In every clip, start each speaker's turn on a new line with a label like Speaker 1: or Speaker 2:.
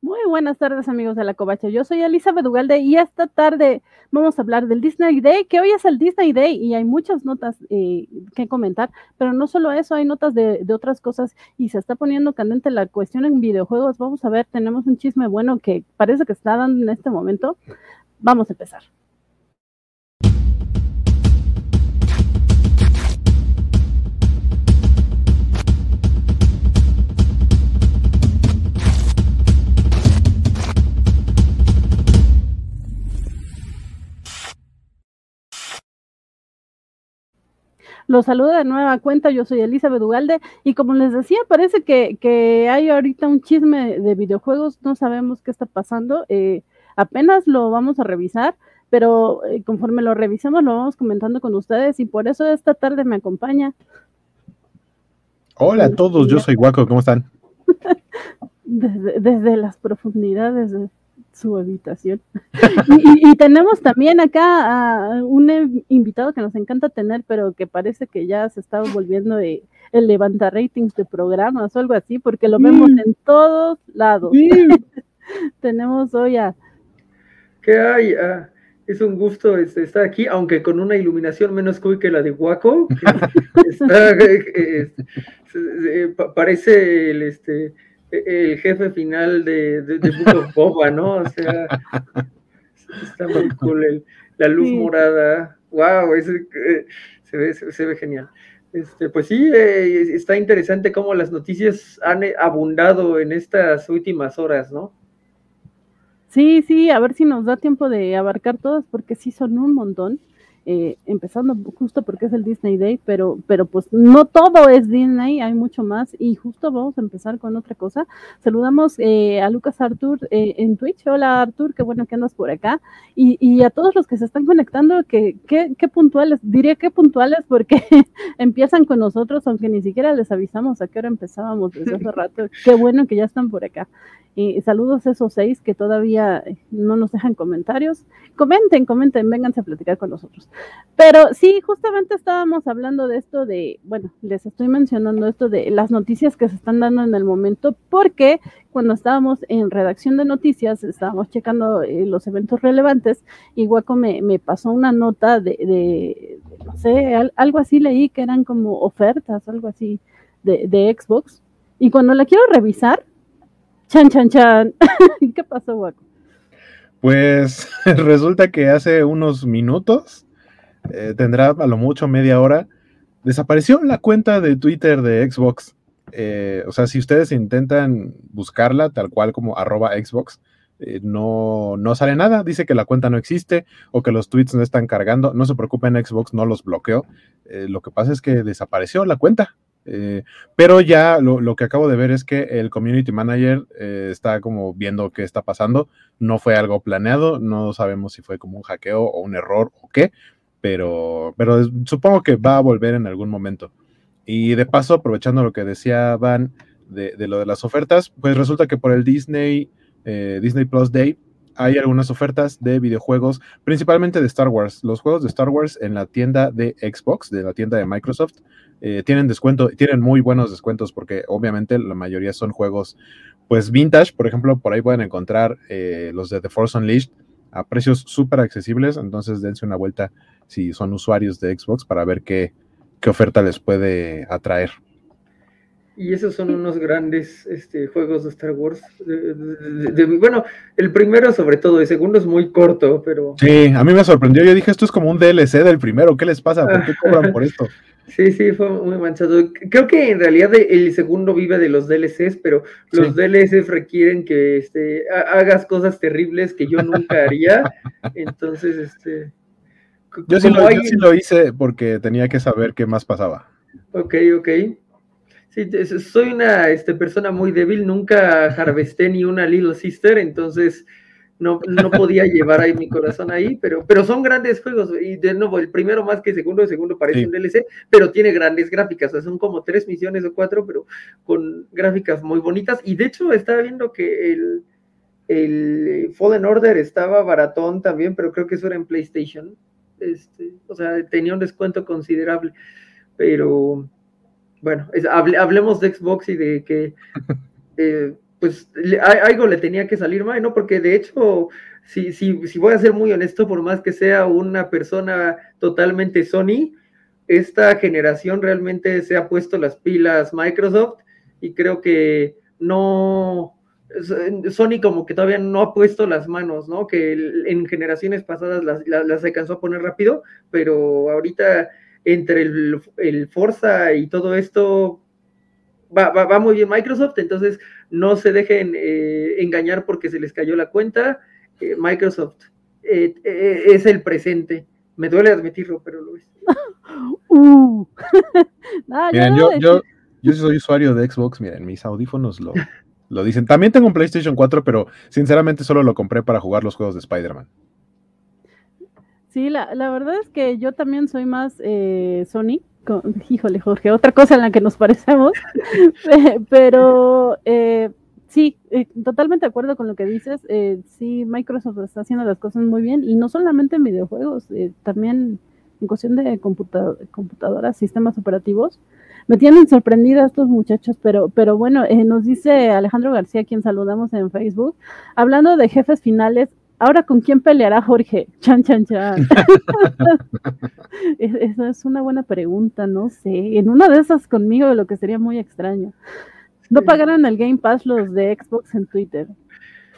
Speaker 1: Muy buenas tardes amigos de la Covacha. Yo soy Elizabeth Ugalde y esta tarde vamos a hablar del Disney Day, que hoy es el Disney Day y hay muchas notas eh, que comentar, pero no solo eso, hay notas de, de, otras cosas y se está poniendo candente la cuestión en videojuegos. Vamos a ver, tenemos un chisme bueno que parece que está dando en este momento. Vamos a empezar. Los saludo de nueva cuenta, yo soy Elizabeth Ugalde y como les decía, parece que, que, hay ahorita un chisme de videojuegos, no sabemos qué está pasando, eh, apenas lo vamos a revisar, pero eh, conforme lo revisemos lo vamos comentando con ustedes y por eso esta tarde me acompaña.
Speaker 2: Hola a todos, yo soy Guaco, ¿cómo están?
Speaker 1: desde, desde las profundidades de su habitación. y, y, tenemos también acá a un invitado que nos encanta tener, pero que parece que ya se está volviendo de, el levanta ratings de programas o algo así, porque lo vemos mm. en todos lados. Tenemos hoy a...
Speaker 3: ¿Qué hay? Ah, es un gusto este, estar aquí, aunque con una iluminación menos cool que la de Guaco. está, eh, eh, parece el... este el jefe final de, de, de Book of Boba, ¿no? O sea, está muy cool. El, la luz sí. morada, wow, ese, eh, se, ve, se, se, ve genial. Este, pues sí, eh, está interesante cómo las noticias han abundado en estas últimas horas, ¿no?
Speaker 1: Sí, sí, a ver si nos da tiempo de abarcar todas, porque sí son un montón eh, empezando justo porque es el Disney Day, pero, pero pues no todo es Disney, hay mucho más y justo vamos a empezar con otra cosa. Saludamos eh, a Lucas Artur eh, en Twitch. Hola Artur, qué bueno que andas por acá. Y, y a todos los que se están conectando, que, que, que puntuales, diría que puntuales porque empiezan con nosotros, aunque ni siquiera les avisamos a qué hora empezábamos desde hace rato. Qué bueno que ya están por acá. Y saludos a esos seis que todavía no nos dejan comentarios. Comenten, comenten, vénganse a platicar con nosotros. Pero sí, justamente estábamos hablando de esto de, bueno, les estoy mencionando esto de las noticias que se están dando en el momento, porque cuando estábamos en redacción de noticias, estábamos checando eh, los eventos relevantes, y Guaco me, me pasó una nota de, no sé, al, algo así leí que eran como ofertas, algo así de, de Xbox. Y cuando la quiero revisar, Chan, chan, chan. ¿Qué pasó, Waco?
Speaker 2: Pues resulta que hace unos minutos, eh, tendrá a lo mucho media hora, desapareció la cuenta de Twitter de Xbox. Eh, o sea, si ustedes intentan buscarla tal cual como arroba Xbox, eh, no, no sale nada. Dice que la cuenta no existe o que los tweets no están cargando. No se preocupen, Xbox no los bloqueó. Lo que pasa es que desapareció la cuenta. Eh, pero ya lo, lo, que acabo de ver es que el community manager eh, está como viendo qué está pasando. No fue algo planeado, no sabemos si fue como un hackeo o un error o qué, pero, pero supongo que va a volver en algún momento. Y de paso, aprovechando lo que decía Van de, de lo de las ofertas, pues resulta que por el Disney, eh, Disney Plus Day hay algunas ofertas de videojuegos, principalmente de Star Wars. Los juegos de Star Wars en la tienda de Xbox, de la tienda de Microsoft, eh, tienen descuento, tienen muy buenos descuentos porque obviamente la mayoría son juegos pues vintage, por ejemplo, por ahí pueden encontrar eh, los de The Force Unleashed a precios súper accesibles, entonces dense una vuelta si son usuarios de Xbox para ver qué, qué oferta les puede atraer.
Speaker 3: Y esos son unos grandes este, juegos de Star Wars. De, de, de, bueno, el primero sobre todo, el segundo es muy corto, pero...
Speaker 2: Sí, a mí me sorprendió. Yo dije, esto es como un DLC del primero. ¿Qué les pasa? ¿Por qué cobran por esto?
Speaker 3: Sí, sí, fue muy manchado. Creo que en realidad el segundo vive de los DLCs, pero los sí. DLCs requieren que este, hagas cosas terribles que yo nunca haría. Entonces, este...
Speaker 2: Yo sí, lo, hay... yo sí lo hice porque tenía que saber qué más pasaba.
Speaker 3: Ok, ok. Sí, soy una este, persona muy débil, nunca harvesté ni una Little Sister, entonces no, no podía llevar ahí mi corazón ahí, pero, pero son grandes juegos, y de nuevo, el primero más que el segundo, el segundo parece sí. un DLC, pero tiene grandes gráficas, o sea, son como tres misiones o cuatro, pero con gráficas muy bonitas, y de hecho estaba viendo que el, el Fallen Order estaba baratón también, pero creo que eso era en PlayStation, este, o sea, tenía un descuento considerable, pero bueno, es, hable, hablemos de Xbox y de que eh, pues algo le tenía que salir mal, ¿no? Porque de hecho, si, si, si voy a ser muy honesto, por más que sea una persona totalmente Sony, esta generación realmente se ha puesto las pilas Microsoft y creo que no, Sony como que todavía no ha puesto las manos, ¿no? Que en generaciones pasadas las, las, alcanzó a poner rápido, pero ahorita entre el, el Forza y todo esto, va, muy bien Microsoft, entonces no se dejen eh, engañar porque se les cayó la cuenta. Eh, Microsoft eh, es el presente. Me duele admitirlo, pero lo es.
Speaker 2: Uh. miren, yo, yo, yo soy usuario de Xbox, miren, mis audífonos lo, lo dicen. También tengo un PlayStation 4, pero sinceramente solo lo compré para jugar los juegos de Spider-Man.
Speaker 1: Sí, la, verdad es que yo también soy más Sony híjole, Jorge, otra cosa en la que nos parecemos, pero eh, sí, eh, totalmente de acuerdo con lo que dices. Eh, sí, Microsoft está haciendo las cosas muy bien y no solamente en videojuegos, también en cuestión de computadoras, sistemas operativos. Me tienen sorprendida estos muchachos, pero, pero bueno, nos dice Alejandro García, quien saludamos en Facebook, hablando de jefes finales, Ahora, ¿con quién peleará Jorge? Chan, chan, chan. Esa es una buena pregunta, no sé. En una de esas conmigo, lo que sería muy extraño. No pagaron el Game Pass los de Xbox en Twitter.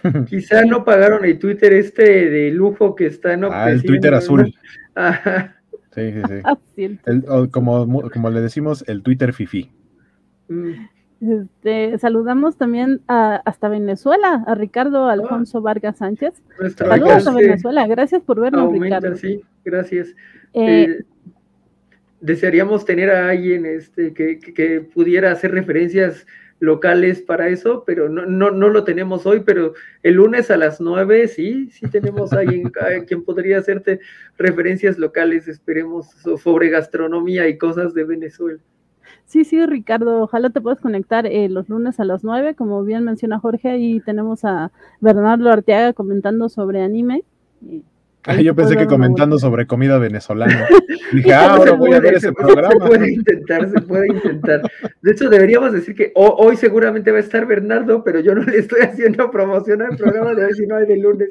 Speaker 3: Quizá no pagaron el Twitter este de lujo que está en
Speaker 2: Ah, el Twitter azul. Sí, sí, sí. Ah, como, como le decimos, el Twitter fifi.
Speaker 1: Mm. Este, saludamos también a, hasta Venezuela, a Ricardo Alfonso Vargas Sánchez. Saludos a Venezuela, gracias por vernos, Ricardo.
Speaker 3: Sí, gracias. Eh, eh, desearíamos tener a alguien este, que, pudiera hacer referencias locales para eso, pero no, no, no lo tenemos hoy, pero el lunes a las nueve sí, sí tenemos a alguien quien podría hacerte referencias locales, esperemos, sobre gastronomía y cosas de Venezuela.
Speaker 1: Sí, sí, Ricardo, ojalá te puedas conectar eh, los lunes a las 9, como bien menciona Jorge, y tenemos a Bernardo Arteaga comentando sobre anime.
Speaker 2: yo pensé que comentando sobre comida venezolana. Dije, ah, ahora voy a ver ese programa.
Speaker 3: Se puede intentar, se puede intentar. De hecho, deberíamos decir que hoy seguramente va a estar Bernardo, pero yo no le estoy haciendo promoción al programa de hoy, si no hay de lunes.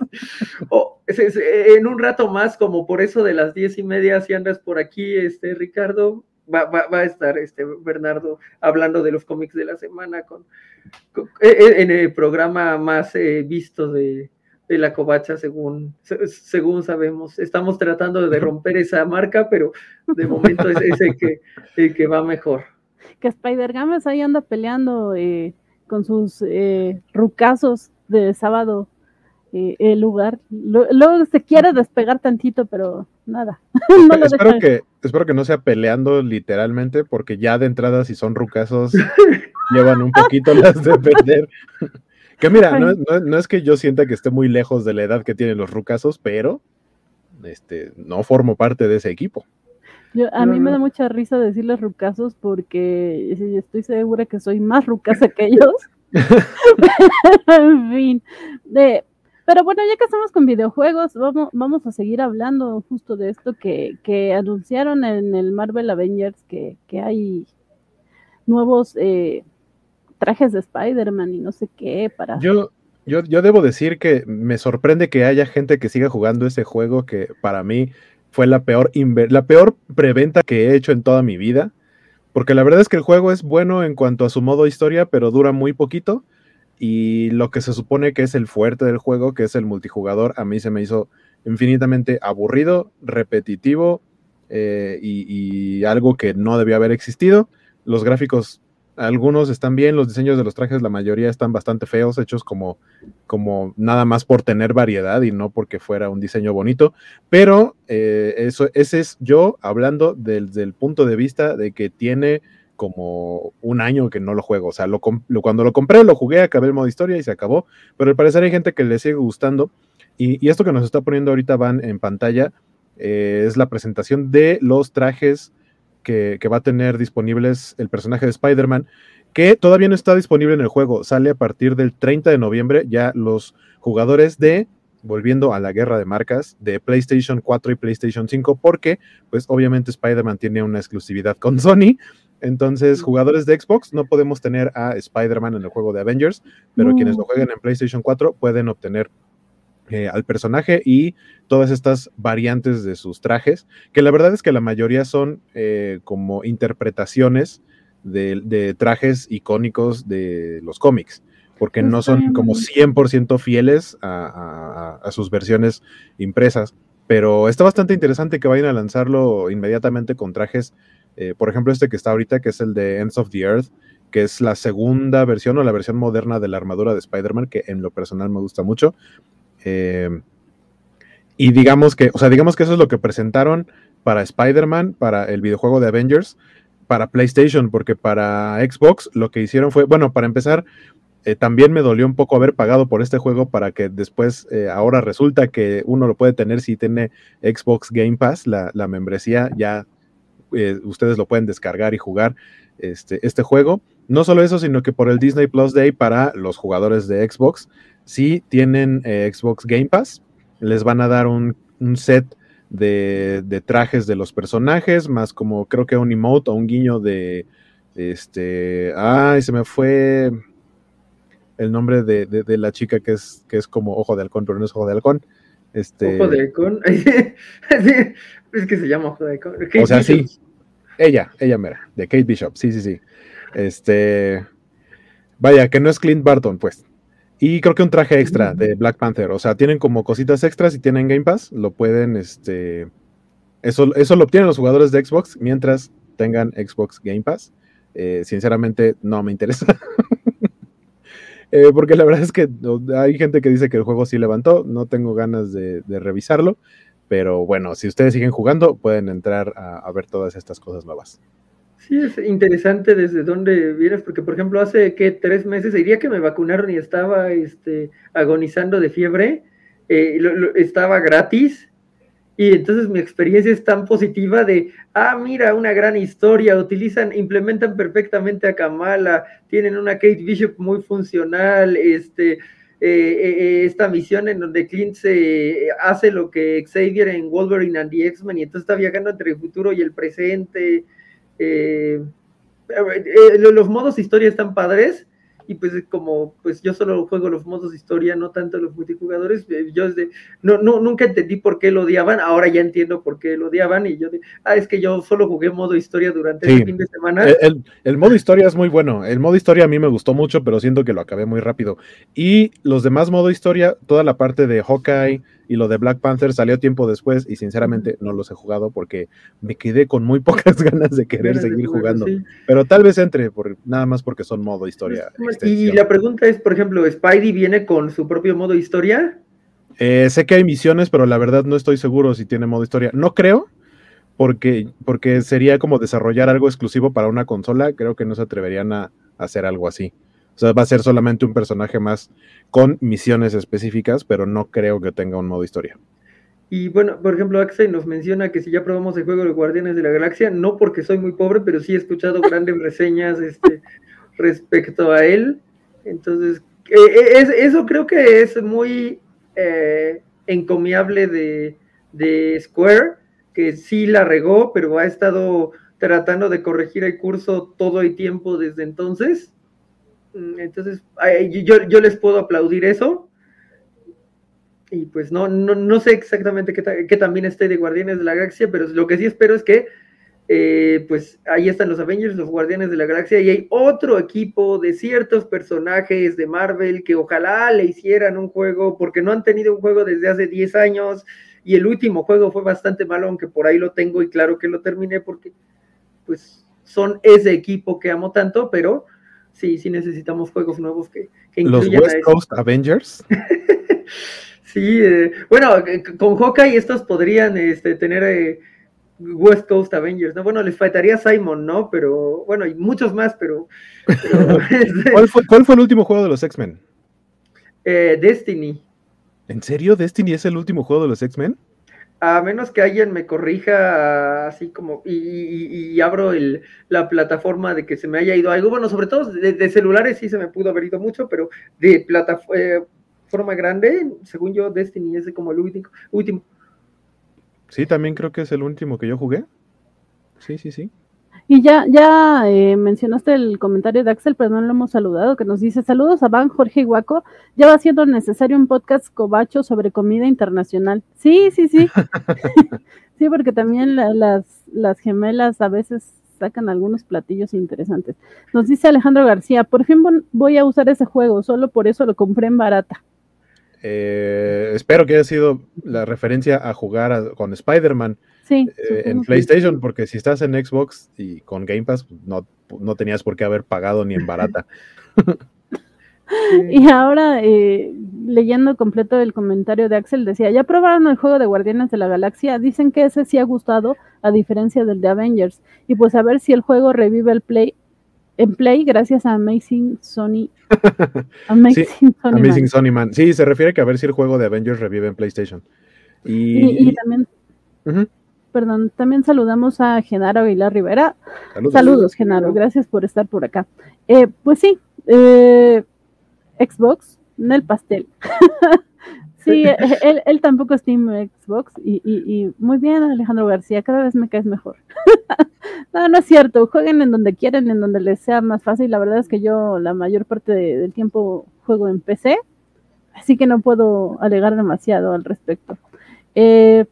Speaker 3: O, en un rato más, como por eso de las diez y media, si andas por aquí, este Ricardo, va, va, a estar este Bernardo hablando de los cómics de la semana con, eh, eh, en el programa más eh, visto de, la covacha según, según sabemos. Estamos tratando de romper esa marca, pero de momento es, ese que, el que va mejor.
Speaker 1: Que Spider Games ahí anda peleando con sus rucazos de sábado el lugar. Luego se quiere despegar tantito, pero nada.
Speaker 2: espero, que, espero que no sea peleando literalmente, porque ya de entrada, si son rucasos, llevan un poquito las de perder. que mira, no, es que yo sienta que esté muy lejos de la edad que tienen los rucasos, pero este, no formo parte de ese equipo.
Speaker 1: a mí me da mucha risa decirles rucasos porque estoy segura que soy más rucasa que ellos. en fin, de, pero bueno, ya que estamos con videojuegos, vamos, vamos a seguir hablando justo de esto que, que anunciaron en el Marvel Avengers, que, que hay nuevos eh, trajes de Spider-Man y no sé qué para...
Speaker 2: Yo, yo, yo debo decir que me sorprende que haya gente que siga jugando ese juego que para mí fue la peor, la peor preventa que he hecho en toda mi vida. Porque la verdad es que el juego es bueno en cuanto a su modo historia, pero dura muy poquito y lo que se supone que es el fuerte del juego, que es el multijugador, a mí se me hizo infinitamente aburrido, repetitivo eh, y, algo que no debió haber existido. Los gráficos, algunos están bien, los diseños de los trajes, la mayoría están bastante feos, hechos como, como nada más por tener variedad y no porque fuera un diseño bonito. Pero eh, eso, ese es yo hablando desde el punto de vista de que tiene como un año que no lo juego. O sea, lo, cuando lo compré, lo jugué, acabé el modo historia y se acabó. Pero al parecer hay gente que le sigue gustando. Y, esto que nos está poniendo ahorita van en pantalla eh, es la presentación de los trajes que, que va a tener disponibles el personaje de Spider-Man, que todavía no está disponible en el juego. Sale a partir del 30 de noviembre. Ya los jugadores de volviendo a la guerra de marcas de PlayStation 4 y PlayStation 5, porque pues obviamente Spider-Man tiene una exclusividad con Sony Entonces, jugadores de Xbox no podemos tener a Spider-Man en el juego de Avengers, pero quienes lo jueguen en PlayStation 4 pueden obtener eh, al personaje y todas estas variantes de sus trajes, que la verdad es que la mayoría son eh, como interpretaciones de, trajes icónicos de los cómics, porque no son como 100% fieles a, sus versiones impresas. Pero está bastante interesante que vayan a lanzarlo inmediatamente con trajes, eh, por ejemplo, este que está ahorita, que es el de Ends of the Earth, que es la segunda versión o la versión moderna de la armadura de Spider-Man, que en lo personal me gusta mucho. Eh, y digamos que, o sea, digamos que eso es lo que presentaron para Spider-Man, para el videojuego de Avengers, para PlayStation, porque para Xbox lo que hicieron fue, bueno, para empezar, eh, también me dolió un poco haber pagado por este juego para que después, ahora resulta que uno lo puede tener si tiene Xbox Game Pass, la, membresía, ya eh, ustedes lo pueden descargar y jugar este, este juego. No solo eso, sino que por el Disney Plus Day para los jugadores de Xbox, si tienen Xbox Game Pass, les van a dar un, un set de, trajes de los personajes, más como creo que un emote o un guiño de este. Ay, se me fue el nombre de, la chica que es, que es como ojo de halcón, pero no es ojo de halcón. Este,
Speaker 3: ojo de halcón. es que se llama ojo de halcón.
Speaker 2: o sea, sí. Ella, ella mera, de Kate Bishop, sí, sí, sí. Este. Vaya, que no es Clint Barton, pues. Y creo que un traje extra de Black Panther. O sea, tienen como cositas extras y tienen Game Pass. Lo pueden, este. Eso, eso lo obtienen los jugadores de Xbox mientras tengan Xbox Game Pass. Eh, sinceramente, no me interesa. Eh, porque la verdad es que hay gente que dice que el juego sí levantó. No tengo ganas de, revisarlo. Pero bueno, si ustedes siguen jugando, pueden entrar a ver todas estas cosas nuevas.
Speaker 3: Sí, es interesante desde dónde vienes, porque por ejemplo hace que tres meses, día que me vacunaron y estaba este, agonizando de fiebre, eh, estaba gratis y entonces mi experiencia es tan positiva de, ah, mira, una gran historia, utilizan, implementan perfectamente a Kamala, tienen una Kate Bishop muy funcional, este, eh, eh, esta misión en donde Clint se hace lo que Xavier en Wolverine and the X-Men y entonces está viajando entre el futuro y el presente. Eh, eh, los modos historia están padres y pues como pues yo solo juego los modos historia, no tanto los multijugadores, eh, yo desde, no, no, nunca entendí por qué lo odiaban, ahora ya entiendo por qué lo odiaban y yo de, ah, es que yo solo jugué modo historia durante el fin de semana.
Speaker 2: El, el, modo historia es muy bueno, el modo historia a mí me gustó mucho, pero siento que lo acabé muy rápido. Y los demás modo historia, toda la parte de Hawkeye, y lo de Black Panther salió tiempo después y sinceramente no los he jugado porque me quedé con muy pocas ganas de querer seguir jugando. Pero tal vez entre, por, nada más porque son modo historia.
Speaker 3: Y la pregunta es, por ejemplo, ¿Spidey viene con su propio modo historia?
Speaker 2: Eh, sé que hay misiones, pero la verdad no estoy seguro si tiene modo historia. No creo, porque, porque sería como desarrollar algo exclusivo para una consola. Creo que no se atreverían a hacer algo así. O sea, va a ser solamente un personaje más con misiones específicas, pero no creo que tenga un modo historia.
Speaker 3: Y bueno, por ejemplo, Axel nos menciona que si ya probamos el juego de Guardianes de la Galaxia, no porque soy muy pobre, pero sí he escuchado grandes reseñas este, respecto a él. Entonces, eh, eh, eso creo que es muy eh, encomiable de Square, que sí la regó, pero ha estado tratando de corregir el curso todo el tiempo desde entonces. Mm, entonces, yo, les puedo aplaudir eso. Y pues no, no, sé exactamente qué, también esté de Guardianes de la Galaxia, pero lo que sí espero es que eh, pues ahí están los Avengers, los Guardianes de la Galaxia, y hay otro equipo de ciertos personajes de Marvel que ojalá le hicieran un juego, porque no han tenido un juego desde hace 10 años, y el último juego fue bastante malo, aunque por ahí lo tengo y claro que lo terminé porque pues son ese equipo que amo tanto, pero sí, sí necesitamos juegos nuevos que,
Speaker 2: que Los West Coast Avengers.
Speaker 3: sí, eh, bueno, eh, con Hawkeye estos podrían este, tener eh, West Coast Avengers, ¿no? Bueno, les faltaría Simon, ¿no? Pero, bueno, y muchos más, pero...
Speaker 2: Este ¿Cuál, fue, ¿Cuál, fue, el último juego de los X-Men?
Speaker 3: Destiny.
Speaker 2: ¿En serio? ¿Destiny es el último juego de los X-Men?
Speaker 3: A menos que alguien me corrija así como y, abro el, la plataforma de que se me haya ido algo, bueno, sobre todo de, celulares sí se me pudo haber ido mucho, pero de plataforma eh, grande, según yo, Destiny es como el último, último.
Speaker 2: Sí, también creo que es el último que yo jugué. Sí, sí, sí.
Speaker 1: Y ya, ya eh, mencionaste el comentario de Axel, pero no lo hemos saludado, que nos dice, saludos a Van, Jorge y Guaco, ya va siendo necesario un podcast cobacho sobre comida internacional. Sí, sí, sí. sí, porque también las, las gemelas a veces sacan algunos platillos interesantes. Nos dice Alejandro García, por fin voy a usar ese juego, solo por eso lo compré en barata.
Speaker 2: Eh, espero que haya sido la referencia a jugar con Spider-Man
Speaker 1: sí,
Speaker 2: eh, en PlayStation, porque si estás en Xbox y con Game Pass, pues, no, no tenías por qué haber pagado ni en barata.
Speaker 1: y ahora, eh, leyendo completo el comentario de Axel, decía, ¿ya probaron el juego de Guardianes de la Galaxia? Dicen que ese sí ha gustado, a diferencia del de Avengers. Y pues a ver si el juego revive el Play en Play gracias a Amazing Sony.
Speaker 2: Amazing, Sony, Amazing Sony Man. Sí, se refiere que a ver si el juego de Avengers revive en PlayStation.
Speaker 1: Y, también, perdón, también saludamos a Genaro Aguilar Rivera. Saludos, Genaro, gracias por estar por acá. Eh, pues sí, eh, Xbox, en el pastel. Sí, eh, él, él, tampoco es Team Xbox y, y, muy bien Alejandro García, cada vez me caes mejor. no, no es cierto, jueguen en donde quieran, en donde les sea más fácil. La verdad es que yo la mayor parte del tiempo juego en PC, así que no puedo alegar demasiado al respecto. Eh,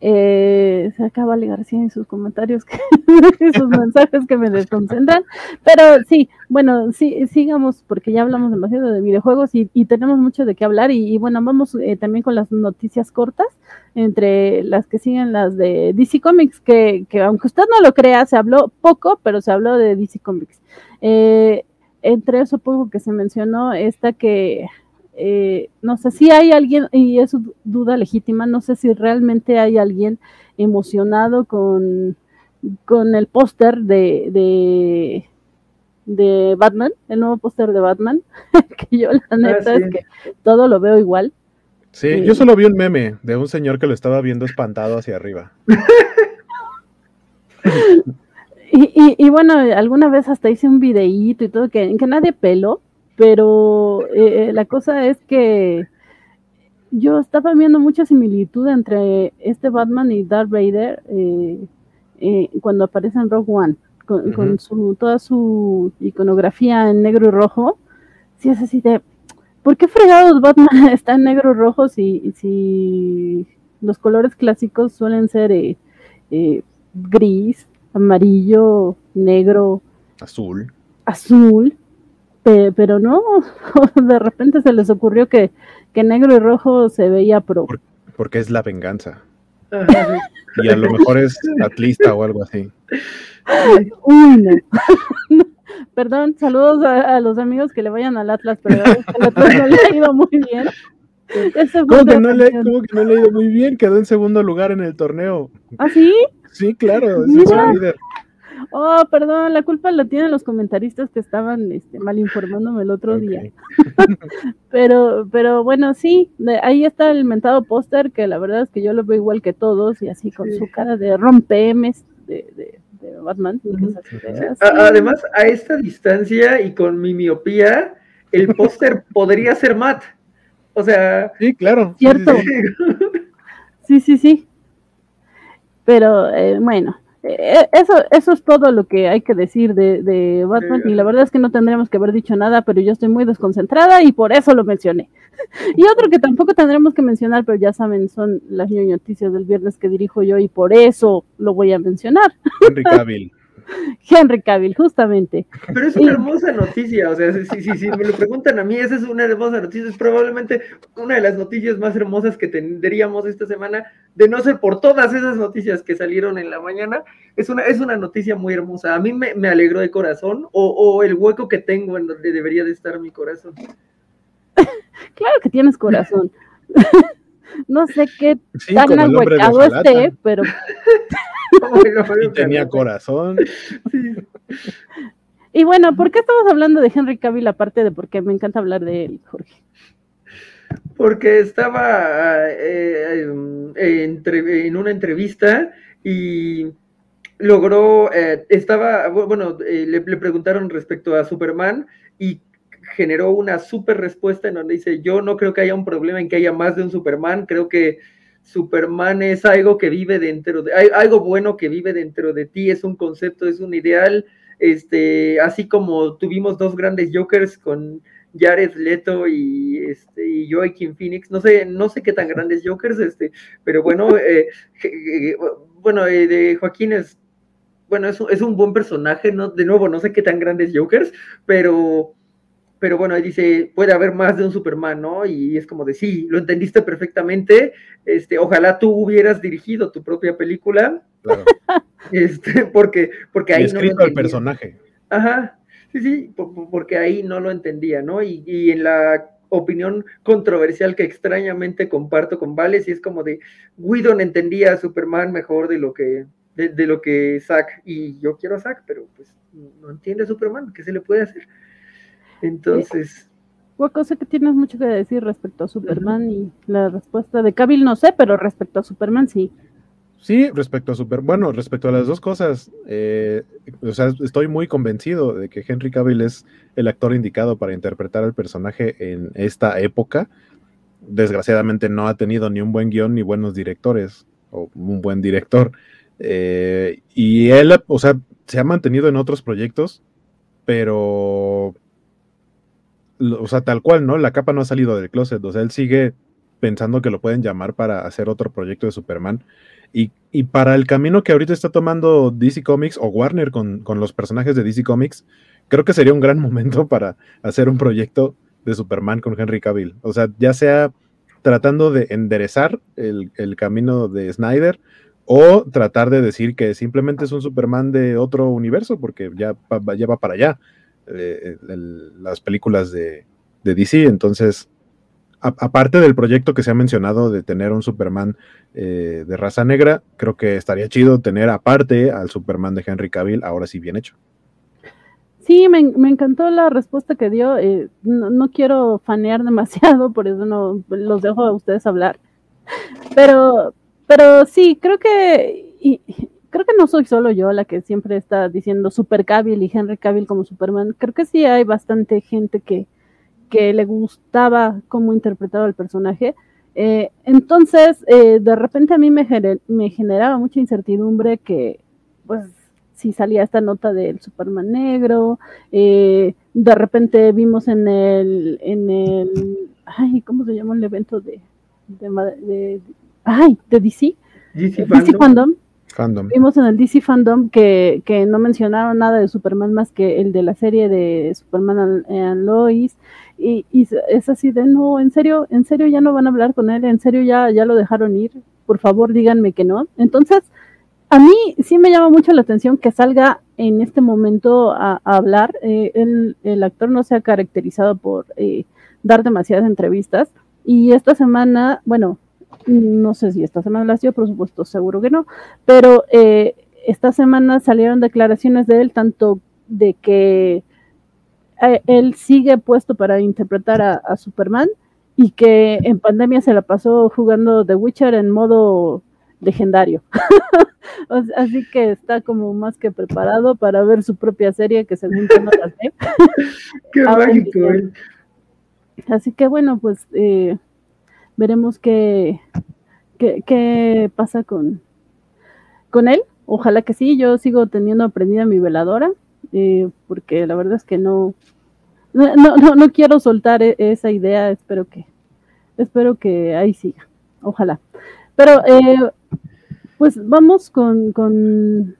Speaker 1: eh, se acaba de García en sus comentarios, que, sus mensajes que me desconcentran. Pero sí, bueno, sí, sigamos porque ya hablamos demasiado de videojuegos y, tenemos mucho de qué hablar. Y, bueno, vamos eh, también con las noticias cortas, entre las que siguen las de DC Comics, que, que aunque usted no lo crea, se habló poco, pero se habló de DC Comics. Eh, entre eso poco que se mencionó, esta que eh, no sé si hay alguien, y es duda legítima, no sé si realmente hay alguien emocionado con, con el póster de, de, de, Batman, el nuevo póster de Batman, que yo la ah, neta es que todo lo veo igual.
Speaker 2: Sí, eh, yo solo vi un meme de un señor que lo estaba viendo espantado hacia arriba.
Speaker 1: y, y, bueno, alguna vez hasta hice un videíto y todo que, que nadie peló, pero eh, la cosa es que yo estaba viendo mucha similitud entre este Batman y Darth Vader eh, eh, cuando aparece en Rogue One, con, su, toda su iconografía en negro y rojo. Si es así de, ¿por qué fregados Batman está en negro y rojo si, si los colores clásicos suelen ser gris, amarillo, negro,
Speaker 2: azul?
Speaker 1: Azul pero no, de repente se les ocurrió que, negro y rojo se veía pro.
Speaker 2: porque es la venganza. y a lo mejor es atlista o algo así.
Speaker 1: Uy, no. Perdón, saludos a, los amigos que le vayan al Atlas, pero el Atlas no le ha ido muy bien.
Speaker 2: ¿Cómo que, no le, ¿Cómo que, no le, ha ido muy bien? Quedó en segundo lugar en el torneo.
Speaker 1: ¿Ah, sí?
Speaker 2: Sí, claro, es líder.
Speaker 1: Oh, perdón, la culpa la tienen los comentaristas que estaban este, mal informándome el otro día. pero, pero bueno, sí, ahí está el mentado póster que la verdad es que yo lo veo igual que todos y así con su cara de rompemes de, de, Batman.
Speaker 3: Además, a esta distancia y con mi miopía, el póster podría ser Matt. O sea,
Speaker 2: sí, claro.
Speaker 1: Cierto. Sí, sí, sí. Pero eh, bueno, eso, eso es todo lo que hay que decir de, Batman y la verdad es que no tendremos que haber dicho nada, pero yo estoy muy desconcentrada y por eso lo mencioné. y otro que tampoco tendremos que mencionar, pero ya saben, son las noticias del viernes que dirijo yo y por eso lo voy a mencionar.
Speaker 2: Henry Cavill.
Speaker 1: Henry Cavill, justamente.
Speaker 3: Pero es una hermosa noticia, o sea, si, si, si, me lo preguntan a mí, esa es una hermosa noticia, es probablemente una de las noticias más hermosas que tendríamos esta semana, de no ser por todas esas noticias que salieron en la mañana, es una, es una noticia muy hermosa. A mí me, me alegró de corazón, o, o el hueco que tengo en donde debería de estar mi corazón.
Speaker 1: claro que tienes corazón. no sé qué tan ahuecado esté, pero
Speaker 2: y tenía corazón.
Speaker 1: Y bueno, ¿por qué estamos hablando de Henry Cavill aparte de porque me encanta hablar de él, Jorge?
Speaker 3: Porque estaba eh, en una entrevista y logró, eh, estaba, bueno, eh, le, le, preguntaron respecto a Superman y generó una super respuesta en donde dice, yo no creo que haya un problema en que haya más de un Superman, creo que Superman es algo que vive dentro de, algo bueno que vive dentro de ti, es un concepto, es un ideal, este, así como tuvimos dos grandes Jokers con Jared Leto y, este, y Joaquin Phoenix, no sé, no sé qué tan grandes Jokers, este, pero bueno, eh, eh, bueno, eh, de Joaquín es, bueno, es, es un buen personaje, ¿no? De nuevo, no sé qué tan grandes Jokers, pero pero bueno, ahí dice, puede haber más de un Superman, ¿no? Y es como de, sí, lo entendiste perfectamente, este, ojalá tú hubieras dirigido tu propia película, claro. este, porque, porque ahí...
Speaker 2: Y escrito no el personaje.
Speaker 3: Ajá, sí, sí, porque ahí no lo entendía, ¿no? Y, y en la opinión controversial que extrañamente comparto con Vales, y es como de, Whedon entendía a Superman mejor de lo que, de, de lo que Zack, y yo quiero a Zack, pero pues no entiende a Superman, ¿qué se le puede hacer? Entonces.
Speaker 1: Una cosa que tienes mucho que decir respecto a Superman y la respuesta de Cavill no sé, pero respecto a Superman sí.
Speaker 2: Sí, respecto a Super, bueno, respecto a las dos cosas, eh, o sea, estoy muy convencido de que Henry Cavill es el actor indicado para interpretar al personaje en esta época. Desgraciadamente no ha tenido ni un buen guion ni buenos directores o un buen director. Eh, y él, o sea, se ha mantenido en otros proyectos, pero o sea, tal cual, ¿no? La capa no ha salido del closet, o sea, él sigue pensando que lo pueden llamar para hacer otro proyecto de Superman. Y, para el camino que ahorita está tomando DC Comics o Warner con, con, los personajes de DC Comics, creo que sería un gran momento para hacer un proyecto de Superman con Henry Cavill. O sea, ya sea tratando de enderezar el, el camino de Snyder o tratar de decir que simplemente es un Superman de otro universo, porque ya, ya va para allá. Eh, las películas de, DC. Entonces, aparte del proyecto que se ha mencionado de tener un Superman eh, de raza negra, creo que estaría chido tener aparte al Superman de Henry Cavill, ahora sí bien hecho.
Speaker 1: Sí, me, encantó la respuesta que dio. Eh, no, quiero fanear demasiado, por eso no los dejo a ustedes hablar. Pero, pero sí, creo que creo que no soy solo yo la que siempre está diciendo Super Cavill y Henry Cavill como Superman. Creo que sí hay bastante gente que, que le gustaba cómo interpretaba el personaje. Eh, entonces, eh, de repente a mí me, me generaba mucha incertidumbre que, pues, si salía esta nota del Superman negro, eh, de repente vimos en el, en el, ay, ¿cómo se llama el evento de, de, ay, de DC?
Speaker 3: DC,
Speaker 1: Fandom Vimos en el DC Fandom que, no mencionaron nada de Superman más que el de la serie de Superman and Lois. Y, es así de, no, en serio, en serio ya no van a hablar con él, en serio ya, ya lo dejaron ir, por favor díganme que no. Entonces, a mí sí me llama mucho la atención que salga en este momento a, hablar. Eh, el, actor no se ha caracterizado por eh, dar demasiadas entrevistas. Y esta semana, bueno, no sé si esta semana las dio, por supuesto, seguro que no, pero eh, esta semana salieron declaraciones de él, tanto de que eh, él sigue puesto para interpretar a, Superman y que en pandemia se la pasó jugando The Witcher en modo legendario. Así que está como más que preparado para ver su propia serie que según no la ve.
Speaker 3: Qué mágico. Eh.
Speaker 1: Así que bueno, pues eh, veremos qué, qué, pasa con, con él. Ojalá que sí, yo sigo teniendo aprendida mi veladora, eh, porque la verdad es que no, no, no, no quiero soltar e, esa idea, espero que, espero que ahí siga, ojalá. Pero eh, pues vamos con, con,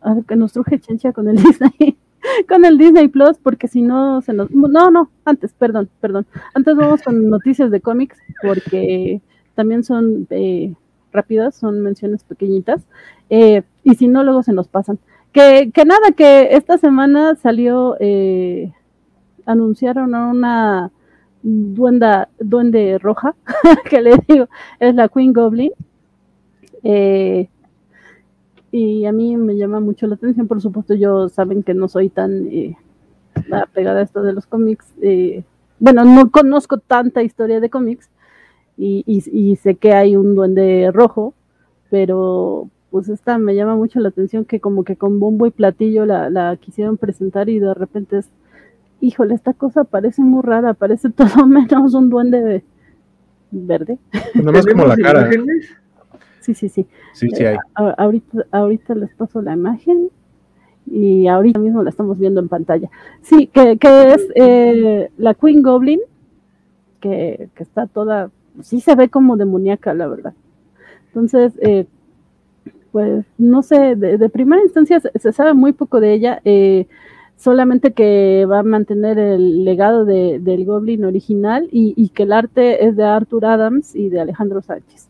Speaker 1: a que nos truje chencha con el Disney con el Disney Plus, porque si no se nos. No, no, antes, perdón, perdón. Antes vamos con noticias de cómics, porque también son eh, rápidas, son menciones pequeñitas. Eh, y si no, luego se nos pasan. Que, que nada, que esta semana salió, eh, anunciaron a una duenda, duende roja, que le digo, es la Queen Goblin. Eh, y a mí me llama mucho la atención, por supuesto, yo saben que no soy tan eh, apegada a esto de los cómics, eh, bueno, no conozco tanta historia de cómics y, y, sé que hay un duende rojo, pero pues esta me llama mucho la atención que como que con bombo y platillo la, la quisieron presentar y de repente es, híjole, esta cosa parece muy rara, parece todo menos un duende verde.
Speaker 2: Nomás como la cara.
Speaker 1: Sí, sí, sí.
Speaker 2: Sí, sí hay.
Speaker 1: ahorita, ahorita les paso la imagen y ahorita mismo la estamos viendo en pantalla. Sí, que, que es eh, la Queen Goblin, que, que, está toda, sí se ve como demoníaca, la verdad. Entonces, eh, pues no sé, de, primera instancia se, sabe muy poco de ella, eh, solamente que va a mantener el legado de, del Goblin original y, y, que el arte es de Arthur Adams y de Alejandro Sánchez.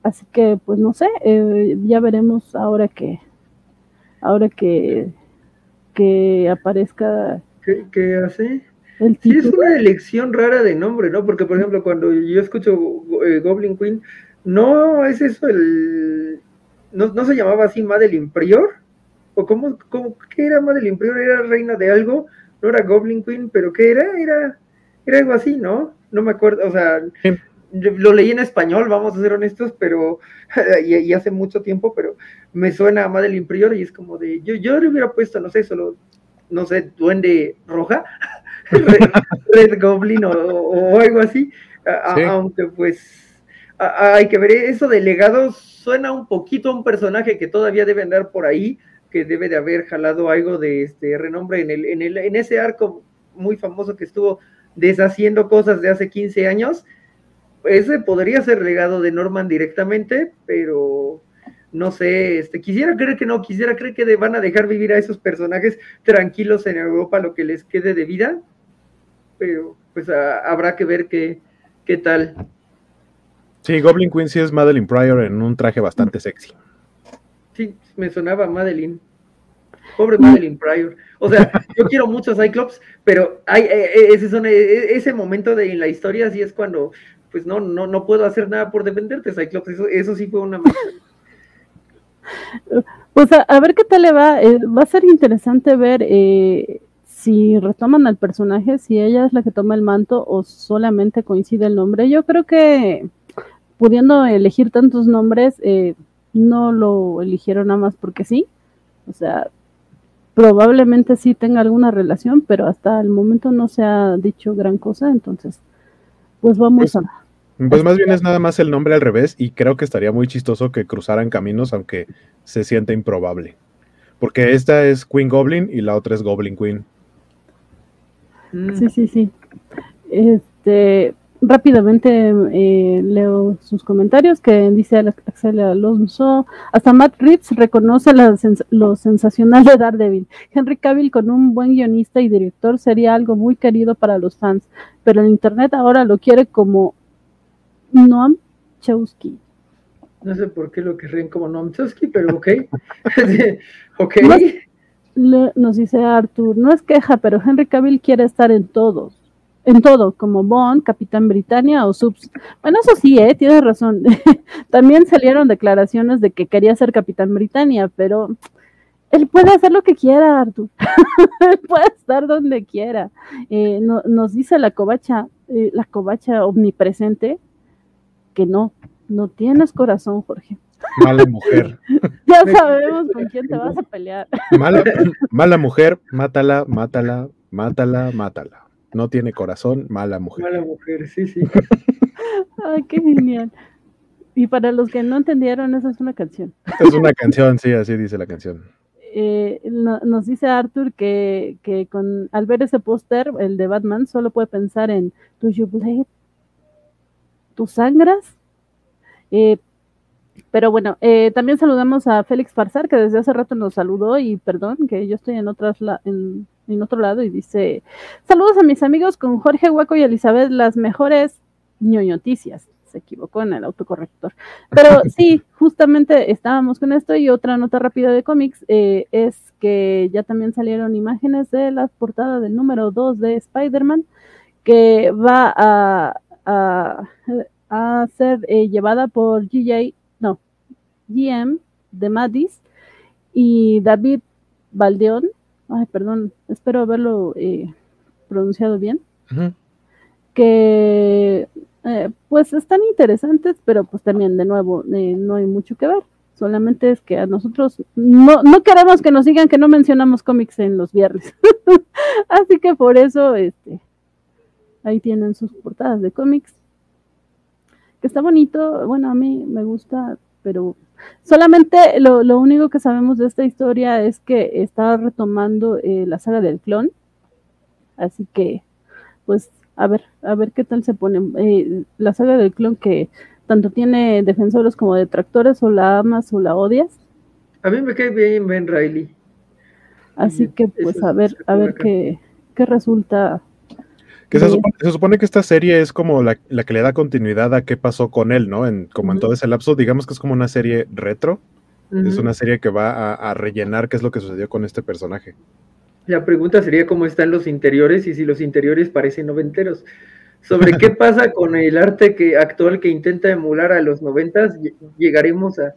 Speaker 1: Eh, así que, pues no sé, ya veremos ahora que, ahora que, que aparezca.
Speaker 3: ¿Qué, hace? sí, es una elección rara de nombre, ¿no? Porque, por ejemplo, cuando yo escucho eh, Goblin Queen, no es eso el. ¿No, ¿No se llamaba así Madeline Prior? ¿O cómo, cómo qué era Madeline Prior? ¿Era reina de algo? No era Goblin Queen, pero ¿qué era? Era, era algo así, ¿no? No me acuerdo, o sea, lo leí en español, vamos a ser honestos, pero y, hace mucho tiempo, pero me suena a Madeline Prior y es como de, yo, yo le hubiera puesto, no sé, solo, no sé, duende roja, Red, Goblin o, algo así, aunque pues hay que ver, eso de legado suena un poquito a un personaje que todavía debe andar por ahí, que debe de haber jalado algo de este renombre en, el, en, el, en ese arco muy famoso que estuvo deshaciendo cosas de hace 15 años, ese podría ser legado de Norman directamente, pero no sé, este, quisiera creer que no, quisiera creer que van a dejar vivir a esos personajes tranquilos en Europa lo que les quede de vida, pero pues habrá que ver qué, qué tal.
Speaker 2: Sí, Goblin Queen sí es Madeline Pryor en un traje bastante sexy.
Speaker 3: Sí, me sonaba Madeline. Pobre Madeline Pryor. O sea, yo quiero mucho a Cyclops, pero hay, eh, eh, ese, eh, ese momento de en la historia así es cuando pues no, no, no puedo hacer nada por defenderte, Cyclops. Eso, sí fue una...
Speaker 1: pues a, ver qué tal le va. Eh, va a ser interesante ver eh, si retoman al personaje, si ella es la que toma el manto o solamente coincide el nombre. Yo creo que pudiendo elegir tantos nombres, eh, no lo eligieron nada más porque sí. O sea, probablemente sí tenga alguna relación, pero hasta el momento no se ha dicho gran cosa, entonces pues vamos pues, a...
Speaker 2: Pues más bien es nada más el nombre al revés y creo que estaría muy chistoso que cruzaran caminos, aunque se sienta improbable. Porque esta es Queen Goblin y la otra es Goblin Queen.
Speaker 1: Mm. Sí, sí, sí. Este, rápidamente eh, leo sus comentarios que dice Axel Alonso, hasta Matt Reeves reconoce lo sensacional de Daredevil. Henry Cavill con un buen guionista y director sería algo muy querido para los fans, pero en internet ahora lo quiere como Noam Chomsky.
Speaker 3: No sé por qué lo querrían como Noam Chomsky, pero ok. ok.
Speaker 1: nos dice Arthur, no es queja, pero Henry Cavill quiere estar en todos en todo, como Bond, Capitán Britannia o Subs. Bueno, eso sí, ¿eh? tienes razón. También salieron declaraciones de que quería ser Capitán Britannia, pero él puede hacer lo que quiera, Artur. él puede estar donde quiera. Eh, nos dice la covacha, eh, la covacha omnipresente, que no, no tienes corazón, Jorge.
Speaker 2: Mala mujer.
Speaker 1: ya sabemos con quién te vas a pelear.
Speaker 2: mala, mala mujer, mátala, mátala, mátala, mátala. No tiene corazón, mala mujer.
Speaker 3: Mala mujer, sí, sí.
Speaker 1: Ay, qué genial. Y para los que no entendieron, esa es una canción.
Speaker 2: Es una canción, sí, así dice la canción.
Speaker 1: Eh, nos dice Arthur que, que, con, al ver ese póster, el de Batman, solo puede pensar en ¿Do you bleed? ¿Tú sangras? Eh, pero bueno, eh, también saludamos a Félix Farsar, que desde hace rato nos saludó y perdón, que yo estoy en, otras en, en otro lado y dice, saludos a mis amigos con Jorge Hueco y Elizabeth, las mejores ñoñoticias. Se equivocó en el autocorrector. Pero sí, justamente estábamos con esto y otra nota rápida de cómics eh, es que ya también salieron imágenes de la portada del número 2 de Spider-Man que va a, a, ser eh, llevada por GJ GM de Madis y David Valdeón, ay, perdón, espero haberlo eh, pronunciado bien, que eh, pues están interesantes, pero pues también de nuevo eh, no hay mucho que ver. Solamente es que a nosotros no, no queremos que nos digan que no mencionamos cómics en los viernes. Así que por eso este, ahí tienen sus portadas de cómics que está bonito, bueno, a mí me gusta, pero solamente lo, lo único que sabemos de esta historia es que está retomando eh, la saga del clon, así que, pues, a ver, a ver qué tal se pone. Eh, la saga del clon que tanto tiene defensores como detractores, o la amas o la odias.
Speaker 3: A mí me cae bien Ben Riley.
Speaker 1: Así que, pues, a ver, a ver qué, qué resulta
Speaker 2: que se supone, que esta serie es como la, que le da continuidad a qué pasó con él, ¿no? En, como en todo ese lapso, digamos que es como una serie retro. Es una serie que va a, rellenar qué es lo que sucedió con este personaje.
Speaker 3: La pregunta sería cómo están los interiores y si los interiores parecen noventeros. Sobre qué pasa con el arte que, actual que intenta emular a los noventas, llegaremos a,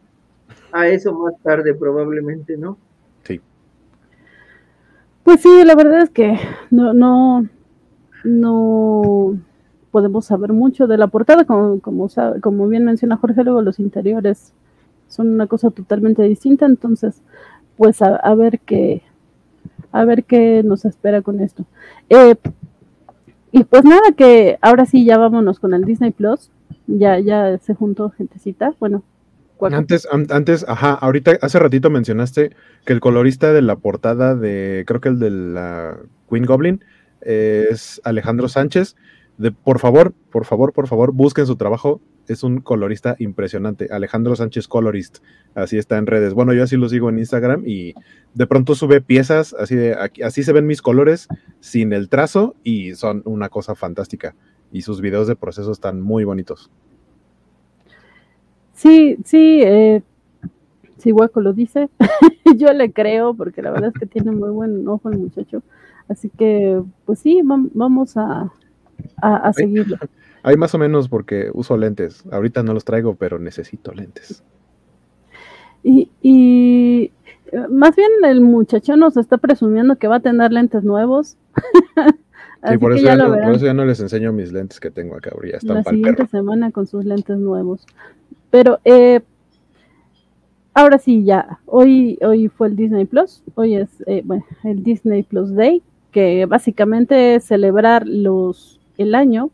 Speaker 3: a eso más tarde probablemente, ¿no?
Speaker 2: Sí.
Speaker 1: Pues sí, la verdad es que no, no, no podemos saber mucho de la portada, como, como, como bien menciona Jorge, luego los interiores son una cosa totalmente distinta, entonces, pues a, ver qué, a ver qué nos espera con esto. Eh, y pues nada, que ahora sí ya vámonos con el Disney Plus, ya, ya se juntó gentecita, bueno.
Speaker 2: Antes, antes, ajá, ahorita, hace ratito mencionaste que el colorista de la portada de, creo que el de la Queen Goblin, es Alejandro Sánchez. De, por favor, por favor, por favor, busquen su trabajo. Es un colorista impresionante. Alejandro Sánchez Colorist. Así está en redes. Bueno, yo así lo sigo en Instagram y de pronto sube piezas así de así se ven mis colores sin el trazo y son una cosa fantástica. Y sus videos de proceso están muy bonitos.
Speaker 1: Sí, sí, eh, si Hueco lo dice, yo le creo porque la verdad es que tiene muy buen ojo el muchacho. Así que, pues sí, vamos a, a, seguirlo.
Speaker 2: Hay más o menos porque uso lentes. Ahorita no los traigo, pero necesito lentes.
Speaker 1: Y, y más bien el muchacho nos está presumiendo que va a tener lentes nuevos.
Speaker 2: sí, por eso, ya no, por eso, ya no, les enseño mis lentes que tengo acá. Ya están
Speaker 1: La siguiente semana con sus lentes nuevos. Pero eh, ahora sí, ya. Hoy, hoy fue el Disney Plus. Hoy es eh, bueno, el Disney Plus Day que básicamente es celebrar los, el año,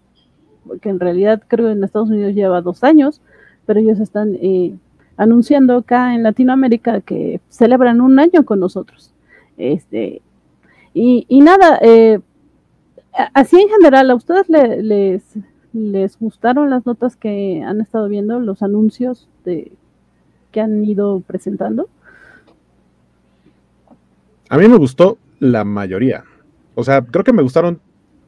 Speaker 1: porque en realidad creo que en Estados Unidos lleva dos años, pero ellos están eh, anunciando acá en Latinoamérica que celebran un año con nosotros. Este, y, nada, eh, así en general, ¿a ustedes les, les gustaron las notas que han estado viendo, los anuncios de, que han ido presentando?
Speaker 2: A mí me gustó la mayoría. O sea, creo que me gustaron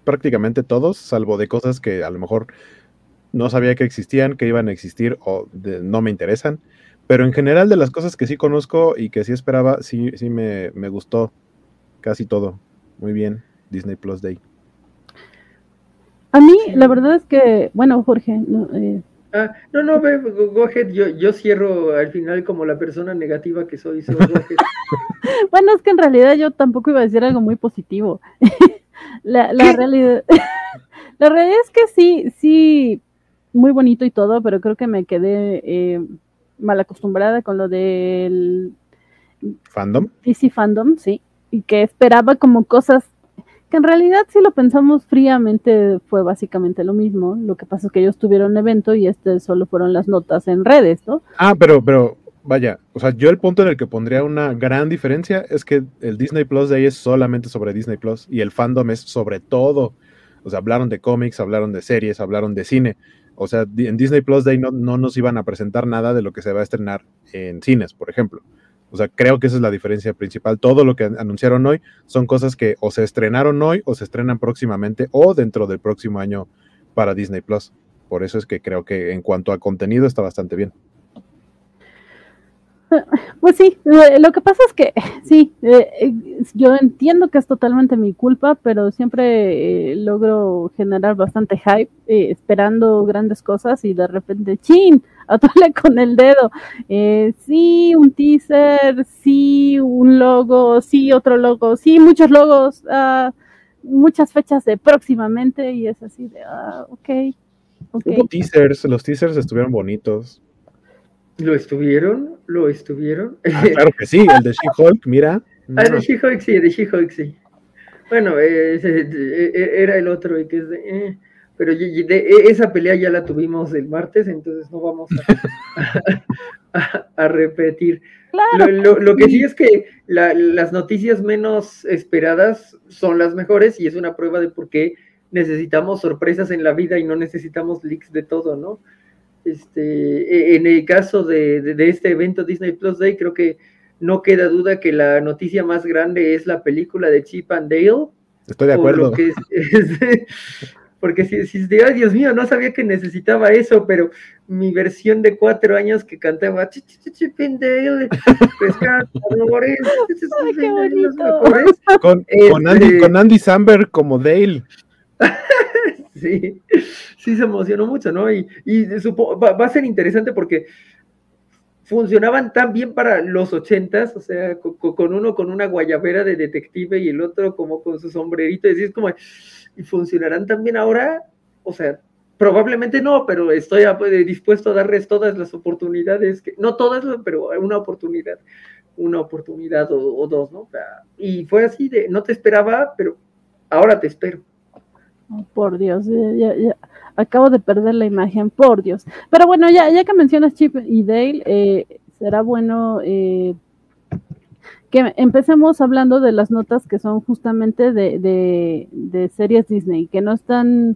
Speaker 2: prácticamente todos, salvo de cosas que a lo mejor no sabía que existían, que iban a existir o no me interesan. Pero en general de las cosas que sí conozco y que sí esperaba, sí, sí me, gustó casi todo. Muy bien, Disney Plus Day.
Speaker 1: A mí, la verdad es que, bueno, Jorge, no, eh,
Speaker 3: Ah, no, no, go, ahead. Yo, yo cierro al final como la persona negativa que soy.
Speaker 1: bueno, es que en realidad yo tampoco iba a decir algo muy positivo. la, la realidad, la realidad es que sí, sí, muy bonito y todo, pero creo que me quedé eh, mal acostumbrada con lo del
Speaker 2: fandom.
Speaker 1: DC fandom, sí, y que esperaba como cosas que en realidad si lo pensamos fríamente fue básicamente lo mismo. Lo que pasa es que ellos tuvieron evento y este solo fueron las notas en redes, ¿no?
Speaker 2: Ah, pero, pero vaya, o sea, yo el punto en el que pondría una gran diferencia es que el Disney Plus de ahí es solamente sobre Disney Plus y el fandom es sobre todo. O sea, hablaron de cómics, hablaron de series, hablaron de cine. O sea, en Disney Plus Day no, no nos iban a presentar nada de lo que se va a estrenar en cines, por ejemplo. O sea, creo que esa es la diferencia principal. Todo lo que anunciaron hoy son cosas que o se estrenaron hoy o se estrenan próximamente o dentro del próximo año para Disney Plus. Por eso es que creo que en cuanto a contenido está bastante bien.
Speaker 1: Pues sí, lo que pasa es que sí, eh, eh, yo entiendo que es totalmente mi culpa, pero siempre eh, logro generar bastante hype esperando grandes cosas y de repente, chin, atole con el dedo. sí, un teaser, sí, un logo, sí, otro logo, sí, muchos logos, ah, muchas fechas de próximamente y es así de, ah, ok.
Speaker 2: okay. Hubo teasers, los teasers estuvieron bonitos.
Speaker 3: ¿Lo estuvieron? ¿Lo estuvieron?
Speaker 2: Ah, claro que sí, el de She-Hulk, mira.
Speaker 3: Ah, el de She-Hulk sí, el de She-Hulk sí. Bueno, eh, era el otro y que es de... Eh, pero e, esa pelea ya la tuvimos el martes, entonces no vamos a, repetir. lo, que sí es que las noticias menos esperadas son las mejores y es una prueba de por qué necesitamos sorpresas en la vida y no necesitamos leaks de todo, ¿no? Este, e, en el caso de, este evento Disney Plus Day, creo que no queda duda que la noticia más grande es la película de Chip and Dale.
Speaker 2: Estoy de acuerdo.
Speaker 3: porque si, si ay Dios mío, no sabía que necesitaba eso, pero mi versión de cuatro años que cantaba
Speaker 2: con, con, Andy, este con Andy Samberg como Dale.
Speaker 3: sí, sí se emocionó mucho, ¿no? Y, y va, a ser interesante porque funcionaban tan bien para los ochentas, o sea, con, uno con una guayabera de detective y el otro como con su sombrerito, y es como, ¿y funcionarán también ahora? O sea, probablemente no, pero estoy dispuesto a darles todas las oportunidades, que, no todas, pero una oportunidad, una oportunidad o, dos, ¿no? Y fue así de, no te esperaba, pero ahora te espero.
Speaker 1: Oh, por Dios, ya, ya, acabo de perder la imagen, por Dios. Pero bueno, ya, ya que mencionas Chip y Dale, eh, será bueno eh, que empecemos hablando de las notas que son justamente de, series Disney, que no están
Speaker 2: eh,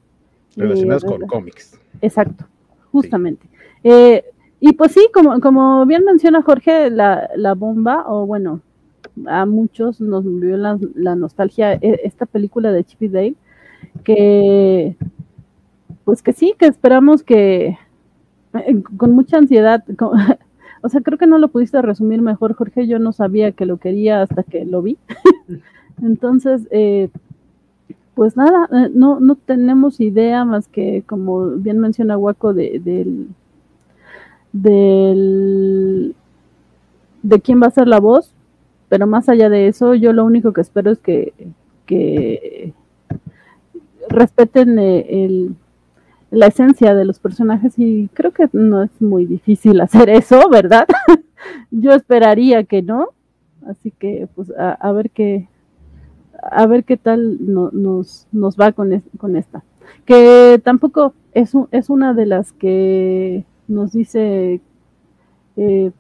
Speaker 2: relacionadas con cómics.
Speaker 1: Exacto, justamente. Eh, y pues sí, como, como bien menciona Jorge, la, la bomba, o bueno, a muchos nos vio la, la, nostalgia e, esta película de Chip y Dale, que pues que sí, que esperamos que con mucha ansiedad, o sea, creo que no lo pudiste resumir mejor, Jorge. Yo no sabía que lo quería hasta que lo vi. Entonces, eh, pues nada, eh, no, no tenemos idea más que, como bien menciona Waco, de, del, del, de quién va a ser la voz. Pero más allá de eso, yo lo único que espero es que, que respeten eh, el la esencia de los personajes y creo que no es muy difícil hacer eso, ¿verdad? Yo esperaría que no, así que pues a, ver qué a ver qué tal nos, nos va con, con esta. Que tampoco es, es una de las que nos dice eh,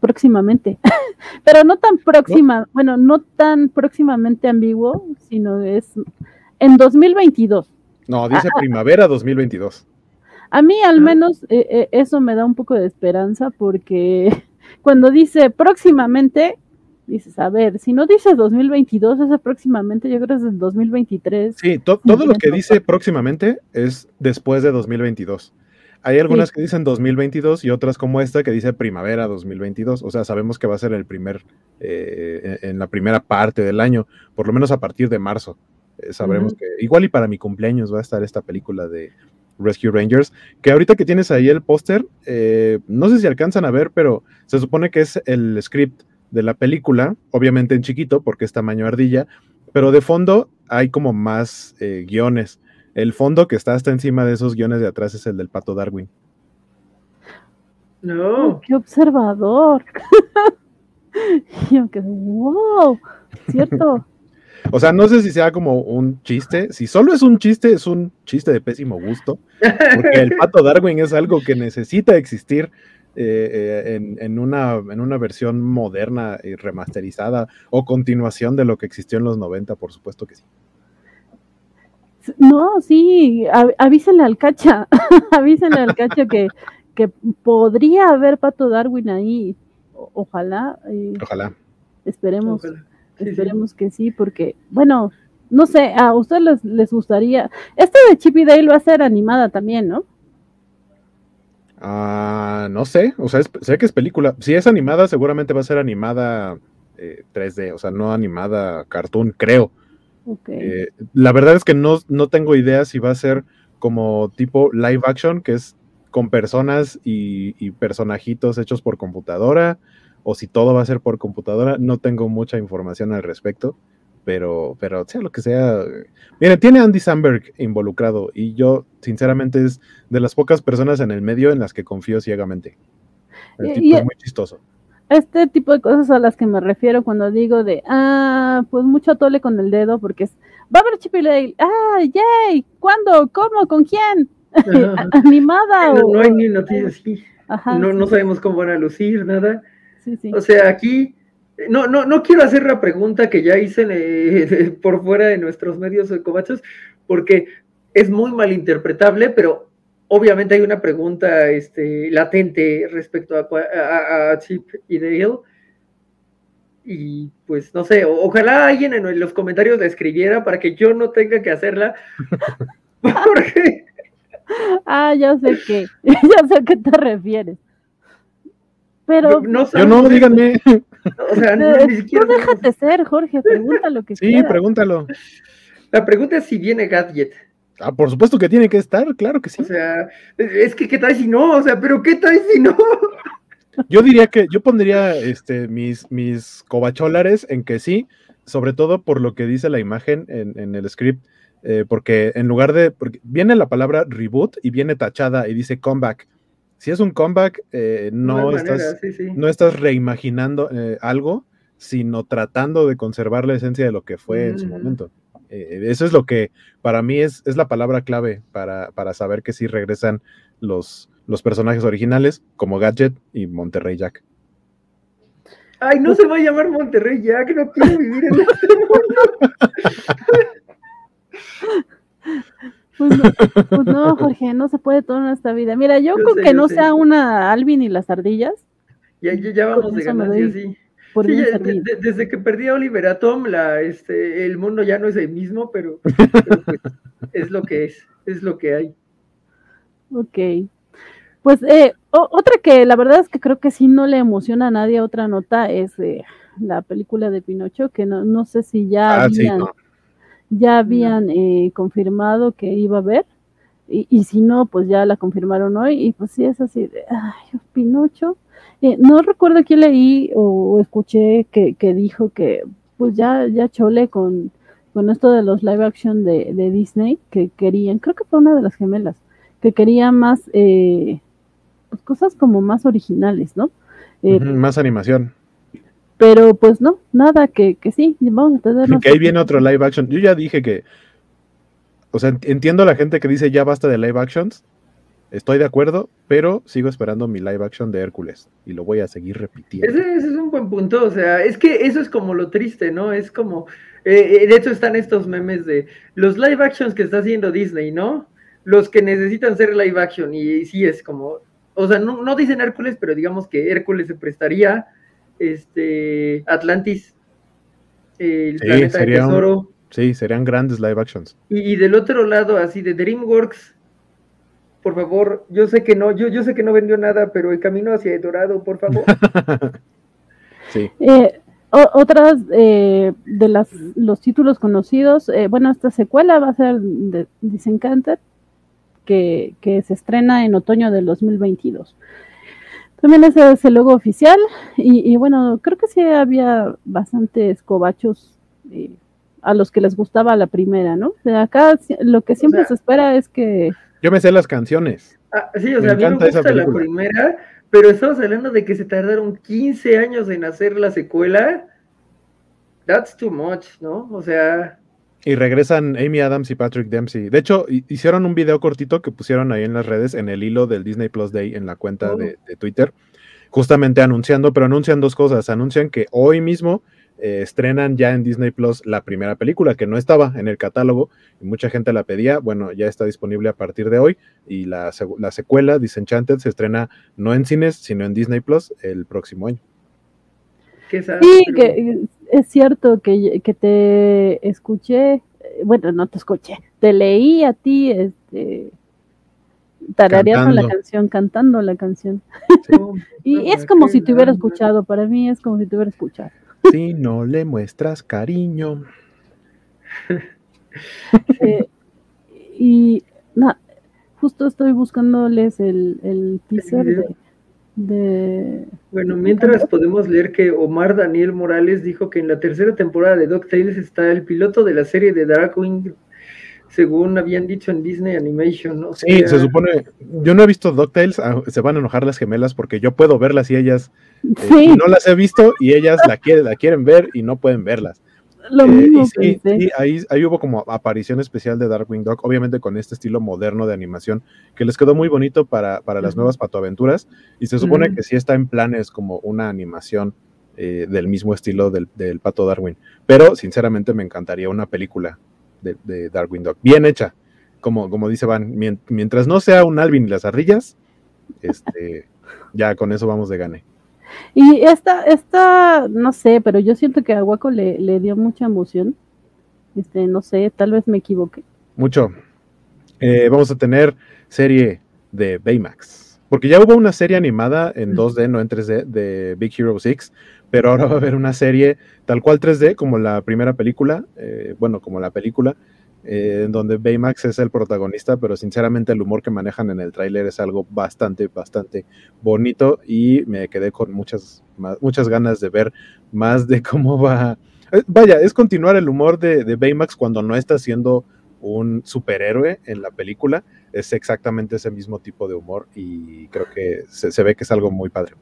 Speaker 1: próximamente, pero no tan próxima, bueno, no tan próximamente ambiguo, sino es en 2022.
Speaker 2: No, dice ah, ah. primavera 2022.
Speaker 1: A mí al menos eh, eh, eso me da un poco de esperanza porque cuando dice próximamente, dices, a ver, si no dice 2022, ese próximamente, yo creo que es en 2023.
Speaker 2: Sí, todo lo que dice próximamente es después de 2022. Hay algunas que dicen 2022 y otras como esta que dice primavera 2022. O sea, sabemos que va a ser el primer, eh, en la primera parte del año, por lo menos a partir de marzo. Eh, sabremos que igual y para mi cumpleaños va a estar esta película de Rescue Rangers, que ahorita que tienes ahí el póster, eh, no sé si alcanzan a ver, pero se supone que es el script de la película, obviamente en chiquito porque es tamaño ardilla, pero de fondo hay como más eh, guiones. El fondo que está hasta encima de esos guiones de atrás es el del pato Darwin.
Speaker 1: No. ¡Qué observador! Yo que, wow, cierto.
Speaker 2: O sea, no sé si sea como un chiste. Si solo es un chiste, es un chiste de pésimo gusto. Porque el pato Darwin es algo que necesita existir eh, eh, en, una, en una versión moderna y remasterizada o continuación de lo que existió en los 90, por supuesto que sí.
Speaker 1: No, sí, avísenle al cacha, avísenle al cacha que, que podría haber pato Darwin ahí. ojalá.
Speaker 2: Eh, ojalá.
Speaker 1: Esperemos. Esperemos que sí, porque, bueno, no sé, a ustedes les, les gustaría. Esta de Chip y Dale va a ser animada también, ¿no?
Speaker 2: Ah, no sé, o sea, sé que es película. Si es animada, seguramente va a ser animada 3D, eh, o sea, no animada cartoon, creo. Eh, la verdad es que no, no tengo idea si va a ser como tipo live action, que es con personas y, y personajitos hechos por computadora, o si todo va a ser por computadora, no tengo mucha información al respecto, pero, pero sea lo que sea. Mire, tiene Andy Samberg involucrado y yo, sinceramente, es de las pocas personas en el medio en las que confío ciegamente. El tipo es muy chistoso.
Speaker 1: Este tipo de cosas a las que me refiero cuando digo de, ah, pues mucho tole con el dedo, porque es, va a haber Chip y Dale. ¡Ah, yay! ¿Cuándo? ¿Cómo? ¿Con quién? ¿Animada
Speaker 3: no,
Speaker 1: o...?
Speaker 3: no hay ni noticias, sí.
Speaker 1: Ajá,
Speaker 3: no, sabemos cómo van a lucir, nada.
Speaker 1: Sí, sí.
Speaker 3: O sea, aquí no, no, no quiero hacer la pregunta que ya hice eh, por fuera de nuestros medios de cobachos, porque es muy malinterpretable, pero obviamente hay una pregunta este, latente respecto a, cua- a- a Chip y Dale. Y pues no sé, o- ojalá alguien en los comentarios la escribiera para que yo no tenga que hacerla. Porque
Speaker 1: Ah, ya sé que, ya sé a qué te refieres. Pero,
Speaker 3: no
Speaker 2: Yo no, díganme.
Speaker 3: O sea, no-
Speaker 1: eh,
Speaker 3: ni
Speaker 1: tú
Speaker 3: siquiera. sabemos.
Speaker 1: déjate ser, Jorge, pregunta lo que
Speaker 2: Sí,
Speaker 1: quieras.
Speaker 2: pregúntalo.
Speaker 3: La pregunta es si viene Gadget.
Speaker 2: Ah, por supuesto que tiene que estar, claro que sí.
Speaker 3: O sea, es que ¿qué tal si no? O sea, pero ¿qué tal si no?
Speaker 2: Yo diría que yo pondría este, mis, mis cobacholares en que sí, sobre todo por lo que dice la imagen en, en el script, eh, porque en lugar de, porque viene la palabra reboot y viene tachada y dice comeback. Si es un comeback, eh, no, estás,
Speaker 3: manera, sí, sí.
Speaker 2: no estás reimaginando eh, algo, sino tratando de conservar la esencia de lo que fue en su
Speaker 3: Ujú.
Speaker 2: momento. Eh, eso es lo que para mí es, es la palabra clave para, para saber que sí regresan los, los personajes originales, como Gadget y Monterrey Jack.
Speaker 3: Ay, no se va a llamar Monterrey Jack, no quiero vivir en este mundo.
Speaker 1: Pues no, pues no, Jorge, no se puede todo en esta vida. Mira, yo,
Speaker 3: Yo
Speaker 1: con
Speaker 3: sé,
Speaker 1: que
Speaker 3: yo
Speaker 1: no
Speaker 3: sé.
Speaker 1: sea una Alvin y las ardillas,
Speaker 3: Ya, ya, ya vamos de ganancia, sí. Sí,
Speaker 1: bien
Speaker 3: ya, de-
Speaker 1: servido.
Speaker 3: de- desde que perdí a Oliver Atom, la, este, el mundo ya no es el mismo, pero, pero, pues, es lo que es, es lo que hay.
Speaker 1: Ok. Pues eh, o- otra que la verdad es que creo que sí no le emociona a nadie, otra nota es eh, la película de Pinocho, que no, no sé si ya
Speaker 2: Ah, sí,
Speaker 1: habían,
Speaker 2: no.
Speaker 1: Ya habían eh, confirmado que iba a haber, y, y si no, pues ya la confirmaron hoy, y pues sí es así de, ay, Pinocho. Eh, no recuerdo quién leí o, escuché que, que dijo que pues ya, ya chole con, con esto de los live action de, de Disney, que querían, creo que fue una de las gemelas, que quería más eh, pues, cosas como más originales, ¿no? Eh,
Speaker 2: Más animación.
Speaker 1: Pero pues no, nada, que, que sí, vamos a tener...
Speaker 2: Que ahí viene otro live action. Yo ya dije que, o sea, ent- entiendo a la gente que dice ya basta de live actions. Estoy de acuerdo, pero sigo esperando mi live action de Hércules y lo voy a seguir repitiendo.
Speaker 3: Ese, ese es un buen punto, o sea, es que eso es como lo triste, ¿no? Es como, eh, eh, de hecho están estos memes de los live actions que está haciendo Disney, ¿no? Los que necesitan ser live action, y, sí es como, o sea, no, no dicen Hércules, pero digamos que Hércules se prestaría, este, Atlantis, el
Speaker 2: Sí,
Speaker 3: planeta de
Speaker 2: sería
Speaker 3: tesoro,
Speaker 2: Sí, serían grandes live actions.
Speaker 3: y, y del otro lado, así de DreamWorks, por favor, yo sé que no, yo, yo sé que no vendió nada, pero el camino hacia el dorado, por favor.
Speaker 2: Sí.
Speaker 1: Eh, o- otras eh, de las, los títulos conocidos, eh, bueno, esta secuela va a ser de Disencanted, que, que se estrena en otoño del 2022. También ese es el logo oficial y, y bueno, creo que sí había bastantes cobachos eh, a los que les gustaba la primera, ¿no? O sea, acá lo que siempre
Speaker 3: sea-
Speaker 1: se espera es que
Speaker 2: Yo me sé las canciones.
Speaker 3: Ah, sí, o
Speaker 2: Me
Speaker 3: sea, a mí me gusta la primera, pero estamos hablando de que se tardaron 15 años en hacer la secuela. That's too much, ¿no? O sea,
Speaker 2: Y regresan Amy Adams y Patrick Dempsey. De hecho, hi- hicieron un video cortito que pusieron ahí en las redes, en el hilo del Disney Plus Day, en la cuenta
Speaker 3: Oh.
Speaker 2: de, de Twitter, justamente anunciando, pero anuncian dos cosas. Anuncian que hoy mismo eh, estrenan ya en Disney Plus la primera película, que no estaba en el catálogo y mucha gente la pedía. Bueno, ya está disponible a partir de hoy. Y la, secuela, Disenchanted, se estrena no en cines, sino en Disney Plus el próximo año.
Speaker 1: Sí, que es cierto que, que te escuché, bueno, no te escuché, te leí a ti, este, tarareando la canción, cantando la canción. Y es como si te hubiera escuchado, para mí es como si te hubiera escuchado.
Speaker 2: Si no le muestras cariño.
Speaker 1: Eh, y justo estoy buscándoles el, el teaser de, de-
Speaker 3: Bueno, mientras podemos leer que Omar Daniel Morales dijo que en la tercera temporada de DuckTales está el piloto de la serie de Darkwing, según habían dicho en Disney Animation, ¿no? O
Speaker 2: Sí, se supone. Yo no he visto DuckTales, ah, se van a enojar las gemelas porque yo puedo verlas y ellas eh,
Speaker 1: Sí,
Speaker 2: no las he visto y ellas la quieren, la quieren ver y no pueden verlas.
Speaker 1: Lo
Speaker 2: Eh,
Speaker 1: mismo
Speaker 2: y sí,
Speaker 1: pensé.
Speaker 2: sí, ahí, ahí hubo como aparición especial de Darkwing Duck, obviamente con este estilo moderno de animación, que les quedó muy bonito para, para las
Speaker 3: Ujú.
Speaker 2: nuevas patoaventuras, y se supone que sí está en planes como una animación eh, del mismo estilo del, del Pato Darwin. Pero sinceramente me encantaría una película de, de Darkwing Duck, bien hecha, como, como dice Van, mien- mientras no sea un Alvin y las ardillas, este, ya con eso vamos de gane.
Speaker 1: Y esta, esta, no sé, pero yo siento que a Waco le, le dio mucha emoción. Este, no sé, tal vez me equivoque.
Speaker 2: Mucho. Eh, vamos a tener serie de Baymax. Porque ya hubo una serie animada en 2D, no en 3D, de Big Hero 6, pero ahora va a haber una serie tal cual 3D, como la primera película, eh, bueno, como la película, eh, en donde Baymax es el protagonista, pero sinceramente el humor que manejan en el tráiler es algo bastante, bastante bonito y me quedé con muchas, más- muchas ganas de ver más de cómo va. eh, Vaya, es continuar el humor de, Baymax cuando no está siendo un superhéroe en la película, es exactamente ese mismo tipo de humor y creo que se ve que es algo muy padre.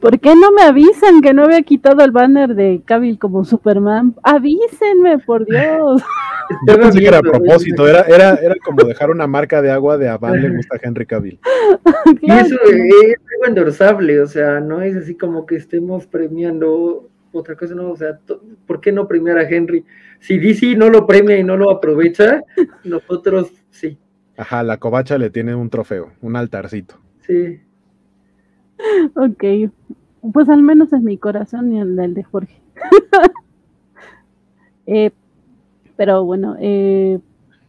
Speaker 1: ¿Por qué no me avisan que no había quitado el banner de Cavill como Superman? Avísenme, por Dios.
Speaker 2: Yo pensé que era a propósito, era, era, era como dejar una marca de agua de a Van le gusta Henry Cavill.
Speaker 3: Y
Speaker 1: Claro
Speaker 3: eso
Speaker 1: que no.
Speaker 3: es algo endorsable, o sea, no es así como que estemos premiando otra cosa, no, o sea, ¿por qué no premiar a Henry? Si DC no lo premia y no lo aprovecha, nosotros sí,
Speaker 2: Ajá, la covacha le tiene un trofeo, un altarcito.
Speaker 3: sí.
Speaker 1: Ok, pues al menos en mi corazón y en el de Jorge. Eh, pero bueno, eh,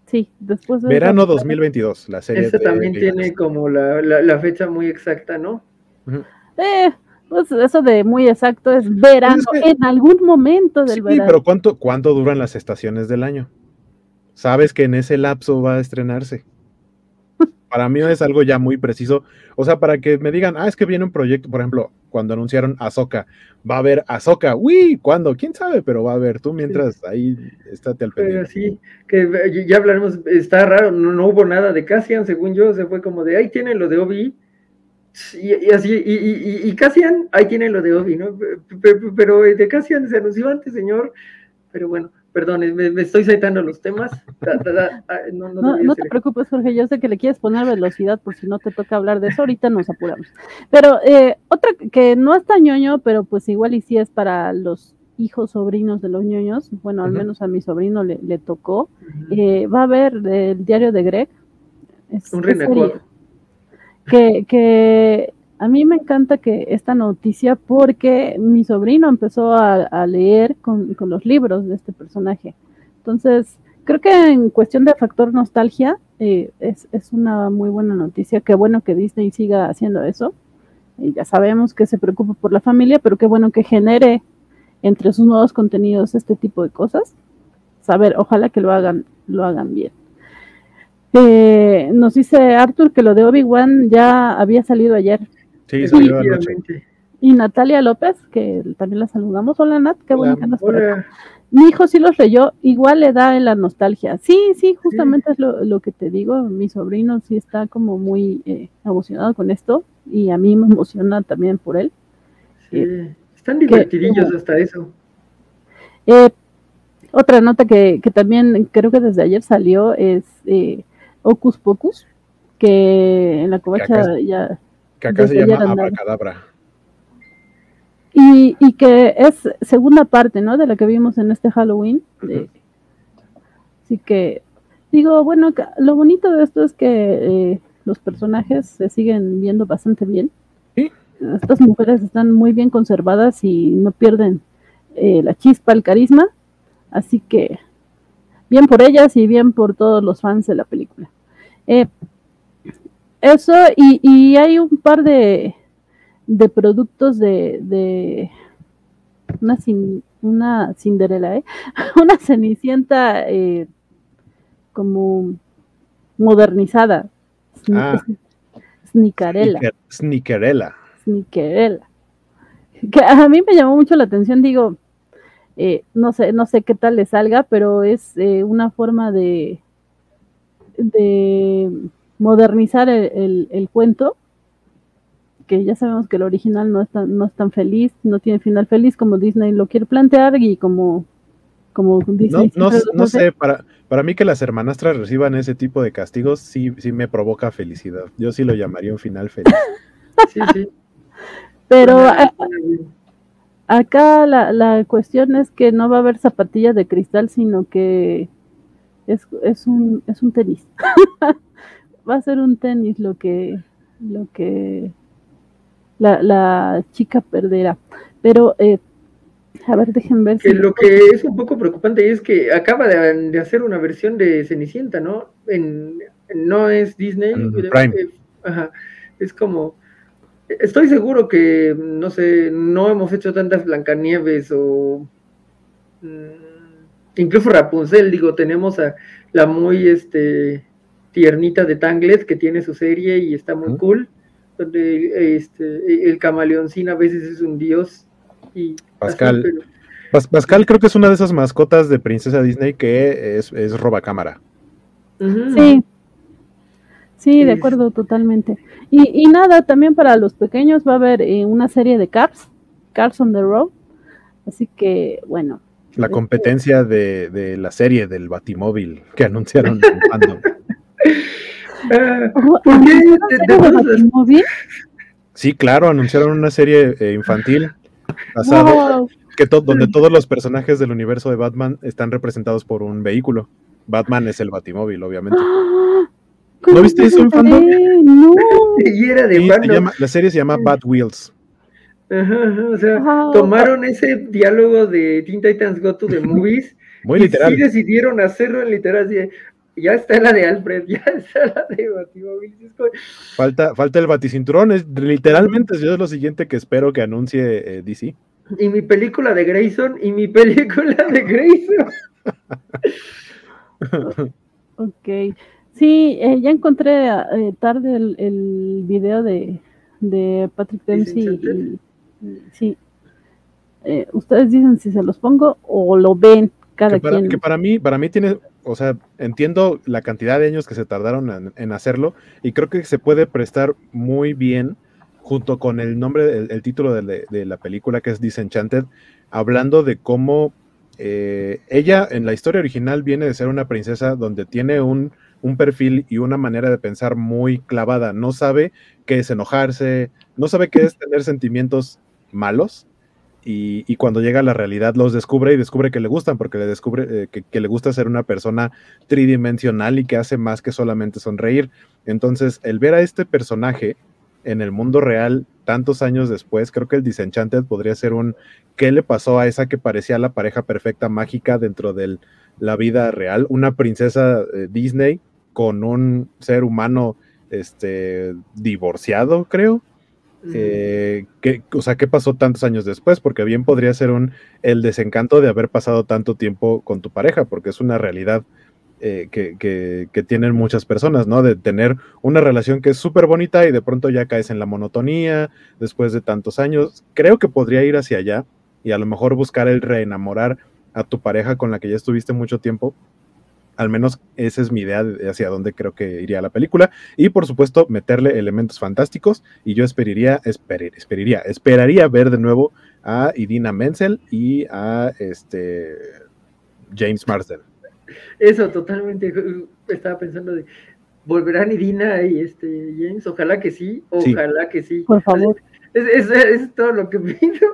Speaker 1: sí, después de
Speaker 2: Verano
Speaker 1: esa-
Speaker 2: 2022, la serie
Speaker 3: Ese
Speaker 2: de
Speaker 3: también tiene como la, la, la fecha muy exacta, ¿no?
Speaker 1: Eh, pues eso de muy exacto es verano,
Speaker 2: Pues es que-
Speaker 1: en algún momento del
Speaker 2: Sí,
Speaker 1: verano.
Speaker 2: pero ¿cuánto, ¿cuánto duran las estaciones del año? Sabes que en ese lapso va a estrenarse. Para mí es algo ya muy preciso. O sea, para que me digan, ah, es que viene un proyecto, por ejemplo, cuando anunciaron Ahsoka, va a haber Ahsoka. Uy, ¿cuándo? ¿Quién sabe? Pero va a haber. Tú mientras ahí estate al
Speaker 3: Pero
Speaker 2: pendiente.
Speaker 3: sí, que eh, ya hablaremos, está raro, no, no hubo nada de Cassian, según yo, se fue como de, ahí tienen lo de Obi, y, y así, y, y, y- Cassian, ahí tienen lo de Obi, ¿no? Pero, pero de Cassian se anunció antes, señor, pero bueno, perdón, me, me estoy saltando los temas, Da- da- da- ah, no, no,
Speaker 1: No, no te preocupes, Jorge, yo sé que le quieres poner velocidad por si no te toca hablar de eso, ahorita nos apuramos. Pero eh, otra que no es tan ñoño, pero pues igual y sí es para los hijos, sobrinos de los ñoños, bueno, al menos a mi sobrino le, le tocó, eh, va a haber el diario de Greg. Es,
Speaker 3: Un
Speaker 1: es serie. que, que a mí me encanta que esta noticia porque mi sobrino empezó a, leer con, los libros de este personaje. Entonces, creo que en cuestión de factor nostalgia, eh, es, es una muy buena noticia. Qué bueno que Disney siga haciendo eso. Y ya sabemos que se preocupa por la familia, pero qué bueno que genere entre sus nuevos contenidos este tipo de cosas. Saber, ojalá que lo hagan, lo hagan bien. Eh, nos dice Arthur que lo de Obi-Wan ya había salido ayer.
Speaker 2: Sí, salió anoche.
Speaker 3: Definitivamente.
Speaker 1: Y Natalia López, que también la saludamos. Hola Nat, qué bueno
Speaker 2: Hola.
Speaker 1: que andas por acá.
Speaker 3: Hola.
Speaker 1: Mi hijo sí los leyó, igual le da en la nostalgia. Sí, sí, justamente es lo, lo que te digo. Mi sobrino sí está como muy eh, emocionado con esto y a mí me emociona también por él.
Speaker 3: Sí, Están divertidillos hasta eso.
Speaker 1: Eh, otra nota que, que también creo que desde ayer salió es eh, Ocus Pocus, que en la covacha ya...
Speaker 2: Que acá se llama. Abracadabra.
Speaker 1: Y, y que es segunda parte, ¿no? De la que vimos en este Halloween. de- Así que digo, bueno, lo bonito de esto es que eh, los personajes se siguen viendo bastante bien.
Speaker 2: Sí.
Speaker 1: Estas mujeres están muy bien conservadas y no pierden eh, la chispa, el carisma. Así que bien por ellas y bien por todos los fans de la película. Eh, eso, y, y hay un par de, de productos de, de una, cin- una Cinderela, ¿eh? una Cenicienta eh, como modernizada.
Speaker 2: Ah.
Speaker 1: Snicarella.
Speaker 2: Snicker- Snickerella.
Speaker 1: Snickerella. Que a mí me llamó mucho la atención, digo, eh, no sé, no sé qué tal le salga, pero es eh, una forma de, de modernizar el, el- el cuento, que ya sabemos que el original no es, tan, no es tan feliz, no tiene final feliz como Disney lo quiere plantear y como como Disney.
Speaker 2: No, no, no sé, para, para mí que las hermanastras reciban ese tipo de castigos sí, sí me provoca felicidad. Yo sí lo llamaría un final feliz.
Speaker 3: Sí, sí.
Speaker 1: Pero a-
Speaker 3: suena bien.
Speaker 1: acá la, la cuestión es que no va a haber zapatillas de cristal, sino que es, es un es un tenis. va a ser un tenis lo que lo que la, la chica perderá. Pero eh, a ver, dejen ver
Speaker 3: Que
Speaker 1: si
Speaker 3: lo que es un poco preocupante es que acaba de, de hacer una versión de Cenicienta, ¿no? En, no es Disney.
Speaker 2: Prime.
Speaker 3: eh, ajá, es como. Estoy seguro que, no sé, no hemos hecho tantas Blancanieves o. mm, incluso Rapunzel, digo, tenemos a la muy este tiernita de Tangles que tiene su serie y está muy cool. Donde este, el camaleoncín a veces es un dios. Y así,
Speaker 2: Pascal.
Speaker 3: pero-
Speaker 2: Pas- Pascal creo que es una de esas mascotas de princesa Disney que es, es robacámara.
Speaker 1: Sí. Sí, de acuerdo, totalmente. Y, y nada, también para los pequeños va a haber eh, una serie de Cars, Cars on the Road. Así que, bueno,
Speaker 2: La
Speaker 1: Este-
Speaker 2: competencia de, de la serie del Batimóvil que anunciaron en fandom.
Speaker 1: ¿Por
Speaker 3: ¿Por qué? De- de todas las-
Speaker 1: Batimóvil?
Speaker 2: Sí, claro, anunciaron una serie eh, infantil basado,
Speaker 1: Wow.
Speaker 2: que to- donde todos los personajes del universo de Batman están representados por un vehículo. Batman es el Batimóvil, obviamente.
Speaker 1: ¡Ah!
Speaker 2: ¿No viste eso en.
Speaker 1: No.
Speaker 3: Y era de
Speaker 2: Y se
Speaker 3: fandom.
Speaker 2: llama- la serie se llama Bat Wheels.
Speaker 3: Ajá, o sea,
Speaker 1: Wow.
Speaker 3: tomaron ese diálogo de Teen Titans Go to the Movies
Speaker 2: Muy
Speaker 3: y
Speaker 2: literal.
Speaker 3: sí decidieron hacerlo en literal. Así de, ya está la de Alfred, ya está la de Batimóvil.
Speaker 2: Falta, falta el baticinturón. Es, literalmente yo es lo siguiente que espero que anuncie eh, DC.
Speaker 3: Y mi película de Grayson y mi película de Grayson.
Speaker 1: Ok. Sí, eh, ya encontré eh, tarde el, el video de, de Patrick Dempsey. Y- y- sí. Eh, ustedes dicen si se los pongo o lo ven cada
Speaker 2: Que para,
Speaker 1: quien.
Speaker 2: que para mí, para mí tiene, o sea, entiendo la cantidad de años que se tardaron en, en hacerlo y creo que se puede prestar muy bien junto con el nombre, el, título de la película que es Disenchanted, hablando de cómo eh, ella en la historia original viene de ser una princesa donde tiene un, un perfil y una manera de pensar muy clavada, no sabe qué es enojarse, no sabe qué es tener sentimientos malos y, y cuando llega a la realidad los descubre y descubre que le gustan porque le descubre eh, que, le gusta ser una persona tridimensional y que hace más que solamente sonreír. Entonces, el ver a este personaje en el mundo real tantos años después, creo que el Disenchanted podría ser un ¿qué le pasó a esa que parecía la pareja perfecta mágica dentro de la vida real? Una princesa eh, Disney con un ser humano este divorciado, creo. Eh, ¿qué, o sea, ¿qué pasó tantos años después? Porque bien podría ser un el desencanto de haber pasado tanto tiempo con tu pareja, porque es una realidad eh, que, que- que tienen muchas personas, ¿no? De tener una relación que es súper bonita y de pronto ya caes en la monotonía después de tantos años. Creo que podría ir hacia allá y a lo mejor buscar el reenamorar a tu pareja con la que ya estuviste mucho tiempo. Al menos esa es mi idea de hacia dónde creo que iría la película. Y por supuesto, meterle elementos fantásticos. Y yo esperaría, esperir, esperaría, esperaría ver de nuevo a Idina Menzel y a este James Marsden.
Speaker 3: Eso, totalmente. Estaba pensando de. ¿Volverán Irina y este James? Ojalá que sí,
Speaker 2: Sí.
Speaker 3: ojalá que sí.
Speaker 1: Por favor.
Speaker 3: Es, es- es todo lo que pido.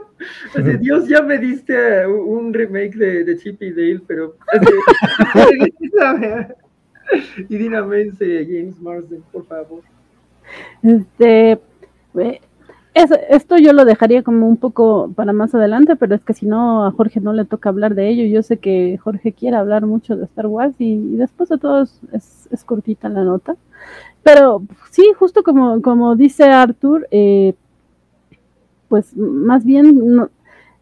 Speaker 3: Así, Dios, ya me diste uh, un remake de, de Chip y Dale, pero. así, y Dina Mense, James Marsden, por favor.
Speaker 1: Este, es- esto yo lo dejaría como un poco para más adelante, pero es que si no, a Jorge no le toca hablar de ello. Yo sé que Jorge quiere hablar mucho de Star Wars y, y después de todo es, es- es cortita la nota. Pero sí, justo como, como dice Arthur, eh, pues más bien no-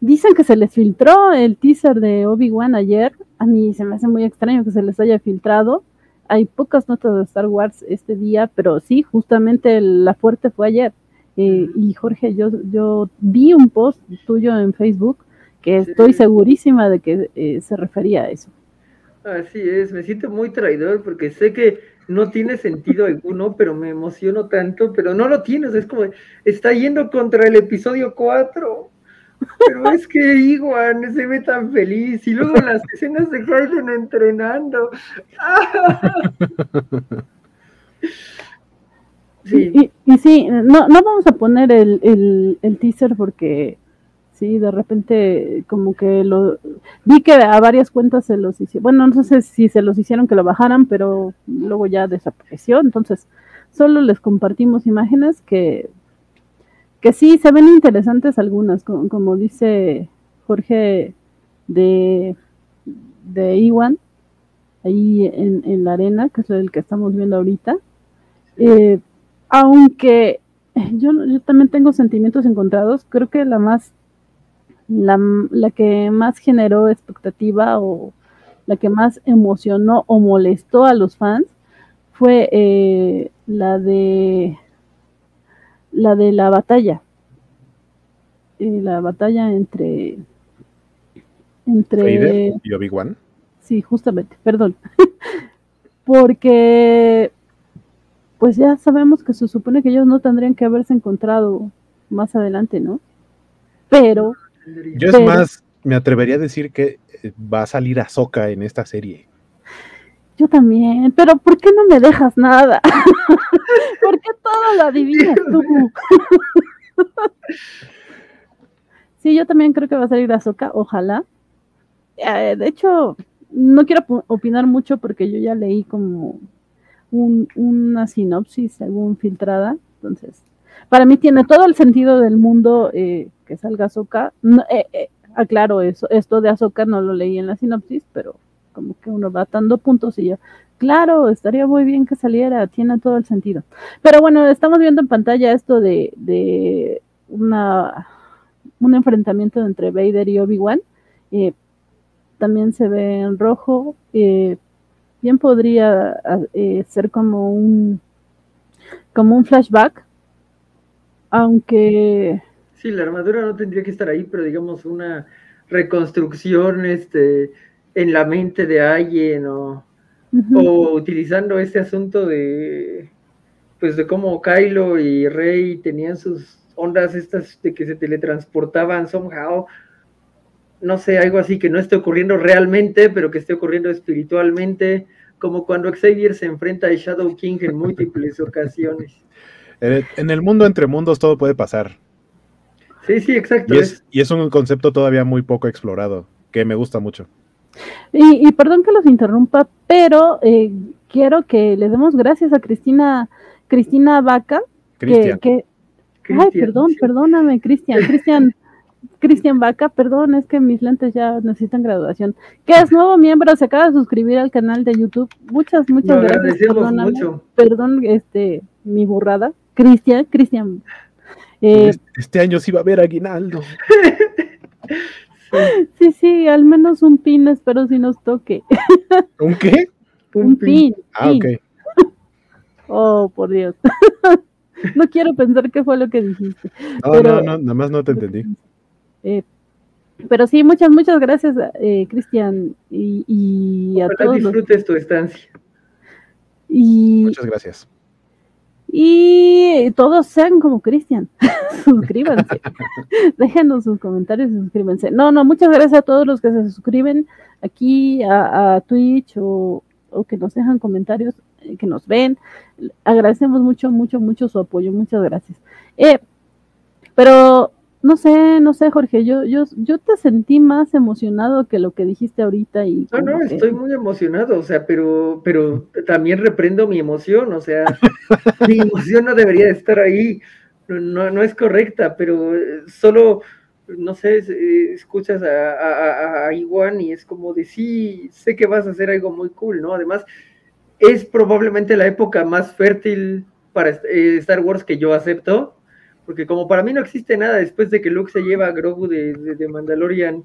Speaker 1: dicen que se les filtró el teaser de Obi-Wan ayer. A mí se me hace muy extraño que se les haya filtrado. Hay pocas notas de Star Wars este día, pero sí, justamente la fuerte fue ayer. Eh, y Jorge, yo, yo vi un post tuyo en Facebook que estoy segurísima de que eh, se refería a eso.
Speaker 3: Así es, me siento muy traidor porque sé que no tiene sentido alguno, pero me emociono tanto, pero no lo tienes, es como, está yendo contra el episodio 4. Pero es que Iguan se ve tan feliz y luego las escenas de Hayden entrenando.
Speaker 1: Sí. Y, sí, no, no vamos a poner el, el, teaser porque sí, de repente como que lo vi que a varias cuentas se los hicieron, bueno, no sé si se los hicieron que lo bajaran, pero luego ya desapareció, entonces solo les compartimos imágenes que que sí, se ven interesantes algunas, como, dice Jorge de, de Iwan, ahí en, la arena, que es el que estamos viendo ahorita. Eh, aunque yo, yo también tengo sentimientos encontrados, creo que la más, la, la que más generó expectativa o la que más emocionó o molestó a los fans fue eh, la de la de la batalla. Eh, la batalla entre. Entre.
Speaker 2: y Obi-Wan.
Speaker 1: Sí, justamente, perdón. Porque. Pues ya sabemos que se supone que ellos no tendrían que haberse encontrado más adelante, ¿no? Pero.
Speaker 2: Yo es más, me atrevería a decir que eh, va a salir Ahsoka en esta serie.
Speaker 1: Yo también, pero ¿por qué no me dejas nada? ¿Por qué todo lo adivinas tú? sí, yo también creo que va a salir Azoka, ojalá. Eh, de hecho, no quiero opinar mucho porque yo ya leí como una sinopsis, algún filtrada, entonces, para mí tiene todo el sentido del mundo eh, que salga Azoka. Eh, aclaro eso, esto de Azoka no lo leí en la sinopsis, pero como que uno va dando puntos y yo, claro, estaría muy bien que saliera, tiene todo el sentido. Pero bueno, estamos viendo en pantalla esto de, de una, un enfrentamiento entre Vader y Obi-Wan. Eh, también se ve en rojo. Eh, bien podría eh, ser como un como un flashback, aunque
Speaker 3: sí, la armadura no tendría que estar ahí, pero digamos una reconstrucción, este en la mente de alguien o, utilizando este asunto de pues de cómo Kylo y Rey tenían sus ondas estas de que se teletransportaban somehow no sé, algo así que no esté ocurriendo realmente, pero que esté ocurriendo espiritualmente, como cuando Xavier se enfrenta a Shadow King en múltiples ocasiones.
Speaker 2: En el mundo entre mundos todo puede pasar.
Speaker 3: Sí, sí, exacto.
Speaker 2: Y es, y es un concepto todavía muy poco explorado, que me gusta mucho.
Speaker 1: Y, perdón que los interrumpa, pero eh, quiero que le demos gracias a Cristina, Cristina Vaca, que, ay, perdón, perdóname, Cristian, Cristian, Cristian Vaca, perdón, es que mis lentes ya necesitan graduación, que es nuevo miembro, se acaba de suscribir al canal de YouTube. Muchas, muchas gracias. Perdóname, Perdón, este, mi burrada. Cristian, Cristian.
Speaker 2: Eh, este año sí va a haber aguinaldo.
Speaker 1: Sí, sí, al menos un pin espero si nos toque.
Speaker 2: ¿Un qué?
Speaker 1: Un, pin.
Speaker 2: Ah, ok.
Speaker 1: Oh, por Dios. No quiero pensar qué fue lo que dijiste.
Speaker 2: No, no, no, nada más no te entendí.
Speaker 1: Eh, pero sí, muchas, muchas gracias, eh, Cristian, y, y a todos.
Speaker 3: disfrutes tu estancia.
Speaker 1: Y,
Speaker 2: muchas gracias
Speaker 1: y todos sean como Cristian. suscríbanse. Déjenos sus comentarios y suscríbanse. No, no, muchas gracias a todos los que se suscriben aquí a, Twitch o, que nos dejan comentarios, eh, que nos ven. Agradecemos mucho, mucho, mucho su apoyo. Muchas gracias. Eh, pero no sé, no sé, Jorge, yo, yo, yo te sentí más emocionado que lo que dijiste ahorita y.
Speaker 3: No, no, estoy muy emocionado, o sea, pero, pero también reprendo mi emoción, o sea, mi emoción no debería estar ahí, no, no es correcta, pero eh, solo, no sé, eh, escuchas a, a, Iwan y es como de sí, sé que vas a hacer algo muy cool, ¿no? Además, es probablemente la época más fértil para eh, Star Wars que yo acepto porque como para mí no existe nada después de que Luke se lleva a Grogu de, Mandalorian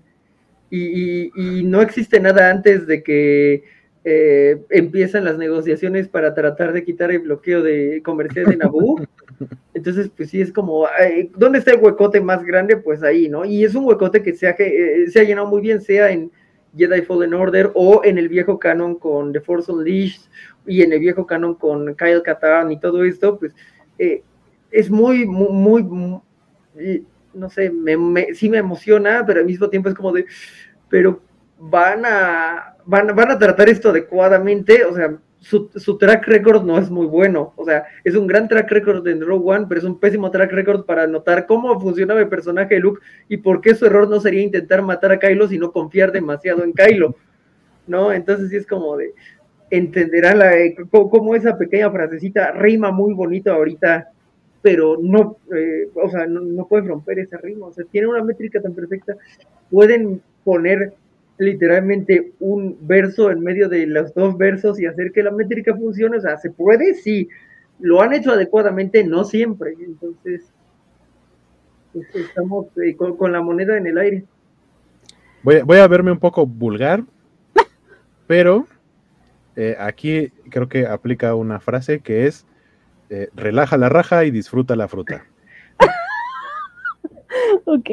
Speaker 3: y, no existe nada antes de que eh, empiezan las negociaciones para tratar de quitar el bloqueo de comercial de Naboo. Entonces, pues sí, es como, ¿dónde está el huecote más grande? Pues ahí, ¿no? Y es un huecote que se ha, eh, se ha llenado muy bien, sea en Jedi Fallen Order o en el viejo canon con The Force Unleashed y en el viejo canon con Kyle Katarn y todo esto, pues eh, es muy, muy, no sé, me, sí me emociona, pero al mismo tiempo es como de, pero van a, van, van a tratar esto adecuadamente, o sea, su, su, track record no es muy bueno. O sea, es un gran track record en Rogue One, pero es un pésimo track record para notar cómo funcionaba el personaje de Luke y por qué su error no sería intentar matar a Kylo, sino confiar demasiado en Kylo. ¿No? Entonces sí es como de entenderán la, eh, cómo esa pequeña frasecita rima muy bonito ahorita, pero no, eh, o sea, no, no pueden romper ese ritmo. O sea, tiene una métrica tan perfecta. Pueden poner literalmente un verso en medio de los dos versos y hacer que la métrica funcione. O sea, ¿se puede? Sí. Lo han hecho adecuadamente, no siempre. Entonces, estamos eh, con, la moneda en el aire.
Speaker 2: Voy, voy a verme un poco vulgar, pero eh, aquí creo que aplica una frase que es eh, relaja la raja y disfruta la fruta.
Speaker 1: Ok.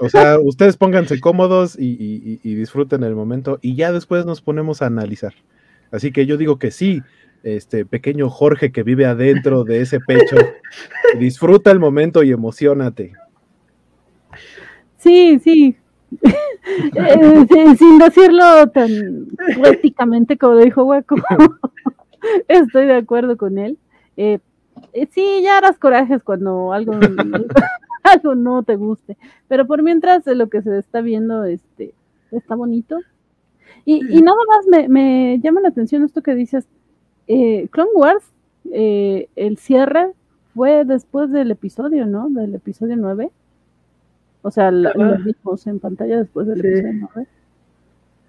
Speaker 2: O sea, ustedes pónganse cómodos y, disfruten el momento y ya después nos ponemos a analizar. Así que yo digo que sí, este pequeño Jorge que vive adentro de ese pecho, disfruta el momento y emocionate.
Speaker 1: Sí, sí. Eh, sin decirlo tan poéticamente como lo dijo Hueco, estoy de acuerdo con él. Eh, eh, sí, ya harás corajes cuando algo algo no te guste. Pero por mientras lo que se está viendo este, está bonito. Y, nada más me, llama la atención esto que dices. Eh, Clone Wars, eh, el cierre fue después del episodio, ¿no? Del episodio 9. O sea, lo vimos en pantalla después del episodio 9.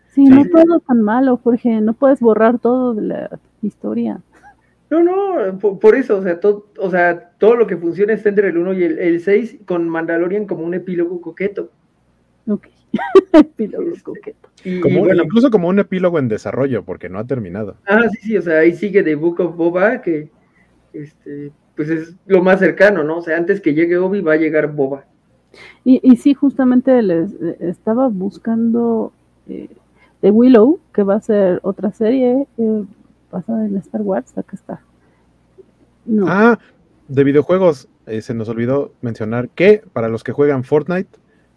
Speaker 1: Sí, no todo tan malo, Jorge. No puedes borrar todo de la historia.
Speaker 3: No, no, por, eso, o sea, todo, o sea, todo lo que funciona está entre el 1 y el, 6, con Mandalorian como un epílogo coqueto.
Speaker 1: Ok, epílogo este, coqueto.
Speaker 2: Incluso como un epílogo en desarrollo, porque no ha terminado.
Speaker 3: Ah, sí, sí, o sea, ahí sigue The Book of Boba, que este, pues es lo más cercano, ¿no? O sea, antes que llegue Obi va a llegar Boba.
Speaker 1: Y, y sí, justamente les estaba buscando eh, The Willow, que va a ser otra serie. Eh, pasada en Star Wars, acá está.
Speaker 2: Ah, de videojuegos, eh, se nos olvidó mencionar que para los que juegan Fortnite,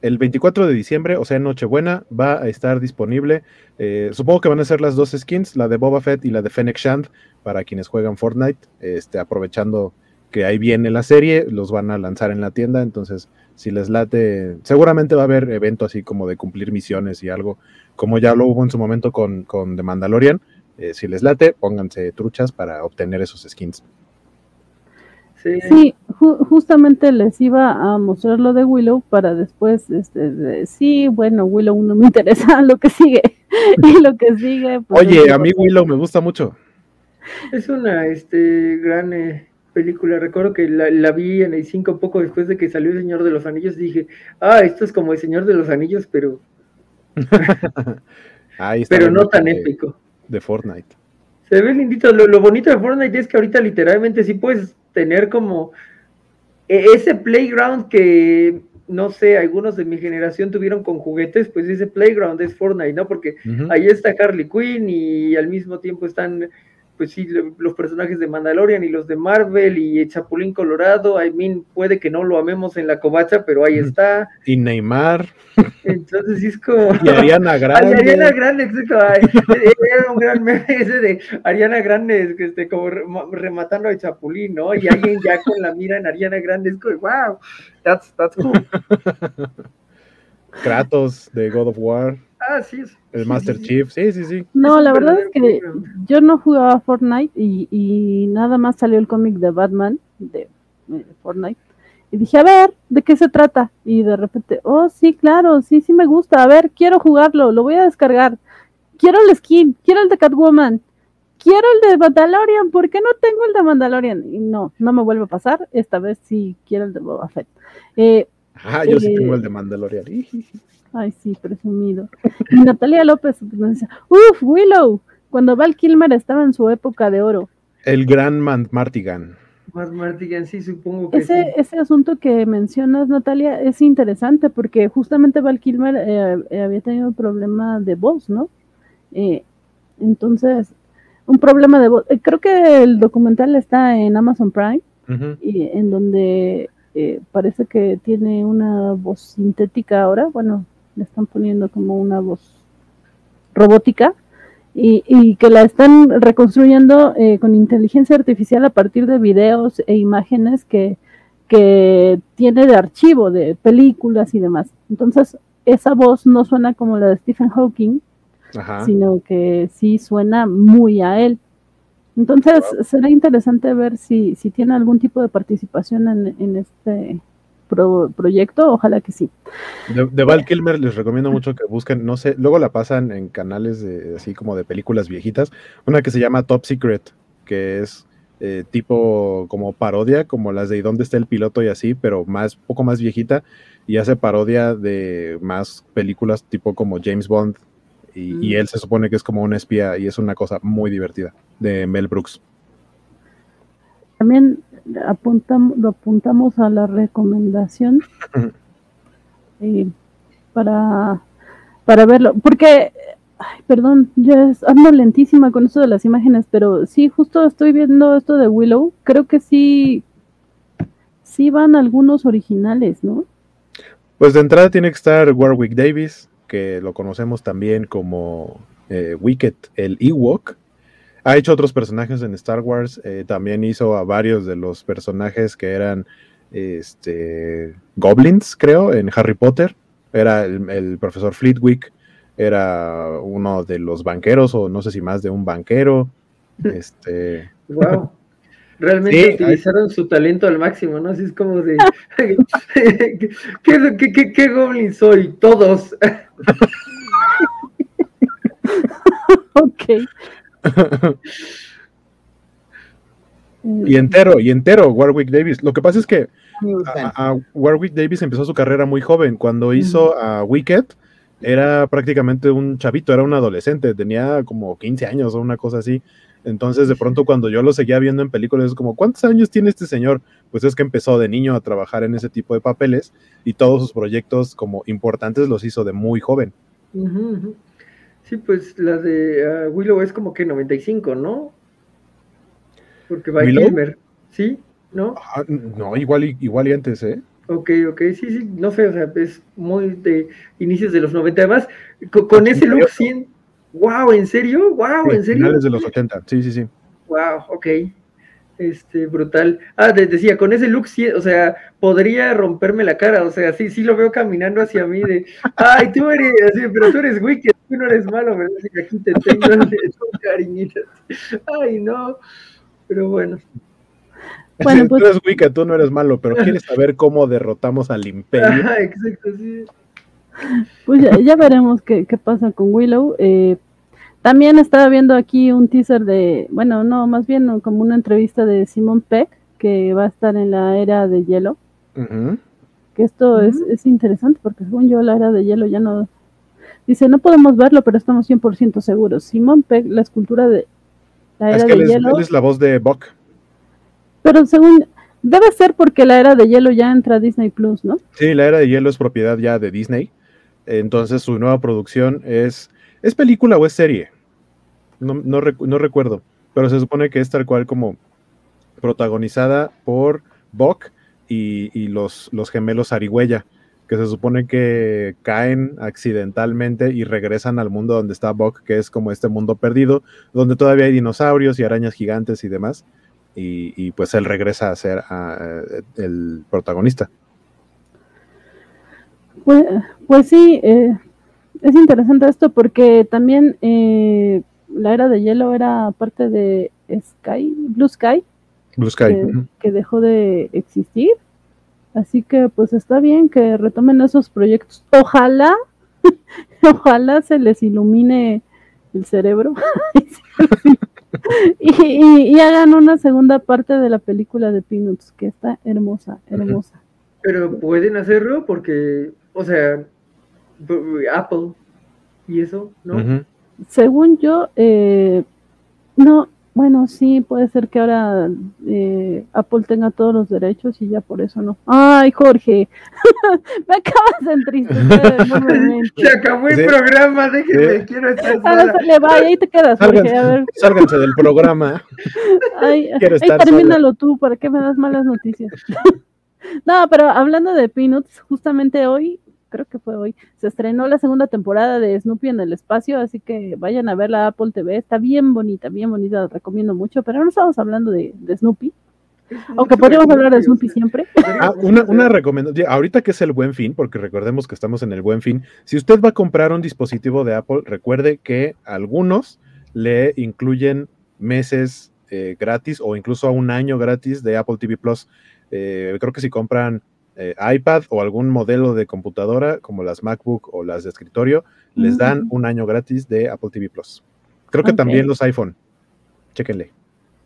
Speaker 2: el 24 de diciembre, o sea, Nochebuena, va a estar disponible. Eh, supongo que van a ser las dos skins, la de Boba Fett y la de Fennec Shand, para quienes juegan Fortnite, este, aprovechando que ahí viene la serie, los van a lanzar en la tienda, entonces si les late, seguramente va a haber evento así como de cumplir misiones y algo, como ya lo hubo en su momento con, con The Mandalorian, eh, si les late, pónganse truchas para obtener esos skins.
Speaker 1: Sí, justamente les iba a mostrar lo de Willow para después, este, sí, bueno, Willow no me interesa lo que sigue. y lo que sigue.
Speaker 2: Pues, Oye, a mí Willow me gusta mucho.
Speaker 3: Es una este, gran eh, película. Recuerdo que la, vi en el 5 poco después de que salió El Señor de los Anillos. Dije, ah, esto es como El Señor de los Anillos, pero. pero no tan épico
Speaker 2: de Fortnite.
Speaker 3: Se ve lindito. Lo, bonito de Fortnite es que ahorita literalmente sí puedes tener como e, ese playground que, no sé, algunos de mi generación tuvieron con juguetes, pues ese playground es Fortnite, ¿no? Porque ahí está Harley Quinn y al mismo tiempo están pues sí, los personajes de Mandalorian y los de Marvel y Chapulín Colorado, I mean, puede que no lo amemos en la covacha, pero ahí está.
Speaker 2: Y Neymar.
Speaker 3: Entonces sí es como...
Speaker 2: Y Ariana Grande.
Speaker 3: Ariana Grande, era un gran meme ese de Ariana Grande, este, como rematando a Chapulín, ¿no? Y alguien ya con la mira en Ariana Grande, es como, wow, that's, that's cool.
Speaker 2: Kratos de God of War.
Speaker 3: Ah, sí.
Speaker 2: El Master Chief, sí, sí, sí.
Speaker 1: No, la verdad es que yo no jugaba Fortnite y, nada más salió el cómic de Batman de eh, Fortnite. Y dije, a ver, ¿de qué se trata? Y de repente, oh, sí, claro, sí, sí me gusta. A ver, quiero jugarlo, lo voy a descargar. Quiero el skin, quiero el de Catwoman, quiero el de Mandalorian. ¿Por qué no tengo el de Mandalorian? Y no, no me vuelve a pasar. Esta vez sí quiero el de Boba Fett.
Speaker 2: Eh, ah, yo sí tengo el de Mandalorian.
Speaker 1: Ay, sí, presumido. Y Natalia López nos dice, uff, Willow, cuando Val Kilmer estaba en su época de oro.
Speaker 2: El gran Martigan.
Speaker 3: Martigan, sí, supongo que
Speaker 1: ese,
Speaker 3: sí.
Speaker 1: Ese asunto que mencionas, Natalia, es interesante porque justamente Val Kilmer eh, eh, había tenido un problema de voz, ¿no? Eh, entonces, un problema de voz. creo que el documental está en Amazon Prime, y en donde eh, parece que tiene una voz sintética ahora, bueno, le están poniendo como una voz robótica y, que la están reconstruyendo eh, con inteligencia artificial a partir de videos e imágenes que, que tiene de archivo, de películas y demás. Entonces, esa voz no suena como la de Stephen Hawking, sino que sí suena muy a él. Entonces, será interesante ver si, si tiene algún tipo de participación en, en este proyecto, ojalá que sí.
Speaker 2: De, Val Kilmer les recomiendo mucho que busquen, no sé, luego la pasan en canales de, así como de películas viejitas, una que se llama Top Secret, que es eh, tipo como parodia, como las de ¿Y dónde está el piloto? y así, pero más, poco más viejita, y hace parodia de más películas tipo como James Bond, y, y mm. él se supone que es como un espía, y es una cosa muy divertida, de Mel Brooks.
Speaker 1: También apuntamos, lo apuntamos a la recomendación para, para verlo, porque, perdón, ya ando lentísima con esto de las imágenes, pero sí, justo estoy viendo esto de Willow, creo que sí, sí van algunos originales, ¿no?
Speaker 2: Pues de entrada tiene que estar Warwick Davis, que lo conocemos también como eh, Wicket, el Ewok, ha hecho otros personajes en Star Wars. Eh, también hizo a varios de los personajes que eran este, goblins, creo, en Harry Potter. Era el, profesor Fleetwick, era uno de los banqueros, o no sé si más de un banquero. Este.
Speaker 3: Wow. Realmente utilizaron su talento al máximo, ¿no? Así es como de. ¿Qué, qué, qué goblin soy? Todos.
Speaker 1: ok.
Speaker 2: Y entero, y entero, Warwick Davis. Lo que pasa es que a, Warwick Davis empezó su carrera muy joven. Cuando hizo a Wicked, era prácticamente un chavito, era un adolescente, tenía como 15 años o una cosa así. Entonces, de pronto, cuando yo lo seguía viendo en películas, es como, ¿cuántos años tiene este señor? Pues es que empezó de niño a trabajar en ese tipo de papeles y todos sus proyectos como importantes los hizo de muy joven.
Speaker 3: Sí, pues la de ah, Willow es como que 95, ¿no? Porque va Kilmer, ¿sí? ¿No?
Speaker 2: no, igual y, igual y antes, ¿eh?
Speaker 3: Ok, ok, sí, sí, no sé, o sea, es muy de inicios de los 90. Además, con, ese look, sí, wow, ¿en serio? Wow, ¿en serio?
Speaker 2: Finales de los 80, sí, sí, sí.
Speaker 3: Wow, ok. Este, brutal. Ah, decía, con ese look, sí, o sea, podría romperme la cara, o sea, sí, sí lo veo caminando hacia mí de, ay, tú eres, así, pero tú eres wicked, tú no eres malo, ¿verdad? Así que aquí te tengo, cariñitas. Ay, no, pero bueno.
Speaker 2: Bueno, pues... Tú eres wicked, tú no eres malo, pero quieres saber cómo derrotamos al imperio.
Speaker 3: Ajá, exacto, sí.
Speaker 1: Pues ya, ya veremos qué, qué, pasa con Willow. Eh, también estaba viendo aquí un teaser de, bueno, no, más bien como una entrevista de Simon Peck, que va a estar en la era de hielo. Que esto es, es, interesante porque según yo la era de hielo ya no... Dice, no podemos verlo, pero estamos 100% seguros. Simon Peck, la escultura de
Speaker 2: la era de hielo... es la voz de Buck.
Speaker 1: Pero según... Debe ser porque la era de hielo ya entra a Disney Plus, ¿no?
Speaker 2: Sí, la era de hielo es propiedad ya de Disney. Entonces su nueva producción es... ¿Es película o es serie? no, no, recuerdo, pero se supone que es tal cual como protagonizada por Buck y, los, los, gemelos Arihuella, que se supone que caen accidentalmente y regresan al mundo donde está Buck, que es como este mundo perdido, donde todavía hay dinosaurios y arañas gigantes y demás, y, pues él regresa a ser el protagonista.
Speaker 1: Pues, pues sí, eh, es interesante esto porque también eh, la era de hielo era parte de Sky, Blue Sky.
Speaker 2: Blue Sky.
Speaker 1: Que, dejó de existir. Así que pues está bien que retomen esos proyectos. Ojalá, ojalá se les ilumine el cerebro y, hagan una segunda parte de la película de Peanuts, que está hermosa, hermosa.
Speaker 3: Pero pueden hacerlo porque, o sea, Apple y eso, ¿no?
Speaker 1: según yo, eh, no, bueno, sí, puede ser que ahora eh, Apple tenga todos los derechos y ya por eso no. Ay, Jorge, me acabas de entristecer
Speaker 3: Se acabó el programa, déjeme, quiero estar
Speaker 1: sola. A le va, ahí te quedas, Jorge, a ver.
Speaker 2: Sálganse del programa.
Speaker 1: Ay, termínalo tú, ¿para qué me das malas noticias? No, pero hablando de Peanuts, justamente hoy, creo que fue hoy, se estrenó la segunda temporada de Snoopy en el espacio, así que vayan a ver la Apple TV, está bien bonita, bien bonita, la recomiendo mucho, pero no estamos hablando de, de Snoopy, aunque podríamos hablar de Snoopy siempre.
Speaker 2: Ah, una, una recomendación, ahorita que es el buen fin, porque recordemos que estamos en el buen fin, si usted va a comprar un dispositivo de Apple, recuerde que algunos le incluyen meses eh, gratis o incluso un año gratis de Apple TV Plus. Eh, creo que si compran eh, iPad o algún modelo de computadora como las MacBook o las de escritorio, les dan un año gratis de Apple TV Plus. Creo que también los iPhone. Chéquenle.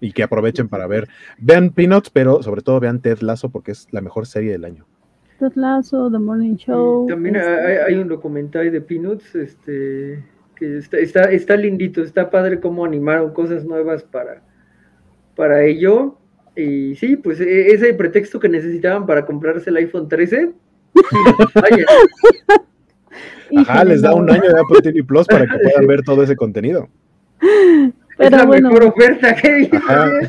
Speaker 2: Y que aprovechen para ver. Vean Peanuts, pero sobre todo vean Ted Lasso porque es la mejor serie del año.
Speaker 1: Ted Lasso, The Morning Show.
Speaker 3: Y También
Speaker 1: este,
Speaker 3: hay, hay un documental de Peanuts, este, que está, está, está lindito, está padre cómo animaron cosas nuevas para, para ello. Y sí, pues e- ese pretexto que necesitaban para comprarse el iPhone 13. sí, vaya,
Speaker 2: Ajá, les da un año de Apple TV Plus para que puedan ver todo ese contenido.
Speaker 3: es
Speaker 1: Pero
Speaker 3: la
Speaker 1: bueno,
Speaker 3: mejor oferta que
Speaker 1: híjole,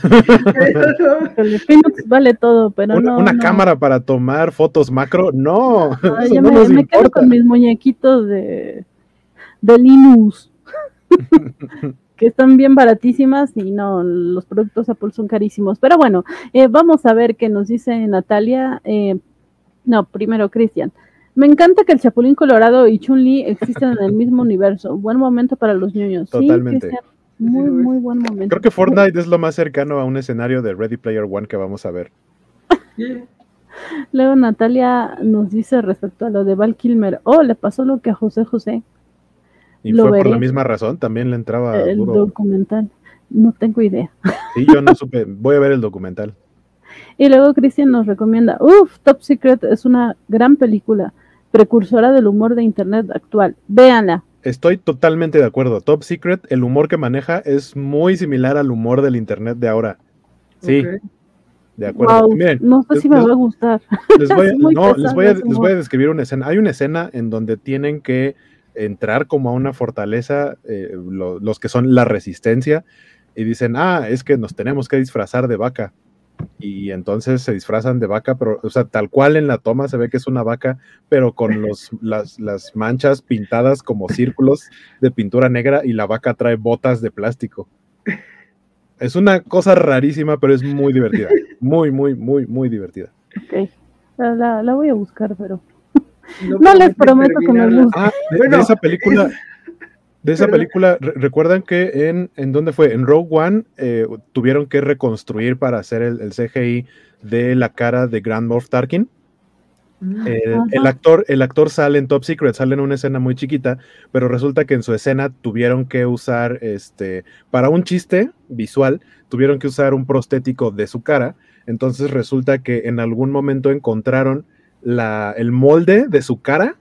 Speaker 1: Peanuts vale todo, pero
Speaker 2: una,
Speaker 1: no.
Speaker 2: una
Speaker 1: no.
Speaker 2: cámara para tomar fotos macro, no,
Speaker 1: Ay,
Speaker 2: eso
Speaker 1: yo
Speaker 2: no
Speaker 1: me,
Speaker 2: nos
Speaker 1: me quedo
Speaker 2: importa.
Speaker 1: con mis muñequitos de, de Linux. Que están bien baratísimas y no, los productos Apple son carísimos. Pero bueno, eh, vamos a ver qué nos dice Natalia. Eh, no, primero Cristian. Me encanta que el Chapulín Colorado y Chun-Li existen en el mismo universo. Buen momento para los niños.
Speaker 2: Totalmente.
Speaker 1: Sí, muy, muy buen momento.
Speaker 2: Creo que Fortnite es lo más cercano a un escenario de Ready Player One que vamos a ver.
Speaker 1: Luego Natalia nos dice respecto a lo de Val Kilmer. Oh, le pasó lo que a José José.
Speaker 2: Y
Speaker 1: Lo
Speaker 2: fue por la misma razón, también le entraba
Speaker 1: el
Speaker 2: duro.
Speaker 1: documental. No tengo idea.
Speaker 2: Sí, yo no supe, voy a ver el documental.
Speaker 1: Y luego Cristian nos recomienda, uff, Top Secret es una gran película, precursora del humor de Internet actual. Véanla.
Speaker 2: Estoy totalmente de acuerdo. Top Secret, el humor que maneja es muy similar al humor del internet de ahora. Sí, de acuerdo.
Speaker 1: Wow,
Speaker 2: Miren,
Speaker 1: no sé
Speaker 2: les-
Speaker 1: si me
Speaker 2: les-
Speaker 1: va a gustar.
Speaker 2: les voy, a- no, les voy a,
Speaker 1: ese
Speaker 2: les voy a
Speaker 1: humor.
Speaker 2: describir una escena. Hay una escena en donde tienen que entrar como a una fortaleza, eh, lo- los que son la resistencia, y dicen, ah, es que nos tenemos que disfrazar de vaca. Y entonces se disfrazan de vaca, pero, o sea, tal cual en la toma se ve que es una vaca, pero con los, las, las manchas pintadas como círculos de pintura negra y la vaca trae botas de plástico. Es una cosa rarísima, pero es muy divertida. Muy, muy, muy, muy divertida.
Speaker 1: Ok, la, la- la voy a buscar, pero
Speaker 3: No,
Speaker 1: No les prometo que me.
Speaker 2: Ah, de,
Speaker 3: Bueno,
Speaker 2: de esa película, de esa
Speaker 3: perdón.
Speaker 2: película, re- recuerdan que en, en dónde fue, en Rogue One eh, tuvieron que reconstruir para hacer el, el CGI de la cara de Grand Moff Tarkin.
Speaker 3: Mm.
Speaker 2: El, el actor, el actor sale en Top Secret, sale en una escena muy chiquita, pero resulta que en su escena tuvieron que usar, este, para un chiste visual, tuvieron que usar un prostético de su cara. Entonces resulta que en algún momento encontraron la, el molde de su cara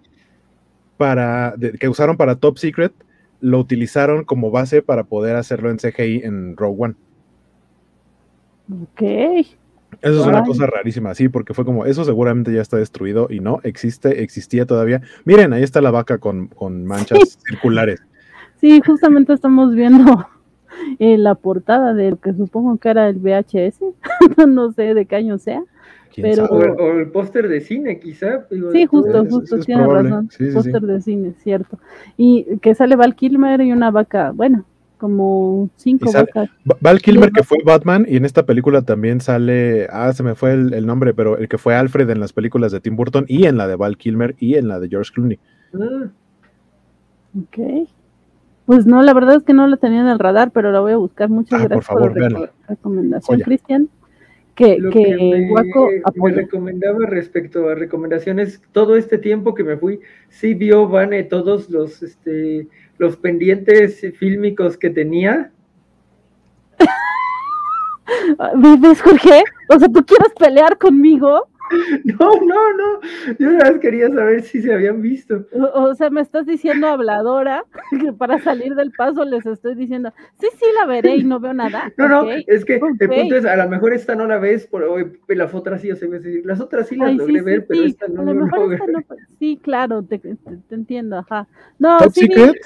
Speaker 2: para, de- que usaron para Top Secret, lo utilizaron como base para poder hacerlo en CGI en Rogue One.
Speaker 1: ok.
Speaker 2: Eso es una cosa rarísima, sí, porque fue como, eso seguramente ya está destruido y no, existe, existía todavía. Miren, ahí está la vaca con, con manchas circulares.
Speaker 1: Sí, justamente estamos viendo eh, la portada de lo que supongo que era el VHS. no sé de qué año sea.
Speaker 2: ¿Quién
Speaker 1: Pero-
Speaker 3: O, el póster de cine, quizá. digo,
Speaker 1: Sí, justo,
Speaker 2: es-
Speaker 1: justo,
Speaker 2: es
Speaker 1: tiene
Speaker 2: probable.
Speaker 1: razón.
Speaker 2: Sí, sí, sí.
Speaker 1: Póster de cine, cierto. Y que sale Val Kilmer y una vaca, bueno, como cinco vacas.
Speaker 2: Val Kilmer, que fue Batman, y en esta película también sale, ah, se me fue el, el nombre, pero el que fue Alfred en las películas de Tim Burton y en la de Val Kilmer y en la de George Clooney.
Speaker 3: Ah,
Speaker 1: Ok. Pues no, la verdad es que no la tenía en el radar, pero la voy a buscar. Muchas
Speaker 2: Ah, por
Speaker 1: gracias por,
Speaker 2: favor,
Speaker 1: la recomendación. Cristian. Que,
Speaker 3: Lo
Speaker 1: que,
Speaker 3: que me,
Speaker 1: Guaco
Speaker 3: me
Speaker 1: apoya.
Speaker 3: recomendaba respecto a recomendaciones, todo este tiempo que me fui, sí vio Vane todos los, este, los pendientes fílmicos que tenía.
Speaker 1: Ah, ¿Ves, Jorge? O sea, ¿tú quieres pelear conmigo?
Speaker 3: No, no, no. Yo nada más quería saber si se habían visto.
Speaker 1: O, o sea, me estás diciendo habladora que para salir del paso les estoy diciendo, sí, sí, la veré y no veo nada.
Speaker 3: No, no, es que
Speaker 1: ok.
Speaker 3: el punto es, a lo mejor esta no la ves, pero hoy las otras sí, o sea, las otras sí las
Speaker 1: Ay,
Speaker 3: logré
Speaker 1: sí,
Speaker 3: ver,
Speaker 1: sí,
Speaker 3: pero
Speaker 1: sí.
Speaker 3: esta no
Speaker 1: a lo mejor esta
Speaker 3: ver.
Speaker 1: no- sí, claro, te, te- te entiendo, ajá. No,
Speaker 2: Top
Speaker 1: sí,
Speaker 2: Secret,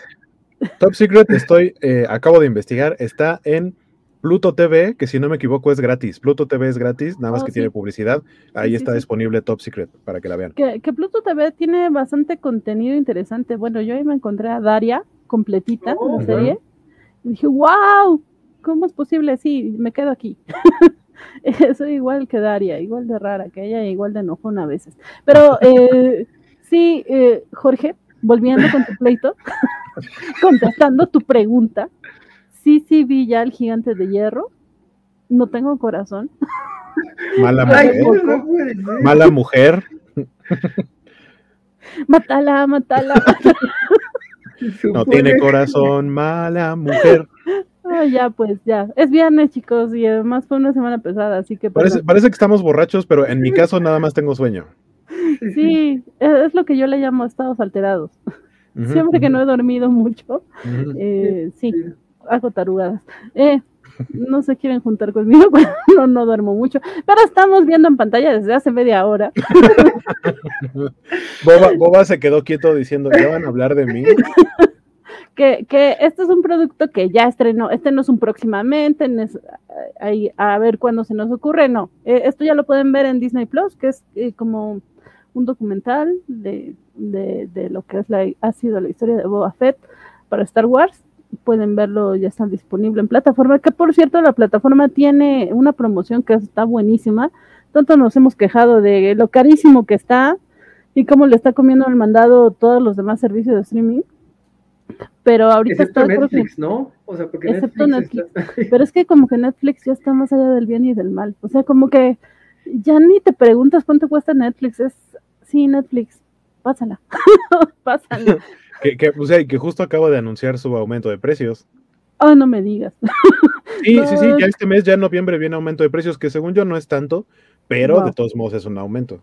Speaker 2: Top Secret, estoy, eh, acabo de investigar, está en Pluto TV, que si no me equivoco es gratis. Pluto TV es gratis, nada más
Speaker 1: Oh,
Speaker 2: que
Speaker 1: sí.
Speaker 2: tiene publicidad. Ahí
Speaker 1: sí,
Speaker 2: está
Speaker 1: sí.
Speaker 2: disponible Top Secret para que la vean.
Speaker 1: Que, que Pluto TV tiene bastante contenido interesante. Bueno, yo ahí me encontré a Daria completita,
Speaker 3: Oh,
Speaker 1: la serie. Y dije, wow, ¿cómo es posible? Sí, me quedo aquí. Soy igual que Daria, igual de rara que ella, igual de enojona a veces. Pero eh, sí, eh, Jorge, volviendo con tu pleito, contestando tu pregunta, sí, sí vi ya el gigante de hierro. No tengo corazón.
Speaker 2: Mala
Speaker 3: Ay,
Speaker 2: mujer.
Speaker 3: no.
Speaker 2: Mala mujer.
Speaker 1: Mátala, mátala.
Speaker 2: No
Speaker 3: Supone-
Speaker 2: tiene corazón. Mala mujer.
Speaker 1: Ah, ya, pues ya. Es viernes, chicos, y además fue una semana pesada, así que.
Speaker 2: Parece,
Speaker 1: perdón.
Speaker 2: parece que estamos borrachos, pero en mi caso nada más tengo sueño.
Speaker 1: Sí, es lo que yo le llamo estados alterados. Siempre que no he dormido mucho, eh, sí,
Speaker 3: Sí.
Speaker 1: Hago tarugadas. Eh, no se quieren juntar conmigo no duermo mucho, pero estamos viendo en pantalla desde hace media hora.
Speaker 2: Boba, Boba se quedó quieto diciendo, ¿ya van a hablar de mí?
Speaker 1: Que, que este es un producto que ya estrenó, este no es un próximamente, es, ahí, a ver cuándo se nos ocurre, no. Eh, esto ya lo pueden ver en Disney Plus, que es eh, como un documental de, de, de lo que es la, ha sido la historia de Boba Fett para Star Wars. Pueden verlo, ya está disponible en plataforma, que por cierto la plataforma tiene una promoción que está buenísima. Tanto nos hemos quejado de lo carísimo que está y cómo le está comiendo el mandado todos los demás servicios de streaming. Pero ahorita
Speaker 3: Excepto
Speaker 1: está, que-
Speaker 3: Netflix, ¿no? O sea, porque
Speaker 1: Excepto
Speaker 3: Netflix, está-
Speaker 1: pero es que como que Netflix ya está más allá del bien y del mal. O sea, como que ya ni te preguntas cuánto cuesta Netflix. Es, sí, Netflix, pásala. pásala.
Speaker 2: Que, que, o sea, que justo acaba de anunciar su aumento de precios.
Speaker 1: Oh, no me digas.
Speaker 2: Sí, sí, sí, ya este mes, ya en noviembre, viene aumento de precios, que según yo no es tanto, pero
Speaker 1: Wow.
Speaker 2: de todos modos es un aumento.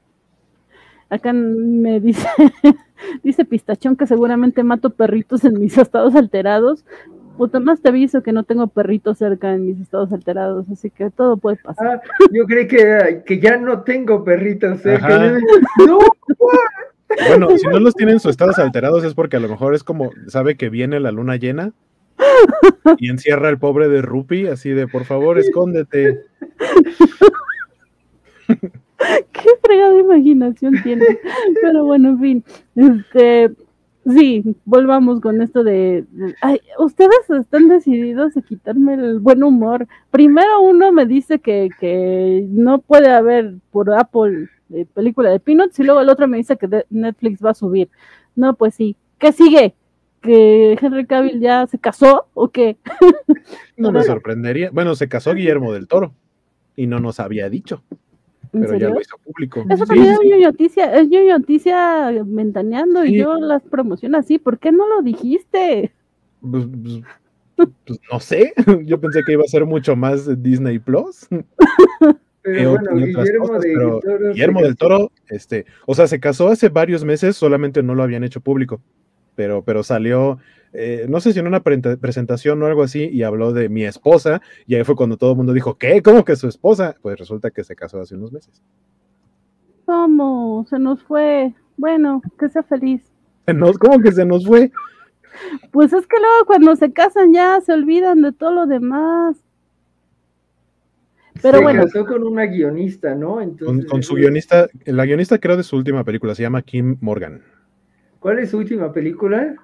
Speaker 1: Acá me dice, dice Pistachón que seguramente mato perritos en mis estados alterados. Puta más te aviso que no tengo perritos cerca en mis estados alterados, así que todo puede pasar.
Speaker 3: Ah, yo creí que, que ya no tengo perritos cerca.
Speaker 2: Ajá.
Speaker 3: No,
Speaker 2: Bueno, si no los tienen sus estados alterados es porque a lo mejor es como, sabe que viene la luna llena y encierra al pobre de Rupi, así de, por favor, escóndete.
Speaker 1: qué fregada imaginación tiene. Pero bueno, en fin. Este, sí, volvamos con esto de, de- ay, ustedes están decididos a quitarme el buen humor. Primero uno me dice que, que no puede haber por Apple eh, película de Peanuts y luego el otro me dice que de- Netflix va a subir. No, pues sí. ¿Qué sigue? ¿Que Henry Cavill ya se casó o qué?
Speaker 2: No me sorprendería. Bueno, se casó Guillermo del Toro y no nos había dicho,
Speaker 1: ¿En
Speaker 2: pero ya lo hizo público.
Speaker 1: Eso también
Speaker 2: sí,
Speaker 1: es noticia, es noticia ventaneando y yo las promociono así. ¿Por qué no lo dijiste?
Speaker 2: Pues, pues, pues, no sé, yo pensé que iba a ser mucho más de Disney Plus.
Speaker 3: pero
Speaker 2: Eh,
Speaker 3: bueno, Guillermo,
Speaker 2: cosas,
Speaker 3: de
Speaker 2: pero
Speaker 3: Toro se
Speaker 2: Guillermo del
Speaker 3: casó.
Speaker 2: Toro, este, o sea, se casó hace varios meses, solamente no lo habían hecho público, pero, pero salió, eh, no sé si en una pre- presentación o algo así, y habló de mi esposa, y ahí fue cuando todo el mundo dijo, ¿qué? ¿Cómo que su esposa? Pues resulta que se casó hace unos meses.
Speaker 1: ¿Cómo? Se nos fue. Bueno, que sea feliz.
Speaker 2: Nos- ¿Cómo que se nos fue?
Speaker 1: Pues es que luego cuando se casan ya se olvidan de todo lo demás. Pero
Speaker 3: se
Speaker 1: bueno.
Speaker 3: casó con una guionista, ¿no?
Speaker 2: Con,
Speaker 3: Entonces,
Speaker 2: con su guionista, la guionista creo de su última película, se llama Kim Morgan.
Speaker 3: ¿Cuál es su última película?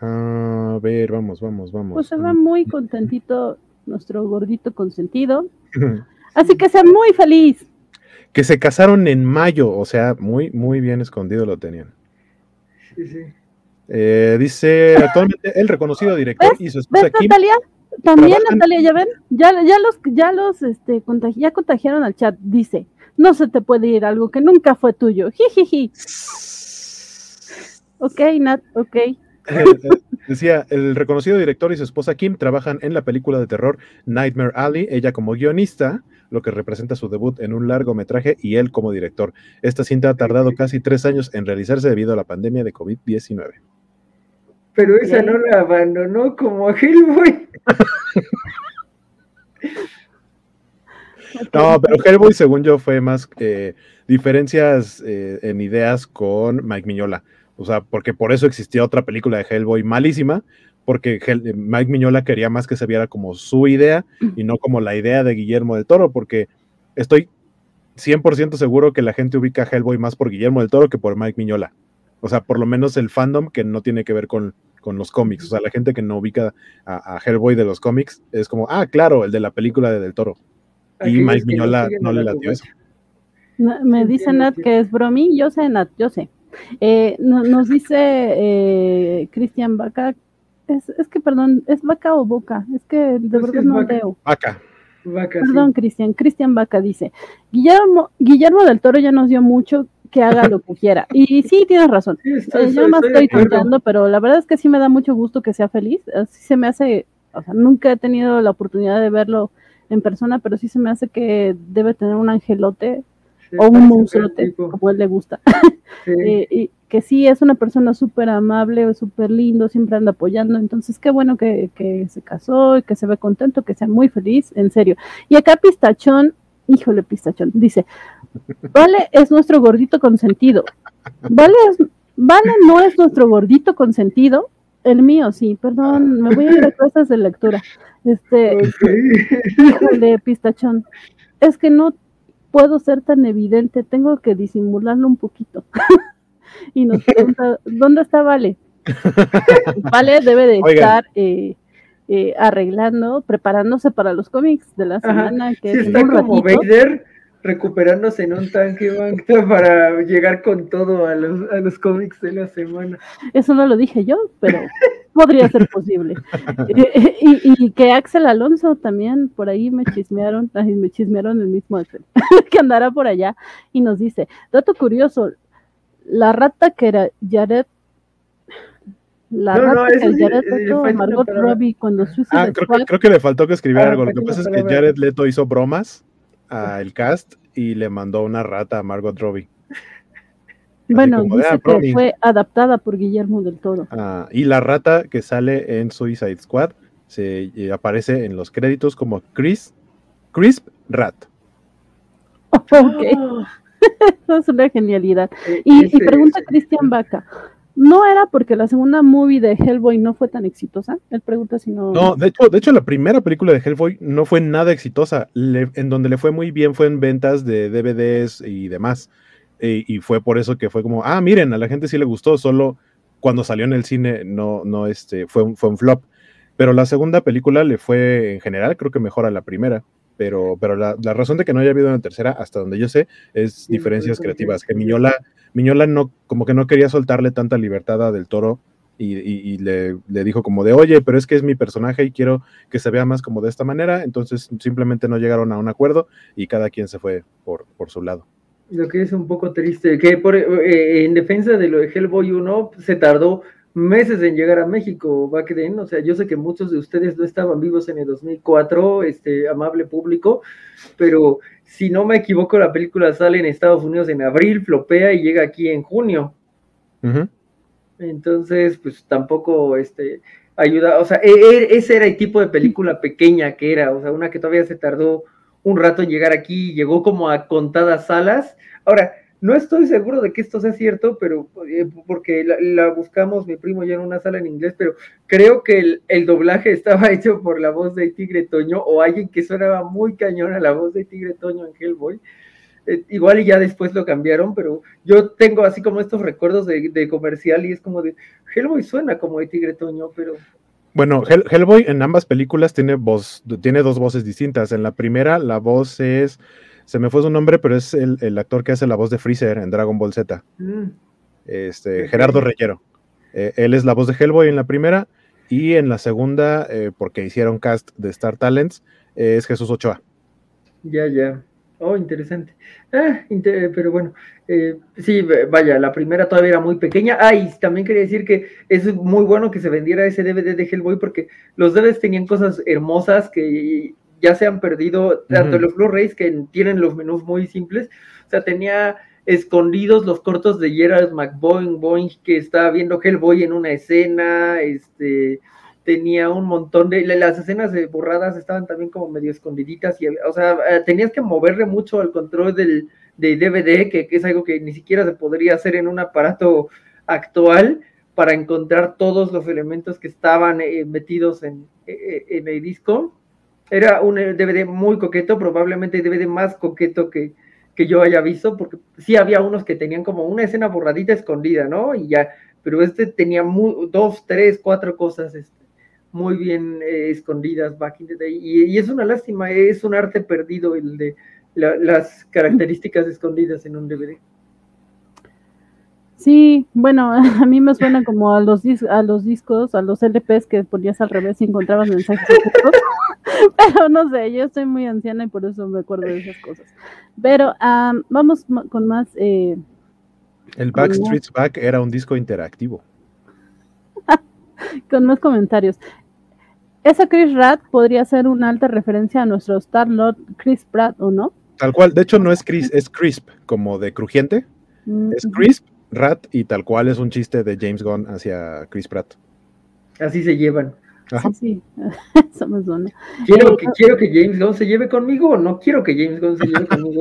Speaker 2: A ver, vamos, vamos, vamos.
Speaker 1: Pues se va muy
Speaker 2: Mm.
Speaker 1: contentito nuestro gordito consentido. Así que sea muy feliz.
Speaker 2: que se casaron en mayo, o sea, muy, muy bien escondido lo tenían.
Speaker 3: Sí, sí.
Speaker 2: Eh, dice actualmente el reconocido director y su esposa
Speaker 1: ¿Ves,
Speaker 2: Kim.
Speaker 1: Natalia? También,
Speaker 2: trabajan-
Speaker 1: Natalia, ya ven, ya, ya los, ya los, este, contagi- ya contagiaron al chat. Dice, no se te puede ir algo que nunca fue tuyo. Jijiji. Ok, Nat, ok.
Speaker 2: Decía, el reconocido director y su esposa Kim trabajan en la película de terror Nightmare Alley, ella como guionista, lo que representa su debut en un largometraje, y él como director. Esta cinta ha tardado casi tres años en realizarse debido a la pandemia de COVID-19.
Speaker 3: Pero esa no la abandonó como a Hellboy.
Speaker 2: No, pero Hellboy, según yo, fue más eh, diferencias eh, en ideas con Mike Miñola. O sea, porque por eso existía otra película de Hellboy malísima, porque Mike Miñola quería más que se viera como su idea y no como la idea de Guillermo del Toro, porque estoy 100% seguro que la gente ubica a Hellboy más por Guillermo del Toro que por Mike Miñola. O sea, por lo menos el fandom que no tiene que ver con, los cómics. O sea, la gente que no ubica a, Hellboy de los cómics es como, ah, claro, el de la película de Del Toro. Y Mike Miñola no, le latió eso.
Speaker 1: me dice Nat que es bromi, yo sé, Nat, yo sé. Eh, nos dice eh, Cristian Vaca, es, es, que perdón, ¿es vaca o boca? Es que de pues verdad no veo.
Speaker 2: Vaca.
Speaker 1: Perdón, Cristian. Cristian Vaca dice, Guillermo, Guillermo del Toro ya nos dio mucho que haga lo que quiera. Y sí, tienes razón. Eh, yo más estoy contando, pero la verdad es que sí me da mucho gusto que sea feliz. Así se me hace, o sea, nunca he tenido la oportunidad de verlo en persona, pero sí se me hace que debe tener un angelote o un monstruote, como él le gusta. Eh, y que sí es una persona súper amable, súper lindo, siempre anda apoyando. Entonces, qué bueno que, que se casó y que se ve contento, que sea muy feliz, en serio. Y acá Pistachón, híjole, Pistachón, dice, Vale es nuestro gordito consentido. Vale, vale no es nuestro gordito consentido. El mío, sí, perdón, me voy a ir a cosas de lectura. Este, híjole, pistachón. Es que no puedo ser tan evidente, tengo que disimularlo un poquito. y nos pregunta, ¿dónde está Vale? Vale debe de estar eh, eh, arreglando, preparándose para los cómics de la semana. Que
Speaker 3: sí, está como recuperándose en un tanque para llegar con todo a los, a los cómics de la semana.
Speaker 1: Eso no lo dije yo, pero podría ser posible. y, que Axel Alonso también por ahí me chismearon, me chismearon el mismo Axel, que andará por allá y nos dice, dato curioso, la rata que era Jared la rata que Jared Leto, Margot Robbie cuando
Speaker 2: ah, creo, que, creo que le faltó que escribiera ah, algo. Lo que pasa es que Jared Leto hizo bromas al cast y le mandó una rata a Margot Robbie.
Speaker 1: bueno, dice ah, que fue adaptada por Guillermo del Toro.
Speaker 2: Ah, y la rata que sale en Suicide Squad se eh, aparece en los créditos como Chris Crisp Rat.
Speaker 1: Ok. Eso es una genialidad. E, y, y pregunta Cristian Vaca, ¿No era porque la segunda movie de Hellboy no fue tan exitosa? Él pregunta si no.
Speaker 2: No, de hecho, de hecho la primera película de Hellboy no fue nada exitosa. en donde le fue muy bien fue en ventas de DVDs y demás. E, y fue por eso que fue como, ah, miren, a la gente sí le gustó, solo cuando salió en el cine no, no, este, fue un, fue un flop. Pero la segunda película le fue en general, creo que mejor a la primera. Pero, pero la, la razón de que no haya habido una tercera, hasta donde yo sé, es diferencias creativas. Que Miñola Miñola no, como que no quería soltarle tanta libertad a Del Toro y, le, dijo como de, oye, pero es que es mi personaje y quiero que se vea más como de esta manera, entonces simplemente no llegaron a un acuerdo y cada quien se fue por, por su lado.
Speaker 3: Lo que es un poco triste, que por, eh, en defensa de lo de Hellboy 1 se tardó meses en llegar a México, back then, o sea, yo sé que muchos de ustedes no estaban vivos en el 2004, este amable público, pero si no me equivoco, la película sale en Estados Unidos en abril, flopea y llega aquí en junio. Entonces, pues tampoco este, ayuda, o sea, e, e, ese era el tipo de película pequeña que era, o sea, una que todavía se tardó un rato en llegar aquí, llegó como a contadas salas. Ahora, no estoy seguro de que esto sea cierto, pero eh, porque la, buscamos mi primo ya en una sala en inglés, pero creo que el, doblaje estaba hecho por la voz de Tigre Toño o alguien que sonaba muy cañón a la voz de Tigre Toño en Hellboy. Eh, igual y ya después lo cambiaron, pero yo tengo así como estos recuerdos de, comercial y es como de Hellboy suena como de Tigre Toño, pero
Speaker 2: bueno, Hellboy en ambas películas tiene voz, tiene dos voces distintas. En la primera, la voz es se me fue su nombre, pero es el, actor que hace la voz de Freezer en Dragon Ball Z. Mm. Este, Gerardo Reyero. Eh, él es la voz de Hellboy en la primera y en la segunda, eh, porque hicieron cast de Star Talents, es Jesús Ochoa.
Speaker 3: Ya, ya. Oh, interesante. Ah, pero bueno, eh, sí, vaya, la primera todavía era muy pequeña. Ah, y también quería decir que es muy bueno que se vendiera ese DVD de Hellboy porque los DVDs tenían cosas hermosas que ya se han perdido, tanto los Blu-rays que tienen los menús muy simples, o sea, tenía escondidos los cortos de Gerald McBoing, Boing, que estaba viendo Hellboy en una escena, este, tenía un montón de, las escenas de borradas estaban también como medio escondiditas, y, o sea, eh, tenías que moverle mucho al control del, de DVD, que, que es algo que ni siquiera se podría hacer en un aparato actual, para encontrar todos los elementos que estaban eh, metidos en, eh, en, el disco. Era un DVD muy coqueto, probablemente el DVD más coqueto que, que yo haya visto, porque sí había unos que tenían como una escena borradita escondida, ¿no? Y ya, pero este tenía dos, tres, cuatro cosas este, muy bien eh, escondidas back in the day. Y, es una lástima, es un arte perdido el de las características escondidas en un DVD.
Speaker 1: Sí, bueno, a mí me suena como a los, a los discos, a los LPs que ponías al revés y encontrabas mensajes pero no sé, yo estoy muy anciana y por eso me acuerdo de esas cosas. Pero vamos con más... Eh,
Speaker 2: el Backstreet's Back era un disco interactivo.
Speaker 1: con más comentarios. Esa Chris Rat podría ser una alta referencia a nuestro Star Lord Chris Pratt, ¿o no?
Speaker 2: Tal cual, de hecho no es Chris, es crisp, como de crujiente. Mm, es crisp Rat y tal cual es un chiste de James Gunn hacia Chris Pratt.
Speaker 3: Así se llevan.
Speaker 1: Sí, somos
Speaker 3: Quiero, que, quiero que James Gunn se lleve conmigo o no quiero que James Gunn se lleve conmigo.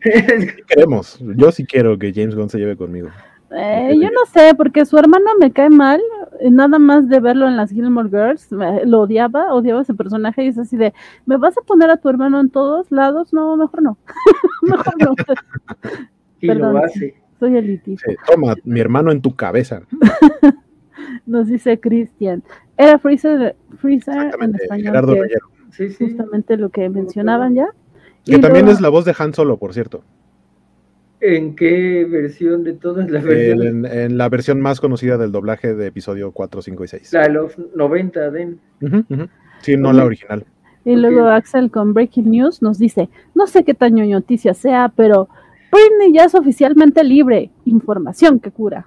Speaker 2: Queremos. Yo sí quiero que James Gunn se lleve conmigo.
Speaker 1: Eh, yo no sé, porque su hermano me cae mal, eh, nada más de verlo en las Gilmore Girls, lo odiaba, odiaba ese personaje y es así de, ¿me vas a poner a tu hermano en todos lados? No, mejor no. mejor no.
Speaker 3: y lo hace.
Speaker 1: Soy elitista.
Speaker 2: toma, mi hermano en tu cabeza.
Speaker 1: Nos dice Cristian. Era Freezer, Freezer en español.
Speaker 2: Gerardo
Speaker 1: Sí, sí. Justamente lo que mencionaban ya.
Speaker 2: Que también es la voz de Han Solo, por cierto.
Speaker 3: ¿En qué versión de todas las versiones?
Speaker 2: En, la versión más conocida del doblaje de episodio 4, 5 y 6.
Speaker 3: La de los 90, Den.
Speaker 2: Sí, no la original.
Speaker 1: Y luego Axel con Breaking News nos dice, no sé qué tan noticia sea, pero Britney ya es oficialmente libre. Información que cura.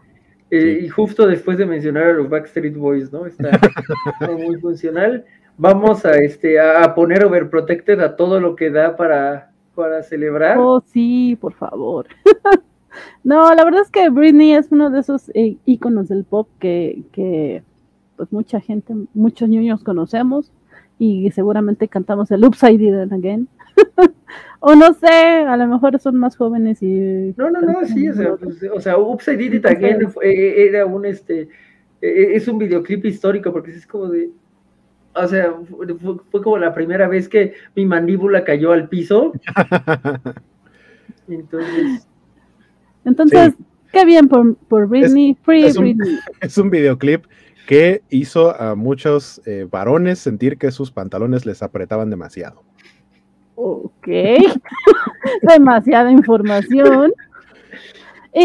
Speaker 3: Eh, y justo después de mencionar a los Backstreet Boys, ¿no? Está muy funcional. Vamos a este a poner Overprotected a todo lo que da para, para celebrar.
Speaker 1: Oh, sí, por favor. no, la verdad es que Britney es uno de esos eh, íconos del pop que, que pues mucha gente, muchos niños conocemos y seguramente cantamos el Upside Down Again. o no sé, a lo mejor son más jóvenes y...
Speaker 3: No, no, no, sí, o sea, pues, o sea Upside It Again eh, era un, este, eh, es un videoclip histórico porque es como de... O sea, fue, como la primera vez que mi mandíbula cayó al piso. Entonces...
Speaker 1: Entonces, qué bien por, por Britney, Free
Speaker 2: es
Speaker 1: Britney.
Speaker 2: Un, es un videoclip que hizo a muchos eh, varones sentir que sus pantalones les apretaban demasiado.
Speaker 1: Ok, demasiada información.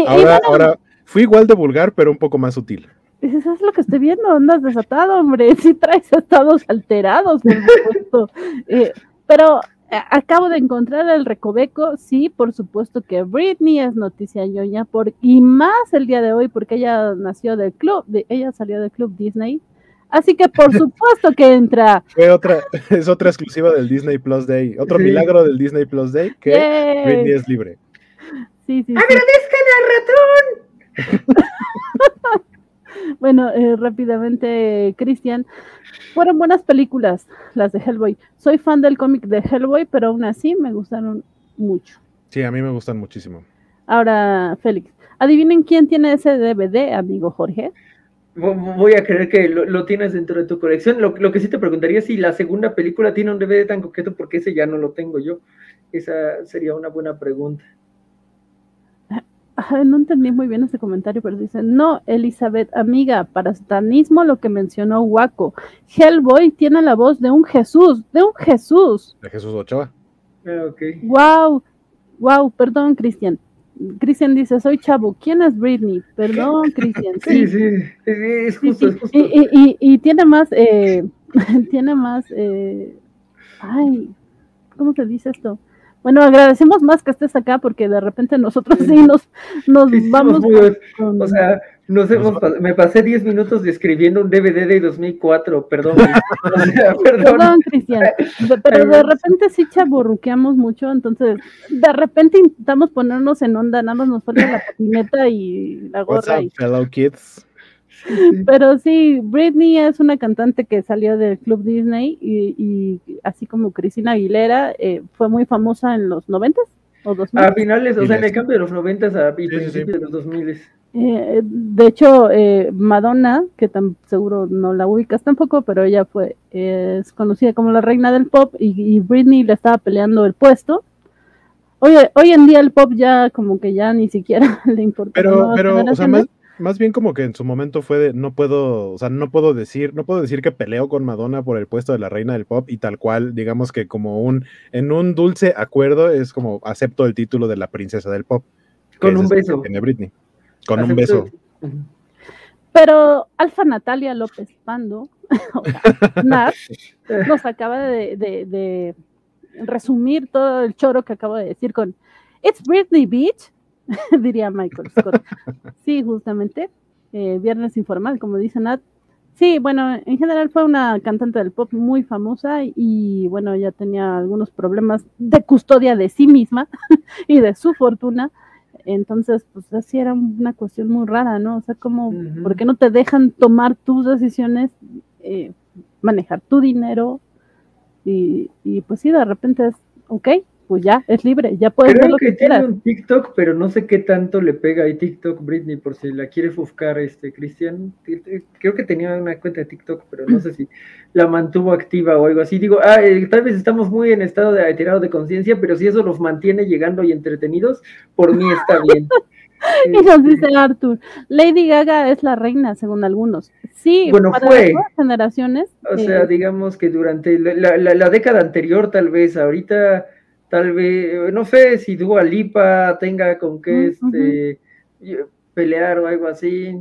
Speaker 2: ahora, ahora, fui igual de vulgar, pero un poco más sutil.
Speaker 1: Eso es lo que estoy viendo, andas desatado, hombre. Sí traes estados alterados, por supuesto. Eh, pero eh, acabo de encontrar el recoveco. Sí, por supuesto que Britney es noticia ñoña, por, y más el día de hoy, porque ella nació del club, de, ella salió del club Disney. Así que por supuesto que entra.
Speaker 2: Fue otra, es otra exclusiva del Disney Plus Day, otro milagro del Disney Plus Day que Britney es libre.
Speaker 1: Sí, sí.
Speaker 3: ¡Agradezcan al
Speaker 1: ratón! bueno, eh, rápidamente, Cristian, fueron buenas películas las de Hellboy. Soy fan del cómic de Hellboy, pero aún así me gustaron mucho.
Speaker 2: Sí, a mí me gustan muchísimo.
Speaker 1: Ahora, Félix, adivinen quién tiene ese DVD, amigo Jorge
Speaker 3: voy a creer que lo, tienes dentro de tu colección. Lo, que sí te preguntaría es si la segunda película tiene un DVD tan coqueto, porque ese ya no lo tengo yo. Esa sería una buena pregunta.
Speaker 1: no entendí muy bien ese comentario, pero dice, no, Elizabeth, amiga, para satanismo lo que mencionó Waco. Hellboy tiene la voz de un Jesús, de un Jesús.
Speaker 2: De Jesús Ochoa.
Speaker 3: Ah, ok.
Speaker 1: Wow, wow, perdón, Cristian. Cristian dice, soy chavo. ¿Quién es Britney? Perdón, Cristian.
Speaker 3: Sí, sí, es justo, es justo.
Speaker 1: Y, tiene más, eh, tiene más, eh, ay, ¿cómo se dice esto? Bueno, agradecemos más que estés acá porque de repente nosotros sí, nos, nos vamos.
Speaker 3: O sea, nos hemos, me pasé 10 minutos describiendo un DVD de 2004, perdón.
Speaker 1: perdón. Cristian. Pero de repente sí chaburruqueamos mucho, entonces de repente intentamos ponernos en onda, nada más nos falta la patineta y la gorra.
Speaker 2: What's fellow kids?
Speaker 1: Pero sí, Britney es una cantante que salió del Club Disney y, así como Cristina Aguilera eh, fue muy famosa en los 90 o 2000.
Speaker 3: A finales, o sea, en el cambio de los 90 a principios de los 2000.
Speaker 1: Eh, de hecho, eh, Madonna, que tan seguro no la ubicas tampoco, pero ella fue es conocida como la reina del pop y, Britney le estaba peleando el puesto. Hoy, hoy en día el pop ya como que ya ni siquiera le importa.
Speaker 2: Pero, pero, o sea, más, bien como que en su momento fue de no puedo, o sea, no puedo decir, no puedo decir que peleo con Madonna por el puesto de la reina del pop y tal cual, digamos que como un, en un dulce acuerdo es como acepto el título de la princesa del pop.
Speaker 3: Con un beso.
Speaker 2: Tiene Britney. Con un beso.
Speaker 1: Pero Alfa Natalia López Pando, nos acaba de, resumir todo el choro que acabo de decir con It's Britney Beach, diría Michael Scott. Sí, justamente. Eh, viernes informal, como dice Nat. Sí, bueno, en general fue una cantante del pop muy famosa y bueno, ya tenía algunos problemas de custodia de sí misma y de su fortuna entonces, pues así era una cuestión muy rara, ¿no? O sea, como, ¿por qué no te dejan tomar tus decisiones, eh, manejar tu dinero? Y, y pues sí, de repente es, ok, pues ya, es libre, ya puedes
Speaker 3: Creo que, tiene un TikTok, pero no sé qué tanto le pega a TikTok Britney, por si la quiere buscar este Cristian. Creo que tenía una cuenta de TikTok, pero no sé si la mantuvo activa o algo así. Digo, ah, eh, tal vez estamos muy en estado de alterado de conciencia, pero si eso los mantiene llegando y entretenidos, por mí está bien.
Speaker 1: y nos dice Arthur, Lady Gaga es la reina, según algunos. Sí,
Speaker 3: bueno, para fue.
Speaker 1: Las generaciones.
Speaker 3: O sea, eh, digamos que durante la década anterior, tal vez, ahorita tal vez, no sé si Dua Lipa tenga con qué este, pelear o algo así,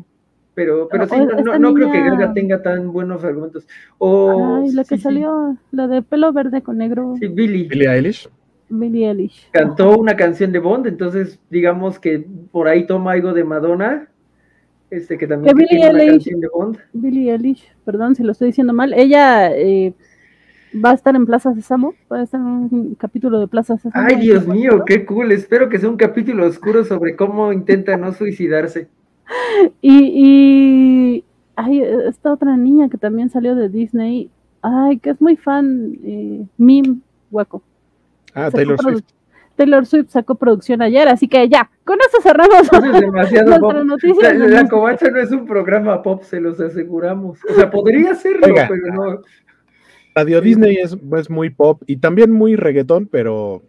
Speaker 3: pero, pero sí, no, creo que Gaga tenga tan buenos argumentos. O,
Speaker 1: Ay, la que salió, la de pelo verde con negro.
Speaker 3: Sí, Billy.
Speaker 2: Billie Eilish.
Speaker 1: Billie Eilish.
Speaker 3: Cantó una canción de Bond, entonces digamos que por ahí toma algo de Madonna, este que también
Speaker 1: tiene una canción de Bond. Billie Eilish, perdón si lo estoy diciendo mal, ella eh, va a estar en Plaza Sésamo, va a estar en un capítulo de Plaza Sésamo.
Speaker 3: Ay, Dios mío, qué cool. Espero que sea un capítulo oscuro sobre cómo intenta no suicidarse.
Speaker 1: Y, y ay, esta otra niña que también salió de Disney, ay, que es muy fan, eh, Mim Waco.
Speaker 2: Ah, Taylor Swift.
Speaker 1: Taylor Swift sacó producción ayer, así que ya, con eso cerramos.
Speaker 3: es demasiado pop. La, la, Covacha no es un programa pop, se los aseguramos. O sea, podría serlo, pero no.
Speaker 2: Radio Disney es, muy pop y también muy reggaetón, pero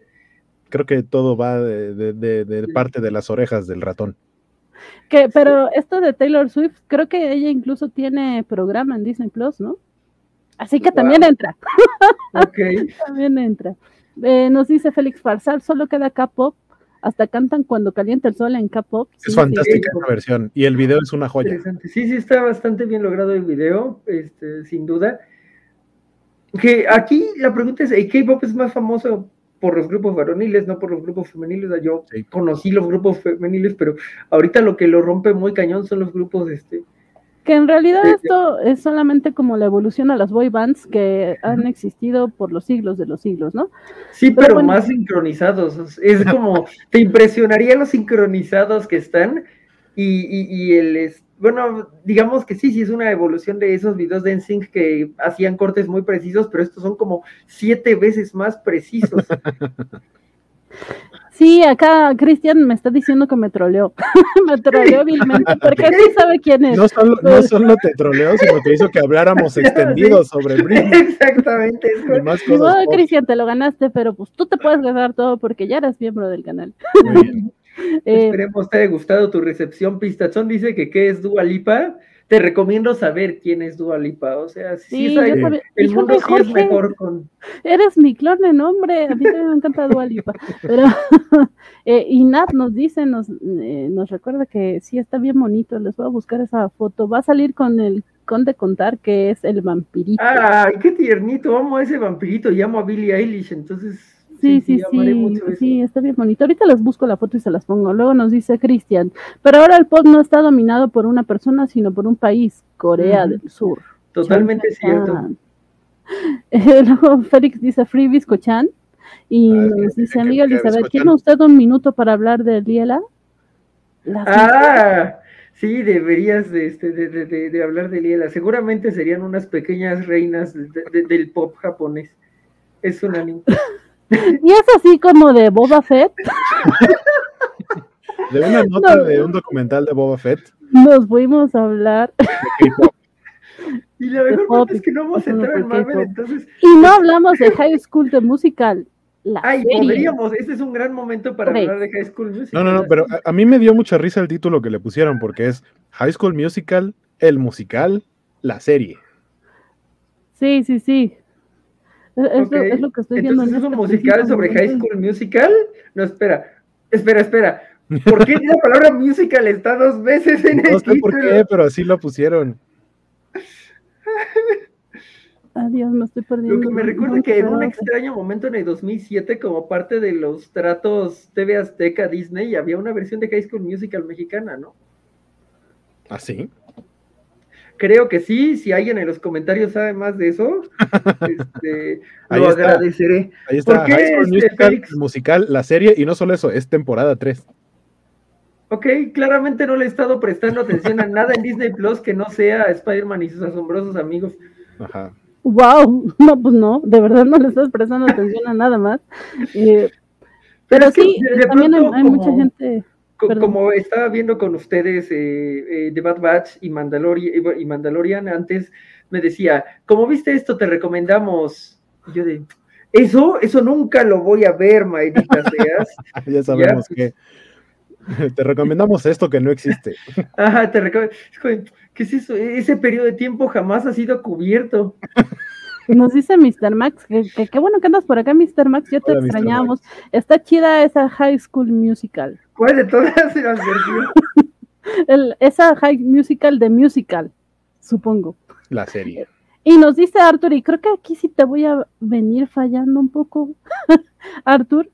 Speaker 2: creo que todo va de, parte de las orejas del ratón.
Speaker 1: Que, pero esto de Taylor Swift, creo que ella incluso tiene programa en Disney Plus, ¿no? Así que también entra.
Speaker 3: Ok.
Speaker 1: también entra. Eh, nos dice Félix Farsal, solo queda K-pop. Hasta cantan cuando calienta el sol en K-pop.
Speaker 2: es fantástica esa versión. Y el video es una joya.
Speaker 3: Sí, sí, está bastante bien logrado el video, este, sin duda. Que aquí la pregunta es, ¿el K-pop es más famoso por los grupos varoniles, no por los grupos femeniles? Yo conocí los grupos femeniles, pero ahorita lo que lo rompe muy cañón son los grupos este
Speaker 1: que en realidad esto es solamente como la evolución a las boy bands que han existido por los siglos de los siglos, ¿no?
Speaker 3: Sí, pero, más sincronizados. Es como, te impresionaría los sincronizados que están y, y, y el, bueno, digamos que sí, sí es una evolución de esos videos de NSYNC que hacían cortes muy precisos, pero estos son como siete veces más precisos.
Speaker 1: Sí, acá Cristian me está diciendo que me troleó. me troleó vilmente, porque sí sabe quién es.
Speaker 2: No solo, no solo te troleó, sino que hizo que habláramos extendidos sobre Britney.
Speaker 3: Exactamente.
Speaker 1: no, Cristian, te lo ganaste, pero pues tú te puedes ganar todo porque ya eres miembro del canal.
Speaker 3: Muy bien. Eh, Esperemos te haya gustado tu recepción. Pistachón dice que qué es Dua Lipa. Te recomiendo saber quién es Dua Lipa. O sea, sí, el mundo sí es mejor con.
Speaker 1: Eres mi clon de nombre. A mí también me encanta Dua Lipa. Pero, eh, y Nat nos dice, nos, eh, nos recuerda que sí está bien bonito. Les voy a buscar esa foto. Va a salir con el Conde Contar, que es el vampirito.
Speaker 3: ¡Ay, qué tiernito! Amo a ese vampirito. Llamo a Billie Eilish, entonces
Speaker 1: Sí, sí, sí, sí, está bien bonito. Ahorita les busco la foto y se las pongo. Luego nos dice Cristian, pero ahora el pop no está dominado por una persona, sino por un país, Corea del Sur.
Speaker 3: Totalmente cierto.
Speaker 1: luego Félix dice Free Chan y ah, nos dice, amiga Elizabeth, ¿tiene usted un minuto para hablar de Liela?
Speaker 3: ah, sí, deberías de, este, de, de, de, hablar de Liela. Seguramente serían unas pequeñas reinas del pop japonés. Es una
Speaker 1: y es así como de Boba Fett.
Speaker 2: de una nota de un documental de Boba Fett.
Speaker 1: Nos fuimos a hablar.
Speaker 3: Y la mejor parte es que no vamos a entrar en Marvel, entonces.
Speaker 1: Y no hablamos de High School de Musical. La
Speaker 3: Ay,
Speaker 1: serie.
Speaker 3: podríamos, este es un gran momento para hablar de High School Musical.
Speaker 2: No, no, no, pero a, a mí me dio mucha risa el título que le pusieron porque es High School Musical, el musical, la serie.
Speaker 1: Sí, sí, sí. Es, es
Speaker 3: Ok.
Speaker 1: lo, es lo que estoy viendo.
Speaker 3: Entonces
Speaker 1: en
Speaker 3: es un
Speaker 1: este
Speaker 3: musical sobre High. School Musical. No, espera, espera, espera. ¿Por qué la palabra musical está dos veces en
Speaker 2: No
Speaker 3: el
Speaker 2: sé por qué, pero así lo pusieron.
Speaker 1: Adiós, me estoy perdiendo.
Speaker 3: Lo que me recuerda
Speaker 1: No,
Speaker 3: que en un extraño momento en el 2007, como parte de los tratos TV Azteca Disney, había una versión de High School Musical mexicana, ¿no?
Speaker 2: ¿Así?
Speaker 3: Creo que sí, si alguien en los comentarios sabe más de eso, este, lo
Speaker 2: está.
Speaker 3: agradeceré.
Speaker 2: Ahí está
Speaker 3: ¿Por qué,
Speaker 2: High School
Speaker 3: este,
Speaker 2: Musical, la serie, y no solo eso, es temporada 3.
Speaker 3: Ok, claramente no le he estado prestando atención a nada en Disney Plus que no sea Spider-Man y sus asombrosos amigos.
Speaker 2: Ajá.
Speaker 1: Wow, no, pues no, de verdad no le estás prestando atención a nada más. Eh, pero
Speaker 3: es que
Speaker 1: sí, también hay, mucha gente.
Speaker 3: Co-
Speaker 1: Perdón.
Speaker 3: Como estaba viendo con ustedes eh, eh, The Bad Batch y, Mandalori- y Mandalorian antes, me decía, como viste esto, te recomendamos. Y yo de, eso, eso nunca lo voy a ver, maldita seas.
Speaker 2: Ya sabemos
Speaker 3: pues.
Speaker 2: que te recomendamos esto que no existe.
Speaker 3: Ajá, te recomiendo. ¿Qué es eso? Ese periodo de tiempo jamás ha sido cubierto.
Speaker 1: Nos dice Mr. Max, que, que qué bueno que andas por acá, Mr. Max, ya te
Speaker 2: Hola,
Speaker 1: extrañamos. Está chida esa High School Musical.
Speaker 3: ¿Cuál de todas las versiones?
Speaker 1: El- esa High Musical de Musical, supongo.
Speaker 2: La serie.
Speaker 1: Y nos dice Arthur, y creo que aquí sí te voy a venir fallando un poco, Arthur.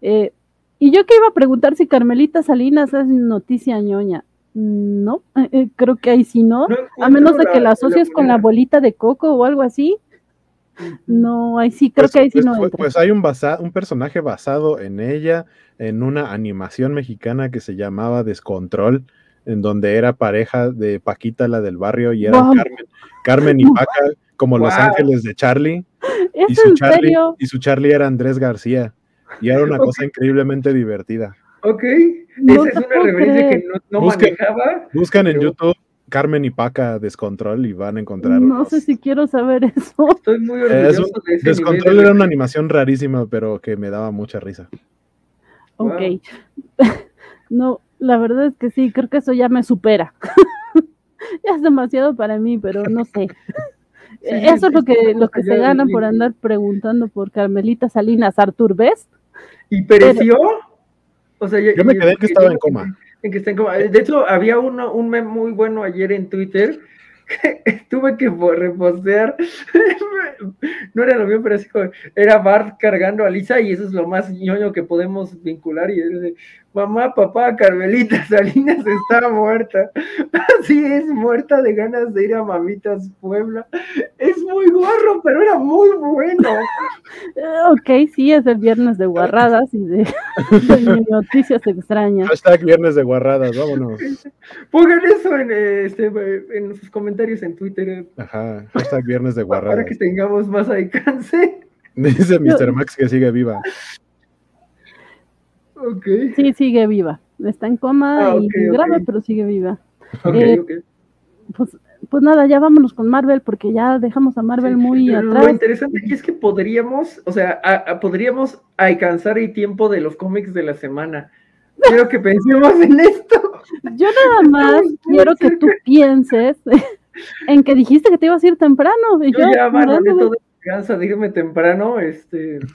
Speaker 1: eh, y yo que iba a preguntar si Carmelita Salinas es noticia ñoña. No, eh, eh, creo que ahí sí no.
Speaker 3: No
Speaker 1: a menos de que la asocies con la bolita de coco o algo así. No, ahí sí, creo
Speaker 2: Pues,
Speaker 1: que ahí sí
Speaker 2: pues,
Speaker 1: no
Speaker 2: pues-
Speaker 1: entra.
Speaker 2: pues hay un, basa- un personaje basado en ella, en una animación mexicana que se llamaba Descontrol, en donde era pareja de Paquita, la del barrio, y eran
Speaker 1: Guau.
Speaker 2: Carmen, Carmen y Paca, como Los. Ángeles de Charlie, y
Speaker 1: ¿Es
Speaker 2: su
Speaker 1: en
Speaker 2: Charlie,
Speaker 1: serio?
Speaker 2: y su Charlie era Andrés García. Y era una cosa increíblemente divertida.
Speaker 3: Ok,
Speaker 1: No
Speaker 3: esa es una referencia que no, no
Speaker 2: Busquen-
Speaker 3: manejaba.
Speaker 2: Buscan en
Speaker 3: Pero-
Speaker 2: YouTube Carmen y Paca Descontrol y van a encontrar.
Speaker 1: No
Speaker 2: unos-
Speaker 1: sé si quiero saber eso.
Speaker 3: Estoy muy
Speaker 2: Eh,
Speaker 3: orgulloso
Speaker 2: es un-
Speaker 3: de ese
Speaker 2: Descontrol
Speaker 3: de
Speaker 2: era una animación rarísima, pero que me daba mucha risa.
Speaker 1: Ok.
Speaker 3: Wow.
Speaker 1: No, la verdad es que sí, creo que eso ya me supera. ya es demasiado para mí, pero no sé.
Speaker 3: Sí,
Speaker 1: Eso es lo que, lo que se ganan por andar preguntando por Carmelita Salinas, Artur Best.
Speaker 3: ¿Y pereció? O sea,
Speaker 2: Yo me quedé en que estaba en coma.
Speaker 3: En que está en coma. De hecho, había uno, un meme muy bueno ayer en Twitter que tuve que po- repostear. No era lo mío, pero así como, era Bart cargando a Lisa y eso es lo más ñoño que podemos vincular. Y dice, mamá, papá, Carmelita Salinas está muerta. Así es, muerta de ganas de ir a Mamitas Puebla. Es muy gorro, pero era muy bueno.
Speaker 1: Ok, sí, es el viernes de guarradas y de, de noticias extrañas.
Speaker 2: Hashtag viernes de guarradas, vámonos.
Speaker 3: Pongan eso en, este, en sus comentarios en Twitter
Speaker 2: Ajá, hashtag viernes de
Speaker 3: para
Speaker 2: guarradas.
Speaker 3: que tengamos más alcance.
Speaker 2: Dice Mr. Max que sigue viva.
Speaker 1: Sí, sigue viva. Está en coma
Speaker 3: Ah,
Speaker 1: y grave, pero sigue viva.
Speaker 3: ok,
Speaker 1: Eh,
Speaker 3: ok.
Speaker 1: Pues, pues nada, ya vámonos con Marvel porque ya dejamos a Marvel
Speaker 3: Sí,
Speaker 1: muy
Speaker 3: pero Lo
Speaker 1: atrás.
Speaker 3: interesante aquí es que podríamos, o sea, a- a- podríamos alcanzar el tiempo de los cómics de la semana. Quiero que pensemos en esto.
Speaker 1: Yo nada más quiero que tú pienses en que dijiste que te ibas a ir temprano. Y
Speaker 3: Yo
Speaker 1: yo,
Speaker 3: ya abandoné de irme temprano. Este,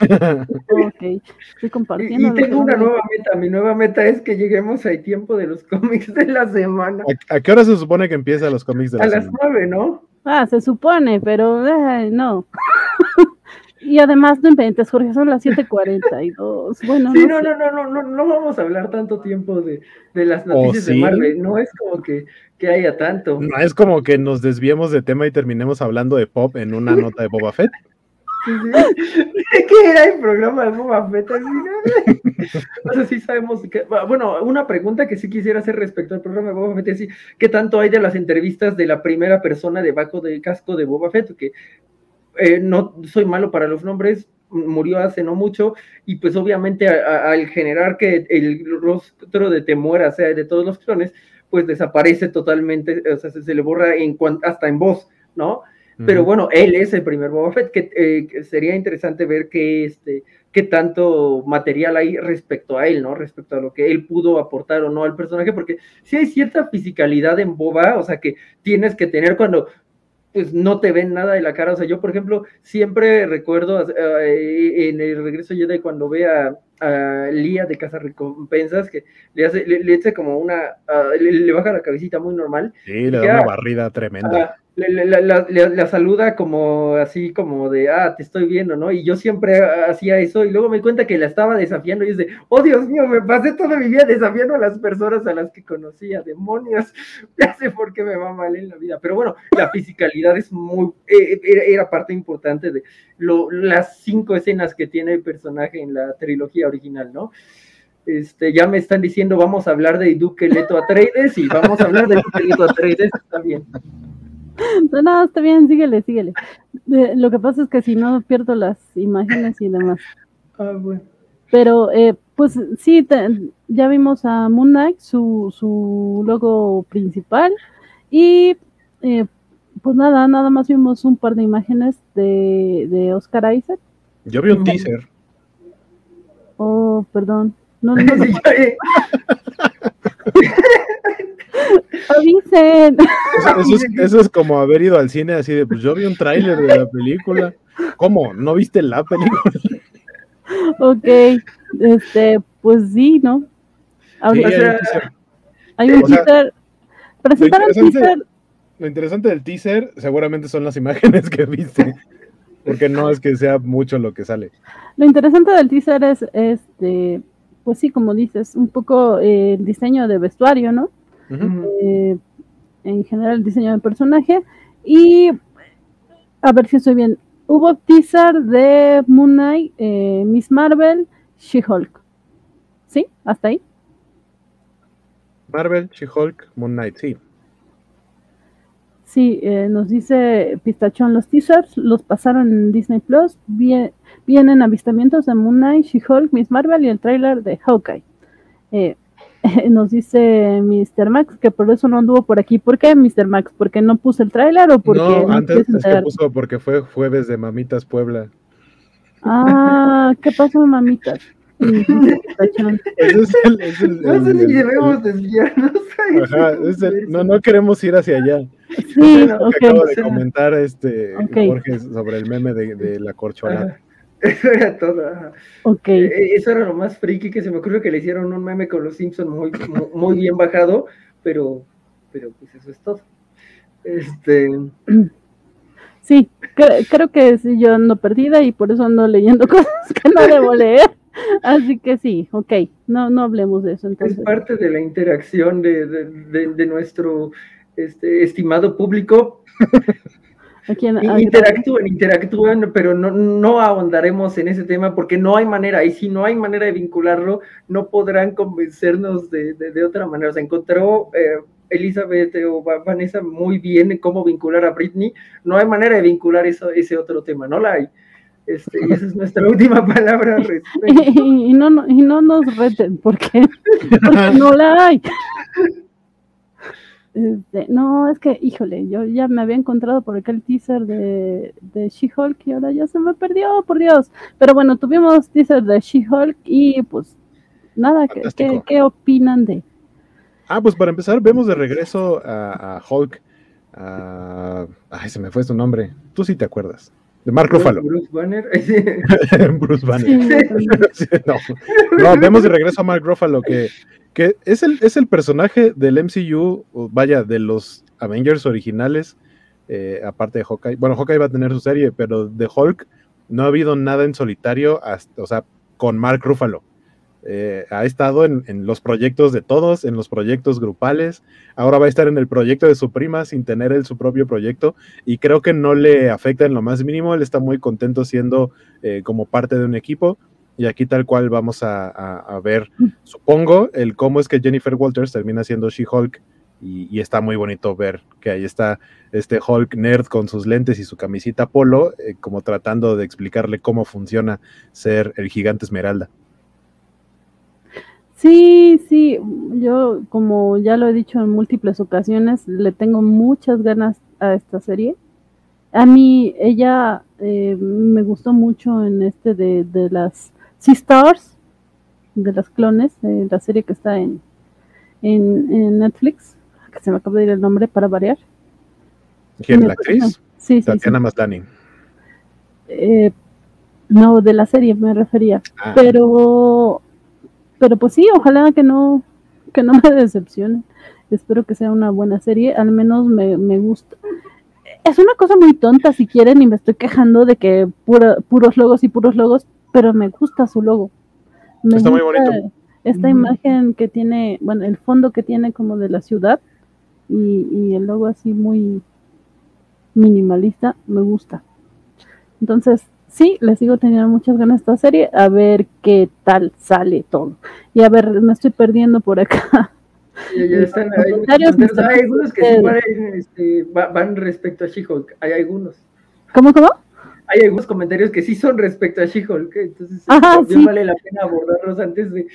Speaker 1: Ok, estoy compartiendo.
Speaker 3: y tengo una nueva meta. Mi nueva meta es que lleguemos al tiempo de los cómics de la semana.
Speaker 2: ¿A, a qué hora se supone que empiezan los cómics de la
Speaker 3: A las
Speaker 2: semana?
Speaker 3: nueve, ¿no?
Speaker 1: Ah, se supone, pero no. Y además no inventes, Jorge, son las 7:42. Bueno,
Speaker 3: Sí,
Speaker 1: no
Speaker 3: no,
Speaker 1: sé.
Speaker 3: no, no, no, no, no vamos a hablar tanto tiempo de, de las
Speaker 2: ¿O
Speaker 3: noticias de
Speaker 2: sí?
Speaker 3: Marvel. No es como que, que haya tanto.
Speaker 2: No es como que nos desviemos de tema y terminemos hablando de pop en una nota de Boba Fett.
Speaker 3: Sí, sí. ¿Qué era el programa de Boba Fett? ¿no? O sea, sí sabemos que, bueno, una pregunta que sí quisiera hacer respecto al programa de Boba Fett es ¿qué tanto hay de las entrevistas de la primera persona debajo del casco de Boba Fett? Que eh, no soy malo para los nombres, murió hace no mucho y pues obviamente al generar que el rostro de Temuera sea de todos los clones, pues desaparece totalmente, o sea, se, le borra en hasta en voz, ¿no? Pero bueno, él es el primer Boba Fett, que, eh, sería interesante ver qué, este, qué tanto material hay respecto a él, ¿no? Respecto a lo que él pudo aportar o no al personaje, porque sí hay cierta fisicalidad en Boba, o sea, que tienes que tener cuando pues no te ven nada de la cara. O sea, yo, por ejemplo, siempre recuerdo eh, en el regreso Jedi cuando ve a, a Lía de Casa Recompensas que le hace, le, le como una, le, baja la cabecita muy normal.
Speaker 2: Sí, le da una barrida tremenda
Speaker 3: la, saluda como así como de, ah, te estoy viendo, ¿no? Y yo siempre hacía eso y luego me cuenta que la estaba desafiando y dice, oh Dios mío, me pasé toda mi vida desafiando a las personas a las que conocía, demonios, ya sé por qué me va mal en la vida. Pero bueno, la fisicalidad es muy, eh, era, parte importante de lo, las cinco escenas que tiene el personaje en la trilogía original, ¿no? Este, ya me están diciendo, vamos a hablar de Duque Leto Atreides y vamos a hablar de Duque Leto Atreides, está bien.
Speaker 1: No, está bien, síguele, síguele. lo que pasa es que si no pierdo las imágenes y demás.
Speaker 3: Ah, bueno.
Speaker 1: Pero, eh, pues sí, ya vimos a Moon Knight, su, su logo principal. Y eh, pues nada, nada más vimos un par de imágenes de, de Oscar Isaac.
Speaker 2: Yo vi un teaser.
Speaker 1: Oh, perdón. No, no, Avisen.
Speaker 2: Eso, es, como haber ido al cine así de, pues yo vi un tráiler de la película. ¿Cómo? ¿No viste la película?
Speaker 1: Ok, este, pues sí, ¿no?
Speaker 2: hay
Speaker 1: un teaser. Presentaron teaser.
Speaker 2: Lo interesante del teaser seguramente son las imágenes que viste. Porque no es que sea mucho lo que sale.
Speaker 1: Lo interesante del teaser es, este, pues sí, como dices, un poco eh, el diseño de vestuario, ¿no? Eh, en general el diseño del personaje. Y a ver si estoy bien. Hubo teaser de Moon Knight, eh, Miss Marvel, She-Hulk. ¿Sí? ¿Hasta ahí?
Speaker 2: Marvel, She-Hulk, Moon Knight, sí.
Speaker 1: Sí, eh, nos dice Pistachón, los teasers los pasaron en Disney Plus. Vienen avistamientos de Moon Knight, She-Hulk, Miss Marvel y el tráiler de Hawkeye. Eh, nos dice Mr. Max que por eso no anduvo por aquí. ¿Por qué, Mr. Max? ¿Porque no puse el tráiler o porque
Speaker 2: no? antes es que puso porque fue jueves de Mamitas Puebla.
Speaker 1: Ah, ¿qué pasó, Mamitas?
Speaker 3: es no sé si debemos desviarnos.
Speaker 2: no, no queremos ir hacia allá.
Speaker 1: Sí,
Speaker 2: acabo de comentar este Jorge sobre el meme de, de la corcholata.
Speaker 3: Eso era todo.
Speaker 1: Okay.
Speaker 3: Eh, eso era lo más friki que se me ocurrió que le hicieron un meme con los Simpsons muy, muy bien bajado, pero, pero pues eso es todo. Este.
Speaker 1: Sí, creo que sí, yo ando perdida y por eso ando leyendo cosas que no debo leer. Así que sí, ok, no, no hablemos de eso. Entonces.
Speaker 3: Es parte de la interacción de, de, de, nuestro este, estimado público interactúen, interactúen, pero no, no ahondaremos en ese tema porque no hay manera, y si no hay manera de vincularlo, no podrán convencernos de, de, otra manera. O sea, encontró eh, Elizabeth o Vanessa muy bien en cómo vincular a Britney, no hay manera de vincular eso, ese otro tema, no la hay. Este, y esa es nuestra última palabra.
Speaker 1: Y, no, no, y no nos reten, porque, porque no la hay. Este, no, es que, híjole, yo ya me había encontrado por acá el teaser de, de She-Hulk y ahora ya se me perdió, por Dios. Pero bueno, tuvimos teaser de She-Hulk y pues nada, ¿qué, ¿qué, opinan de?
Speaker 2: Ah, pues para empezar, vemos de regreso a, Hulk. ay, se me fue su nombre. Tú sí te acuerdas. De Mark Ruffalo.
Speaker 3: Bruce Banner.
Speaker 2: Bruce Banner. no. no, vemos de regreso a Mark Ruffalo que que es el, es el personaje del MCU, vaya, de los Avengers originales, eh, aparte de Hawkeye. Bueno, Hawkeye va a tener su serie, pero de Hulk no ha habido nada en solitario, hasta, o sea, con Mark Ruffalo. Eh, ha estado en, los proyectos de todos, en los proyectos grupales. Ahora va a estar en el proyecto de su prima sin tener él su propio proyecto. Y creo que no le afecta en lo más mínimo. Él está muy contento siendo eh, como parte de un equipo. Y aquí tal cual vamos a, ver, supongo, el cómo es que Jennifer Walters termina siendo She-Hulk y, está muy bonito ver que ahí está este Hulk nerd con sus lentes y su camisita polo, eh, como tratando de explicarle cómo funciona ser el gigante Esmeralda.
Speaker 1: Sí, sí, yo como ya lo he dicho en múltiples ocasiones, le tengo muchas ganas a esta serie. A mí ella eh, me gustó mucho en este de, de las Sea Stars, de las clones, la serie que está en, en Netflix que se me acaba de ir el nombre para variar.
Speaker 2: ¿Quién, la actriz?
Speaker 1: Sí, sí. Tatiana
Speaker 2: Maslany.
Speaker 1: Eh, no, de la serie me refería. Ah. Pero, pero pues sí, ojalá que no, que no me decepcione. Espero que sea una buena serie, al menos me, me gusta. Es una cosa muy tonta si quieren y me estoy quejando de que puros logos y puros logos, pero me gusta su logo.
Speaker 2: Está muy bonito.
Speaker 1: Esta imagen que tiene, bueno, el fondo que tiene como de la ciudad, y, el logo así muy minimalista me gusta. Entonces, sí, le sigo teniendo muchas ganas a esta serie, a ver qué tal sale todo. Y a ver, me estoy perdiendo por acá.
Speaker 3: Ya, están, hay, algunos que este, van respecto a She-Hulk, hay algunos.
Speaker 1: ¿Cómo, cómo?
Speaker 3: Hay algunos comentarios que sí son respecto a She-Hulk, entonces vale la pena abordarlos antes de,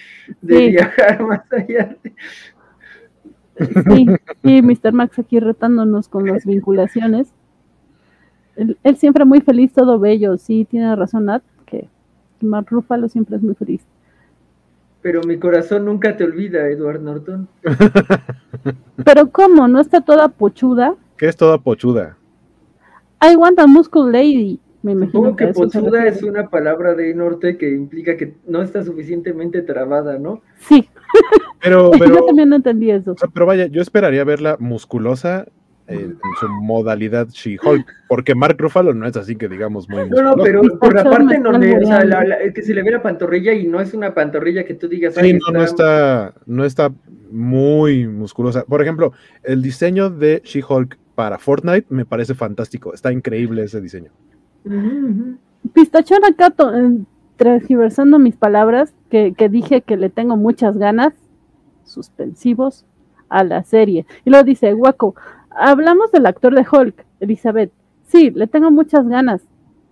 Speaker 3: viajar más allá.
Speaker 1: Sí, sí, Mr. Max aquí retándonos con las vinculaciones. Él, siempre muy feliz, todo bello. Sí, tiene razón, Nat, que Mark Ruffalo siempre es muy feliz.
Speaker 3: Pero mi corazón nunca te olvida, Edward Norton.
Speaker 1: Pero ¿cómo? ¿No está toda pochuda?
Speaker 2: ¿Qué es toda pochuda?
Speaker 1: I want a muscle lady. Me imagino
Speaker 3: que, pochuda es una palabra de norte que implica que no está suficientemente trabada, ¿no?
Speaker 1: Sí.
Speaker 2: Pero, pero
Speaker 1: yo también no entendí eso.
Speaker 2: pero vaya, yo esperaría verla musculosa eh, en su modalidad She-Hulk, porque Mark Ruffalo no es así que digamos muy
Speaker 3: musculoso. No, no, pero por la parte donde, o sea, que se le ve la pantorrilla y no es una pantorrilla que tú digas.
Speaker 2: Sí, no, no está, no está muy musculosa. Por ejemplo, el diseño de She-Hulk para Fortnite me parece fantástico, está increíble ese diseño.
Speaker 1: Pistachón acá eh, transversando mis palabras, que, dije que le tengo muchas ganas, suspensivos, a la serie. Y luego dice, Guaco, hablamos del actor de Hulk, Elizabeth. Sí, le tengo muchas ganas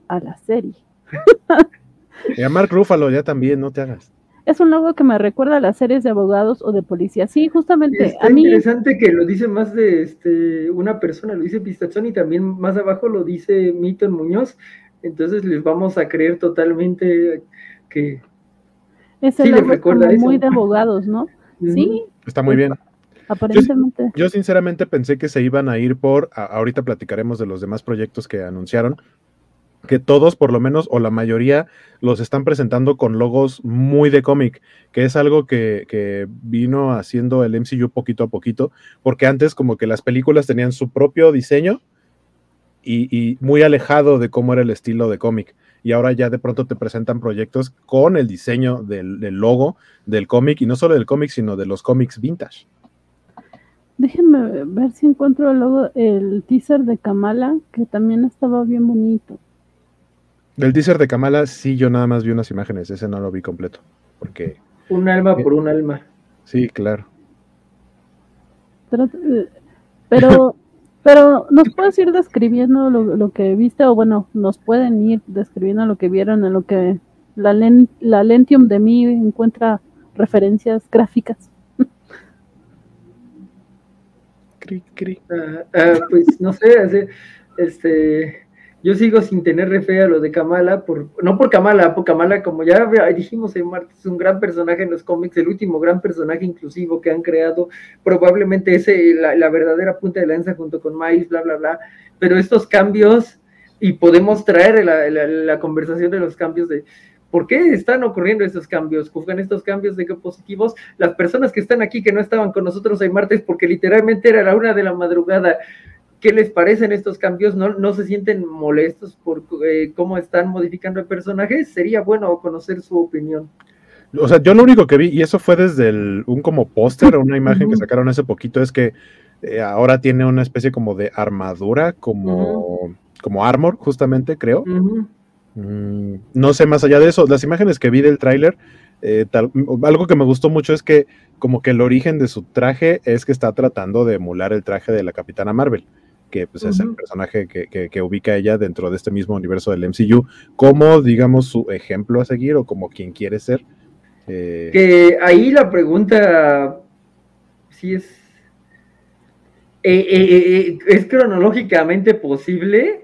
Speaker 1: a la serie.
Speaker 2: y a Mark Ruffalo ya también, no te hagas.
Speaker 1: Es un logo que me recuerda a las series de abogados o de policía. Sí, justamente.
Speaker 3: Está interesante que lo dice más de este, una persona, lo dice Pistachón y también más abajo lo dice Milton Muñoz. Entonces les vamos a creer totalmente que.
Speaker 1: Es el sí, muy de abogados, ¿no? Sí.
Speaker 2: Está muy bien.
Speaker 1: Aparentemente.
Speaker 2: Yo, sinceramente pensé que se iban a ir por, ahorita platicaremos de los demás proyectos que anunciaron, que todos, por lo menos, o la mayoría, los están presentando con logos muy de cómic, que es algo que, vino haciendo el MCU poquito a poquito, porque antes como que las películas tenían su propio diseño y, muy alejado de cómo era el estilo de cómic. Y ahora ya de pronto te presentan proyectos con el diseño del, logo del cómic, y no solo del cómic, sino de los cómics vintage.
Speaker 1: Déjenme ver si encuentro el logo, el teaser de Kamala, que también estaba bien bonito.
Speaker 2: Del teaser de Kamala, sí, yo nada más vi unas imágenes, ese no lo vi completo. Porque.
Speaker 3: Un alma por un alma.
Speaker 2: Sí, claro.
Speaker 1: Pero, pero, ¿nos puedes ir describiendo lo, que viste? O bueno, nos pueden ir describiendo lo que vieron, en lo que la, la Lentium de mí encuentra referencias gráficas.
Speaker 3: Cri, cri. Ah, ah, pues no sé, este yo sigo sin tener fe a lo de Kamala, por, no por Kamala, por Kamala, como ya dijimos en martes, es un gran personaje en los cómics, el último gran personaje inclusivo que han creado, probablemente es la, verdadera punta de lanza junto con Miles, bla, bla, bla, pero estos cambios, y podemos traer la, conversación de los cambios de, ¿Por qué están ocurriendo estos cambios? ¿Juzgan estos cambios de qué positivos? Las personas que están aquí que no estaban con nosotros el martes porque literalmente era la una de la madrugada, ¿Qué les parecen estos cambios? ¿No, no se sienten molestos por eh, cómo están modificando el personaje? Sería bueno conocer su opinión.
Speaker 2: O sea, yo lo único que vi, y eso fue desde un como póster, una imagen que sacaron hace poquito, es que eh, ahora tiene una especie como de armadura, como, como armor, justamente, creo. Mm, no sé más allá de eso. Las imágenes que vi del tráiler Eh, algo que me gustó mucho es que como que el origen de su traje es que está tratando de emular el traje de la Capitana Marvel, que pues, es el personaje que, que, ubica ella dentro de este mismo universo del MCU, como digamos su ejemplo a seguir o como quien quiere ser.
Speaker 3: Eh, que ahí la pregunta si es, eh, es cronológicamente posible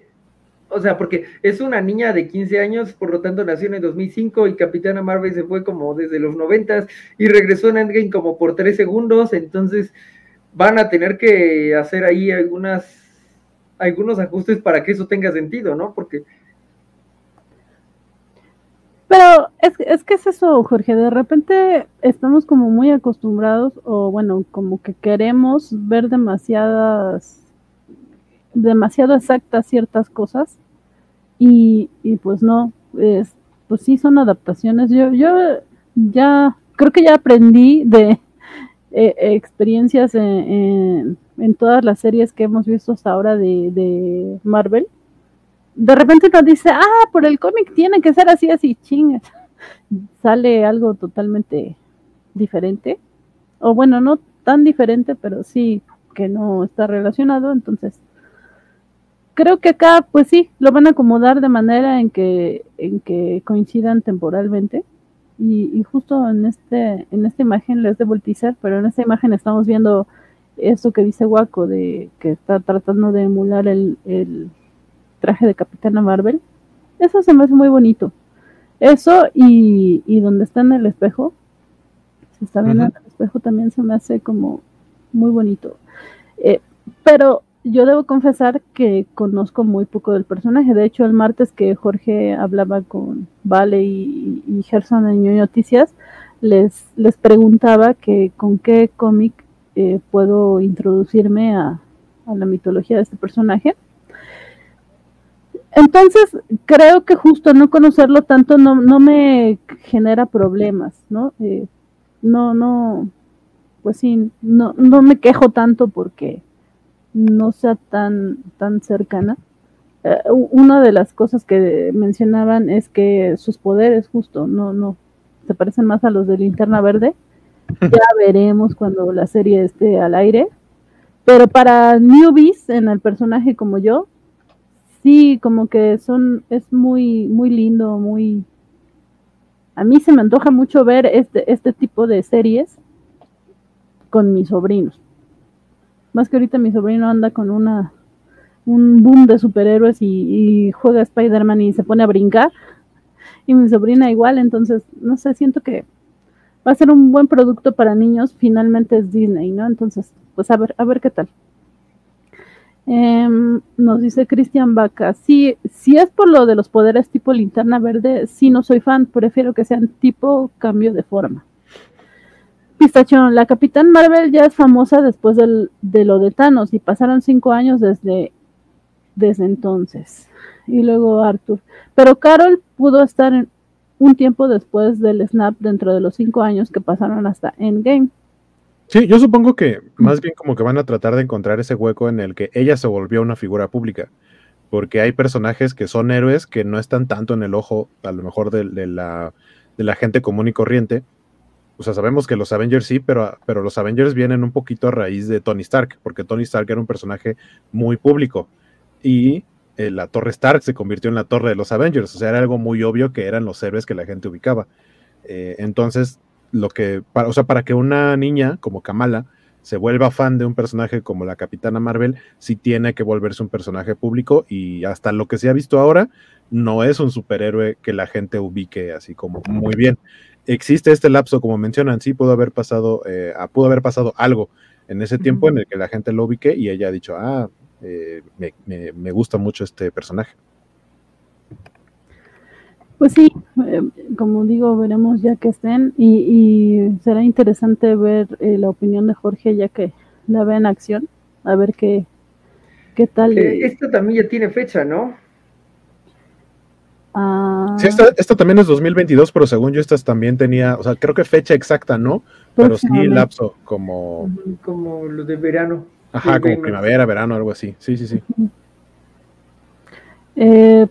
Speaker 3: o sea, porque es una niña de 15 años, por lo tanto nació en el 2005 y Capitana Marvel se fue como desde los 90 y regresó en Endgame como por 3 segundos, entonces van a tener que hacer ahí algunas algunos ajustes para que eso tenga sentido, ¿no? Porque
Speaker 1: pero es, es que es eso, Jorge, de repente estamos como muy acostumbrados o bueno, como que queremos ver demasiadas demasiado exactas ciertas cosas y, pues no, es, pues sí son adaptaciones. Yo, yo ya creo que ya aprendí de eh, experiencias en, todas las series que hemos visto hasta ahora de, Marvel. De repente nos dice, ah, por el cómic tiene que ser así, así, chingas. Sale algo totalmente diferente. O bueno, no tan diferente, pero sí que no está relacionado. Entonces, creo que acá, pues sí, lo van a acomodar de manera en que, en que coincidan temporalmente. Y, justo en este, en esta imagen les debo el pero en esta imagen estamos viendo eso que dice Waco de que está tratando de emular el, traje de Capitana Marvel. Eso se me hace muy bonito. Eso y, y donde está en el espejo, se está viendo en el espejo también se me hace como muy bonito. Eh, pero yo debo confesar que conozco muy poco del personaje. De hecho, el martes que Jorge hablaba con Vale y, Gerson en New Noticias, les, les preguntaba que con qué cómic eh, puedo introducirme a, la mitología de este personaje. Entonces, creo que justo no conocerlo tanto no, no me genera problemas, ¿no? Eh, no, no, pues sí, no, no me quejo tanto porque no sea tan, tan cercana. Eh, una de las cosas que mencionaban es que sus poderes justo no, no, se parecen más a los de Linterna Verde. Ya veremos cuando la serie esté al aire. Pero para newbies en el personaje como yo, sí, como que son, es muy, muy lindo, muy... A mí se me antoja mucho ver este, este tipo de series con mis sobrinos más que ahorita mi sobrino anda con una un boom de superhéroes y, juega Spider-Man y se pone a brincar. Y mi sobrina igual, entonces, no sé, siento que va a ser un buen producto para niños. Finalmente es Disney, ¿no? Entonces, pues a ver, a ver qué tal. Em, nos dice Cristian Vaca, si es por lo de los poderes tipo linterna verde, sí no soy fan, prefiero que sean tipo cambio de forma. Pistachón, la Capitán Marvel ya es famosa después de lo de Thanos y pasaron cinco años desde, desde entonces. Y luego Arthur. Pero Carol pudo estar un tiempo después del snap dentro de los cinco años que pasaron hasta Endgame.
Speaker 2: Sí, yo supongo que más bien como que van a tratar de encontrar ese hueco en el que ella se volvió una figura pública. Porque hay personajes que son héroes que no están tanto en el ojo, a lo mejor de, la, de la gente común y corriente, o sea, sabemos que los Avengers sí, pero, pero los Avengers vienen un poquito a raíz de Tony Stark, porque Tony Stark era un personaje muy público. Y eh, la Torre Stark se convirtió en la Torre de los Avengers. O sea, era algo muy obvio que eran los héroes que la gente ubicaba. Eh, entonces, lo que, para, o sea, para que una niña como Kamala se vuelva fan de un personaje como la Capitana Marvel, sí tiene que volverse un personaje público y hasta lo que se ha visto ahora, no es un superhéroe que la gente ubique así como muy bien existe este lapso, como mencionan, sí pudo haber pasado, eh, pudo haber pasado algo en ese tiempo en el que la gente lo ubique y ella ha dicho, ah, eh, me, gusta mucho este personaje.
Speaker 1: Pues sí, eh, como digo, veremos ya que estén y, será interesante ver la opinión de Jorge ya que la ve en acción, a ver qué, qué tal.
Speaker 3: Esto también ya tiene fecha, ¿no?
Speaker 1: Ah.
Speaker 2: Sí, esta, también es 2022, pero según yo, esta también tenía, o sea, creo que fecha exacta no, pero sí lapso como...
Speaker 3: Como lo de verano.
Speaker 2: Ajá, como primavera, verano, algo así. Sí, sí, sí.
Speaker 1: Eh,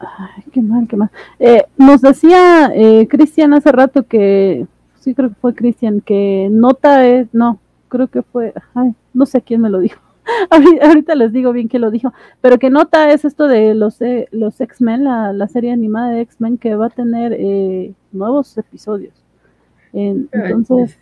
Speaker 1: Ay, qué mal, qué mal. Eh, nos decía eh, Cristian hace rato que, sí creo que fue Cristian, que nota es, no, creo que fue, ay, no sé quién me lo dijo. Ahorita les digo bien quién lo dijo, pero que nota es esto de los, eh, los X-Men, la, la, serie animada de X-Men que va a tener eh, nuevos episodios. entonces...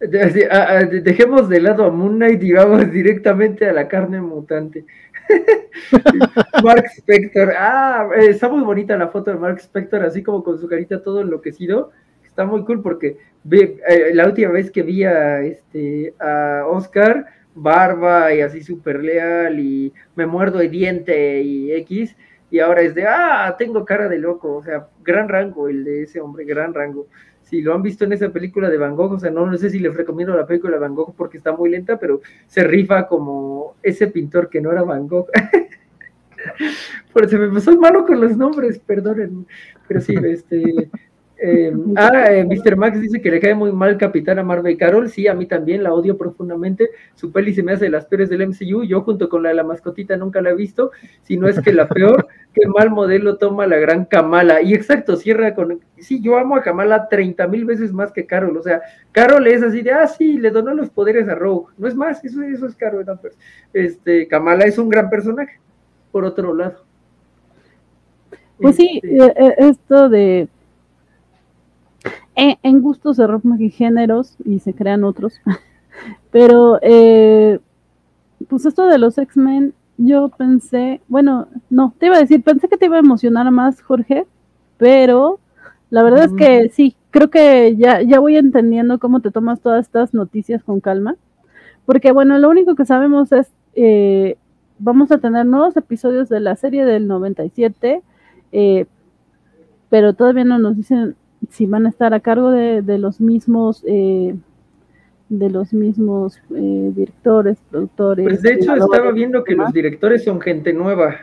Speaker 3: Dejemos de lado a Moon Knight y vamos directamente a la carne mutante. Mark Spector. Ah, está muy bonita la foto de Mark Spector, así como con su carita todo enloquecido. Está muy cool porque eh, la última vez que vi a, este, a Oscar, barba y así súper leal y me muerdo el diente y X. Y ahora es de, ah, tengo cara de loco. O sea, gran rango el de ese hombre, gran rango si lo han visto en esa película de Van Gogh, o sea, no, no sé si les recomiendo la película de Van Gogh porque está muy lenta, pero se rifa como ese pintor que no era Van Gogh. Por se me pasó malo con los nombres, perdonen, pero sí, este, eh, ah, eh, Mr. Max dice que le cae muy mal Capitana Marvel Carol. Sí, a mí también la odio profundamente. Su peli se me hace de las peores del MCU. Yo, junto con la de la mascotita, nunca la he visto. Si no es que la peor, qué mal modelo toma la gran Kamala. Y exacto, cierra con. Sí, yo amo a Kamala 30 mil veces más que Carol. O sea, Carol es así de, ah, sí, le donó los poderes a Rogue. No es más, eso, eso es Carol. este, Kamala es un gran personaje, por otro lado.
Speaker 1: Pues sí, este eh, esto de en, gustos se rompen géneros y se crean otros. Pero, eh, pues esto de los X-Men, yo pensé, bueno, no, te iba a decir, pensé que te iba a emocionar más, Jorge, pero la verdad es que sí, creo que ya, ya voy entendiendo cómo te tomas todas estas noticias con calma. Porque, bueno, lo único que sabemos es, eh, vamos a tener nuevos episodios de la serie del 97, eh, pero todavía no nos dicen si van a estar a cargo de, de los mismos eh, de los mismos eh, directores, productores.
Speaker 3: Pues de hecho estaba viendo que los directores son gente nueva.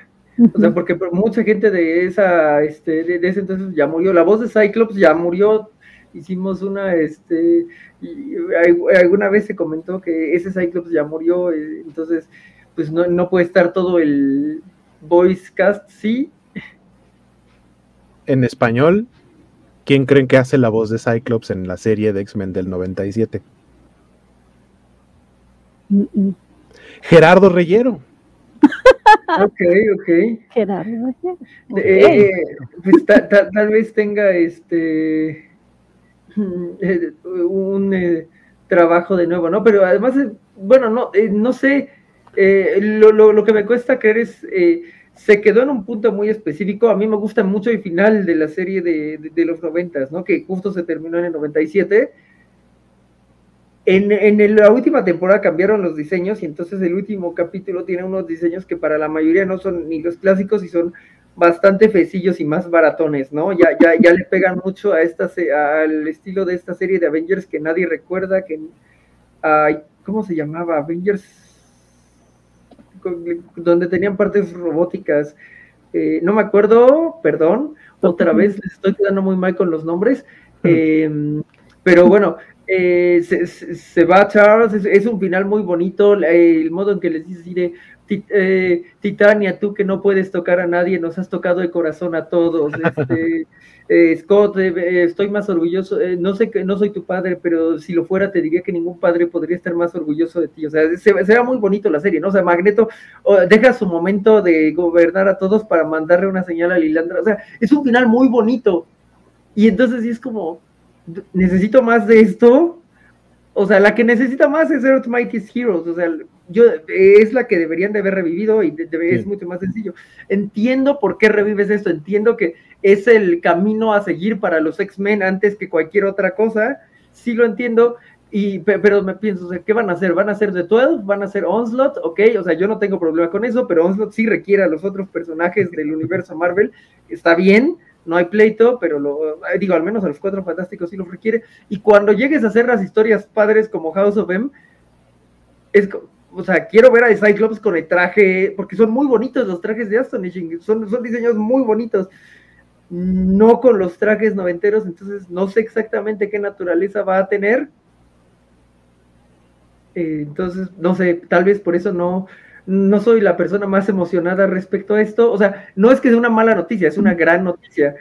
Speaker 3: O sea, porque mucha gente de esa, este, de, ese entonces ya murió. La voz de Cyclops ya murió. Hicimos una, este, y alguna vez se comentó que ese Cyclops ya murió. Eh, entonces, pues no, no puede estar todo el voice cast, sí.
Speaker 2: En español, ¿Quién creen que hace la voz de Cyclops en la serie de X-Men del 97? Gerardo Reyero.
Speaker 3: ok, ok. Gerardo Reyero. Eh, pues tal vez tenga este eh, un eh, trabajo de nuevo, ¿no? Pero además, bueno, no, no sé, lo, lo, que me cuesta creer es se quedó en un punto muy específico. A mí me gusta mucho el final de la serie de, los noventas, ¿no? Que justo se terminó en el 97. En, en la última temporada cambiaron los diseños y entonces el último capítulo tiene unos diseños que para la mayoría no son ni los clásicos y son bastante fecillos y más baratones, ¿no? Ya, ya, ya le pegan mucho a esta, al estilo de esta serie de Avengers que nadie recuerda, que, ¿cómo se llamaba? Avengers donde tenían partes robóticas. Eh, no me acuerdo, perdón, otra vez les estoy quedando muy mal con los nombres. Em, pero bueno, eh, se, va Charles, es, un final muy bonito, el modo en que les dice eh, Titania, tú que no puedes tocar a nadie, nos has tocado el corazón a todos. Este, eh, Scott, eh, estoy más orgulloso, no sé que no soy tu padre, pero si lo fuera te diría que ningún padre podría estar más orgulloso de ti. O sea, se, ve muy bonito la serie, ¿no? O sea, Magneto deja su momento de gobernar a todos para mandarle una señal a Lilandra. O sea, es un final muy bonito. Y entonces sí es como, necesito más de esto. O sea, la que necesita más es Earth Mightiest Heroes. O sea, yo, es la que deberían de haber revivido y es mucho más sencillo. Entiendo por qué revives esto, entiendo que es el camino a seguir para los X-Men antes que cualquier otra cosa, sí lo entiendo, y, pero me pienso, ¿qué van a hacer? ¿Van a ser de 12? ¿Van a ser Onslaught? Ok, o sea, yo no tengo problema con eso, pero Onslaught sí requiere a los otros personajes del universo Marvel, está bien, no hay pleito, pero lo digo, al menos a los cuatro fantásticos sí lo requiere. Y cuando llegues a hacer las historias padres como House of M, es o sea, quiero ver a Cyclops con el traje, porque son muy bonitos los trajes de Astonishing, son, son diseños muy bonitos, no con los trajes noventeros, entonces no sé exactamente qué naturaleza va a tener. Eh, entonces, no sé, tal vez por eso no, no soy la persona más emocionada respecto a esto. O sea, no es que sea una mala noticia, es una gran noticia.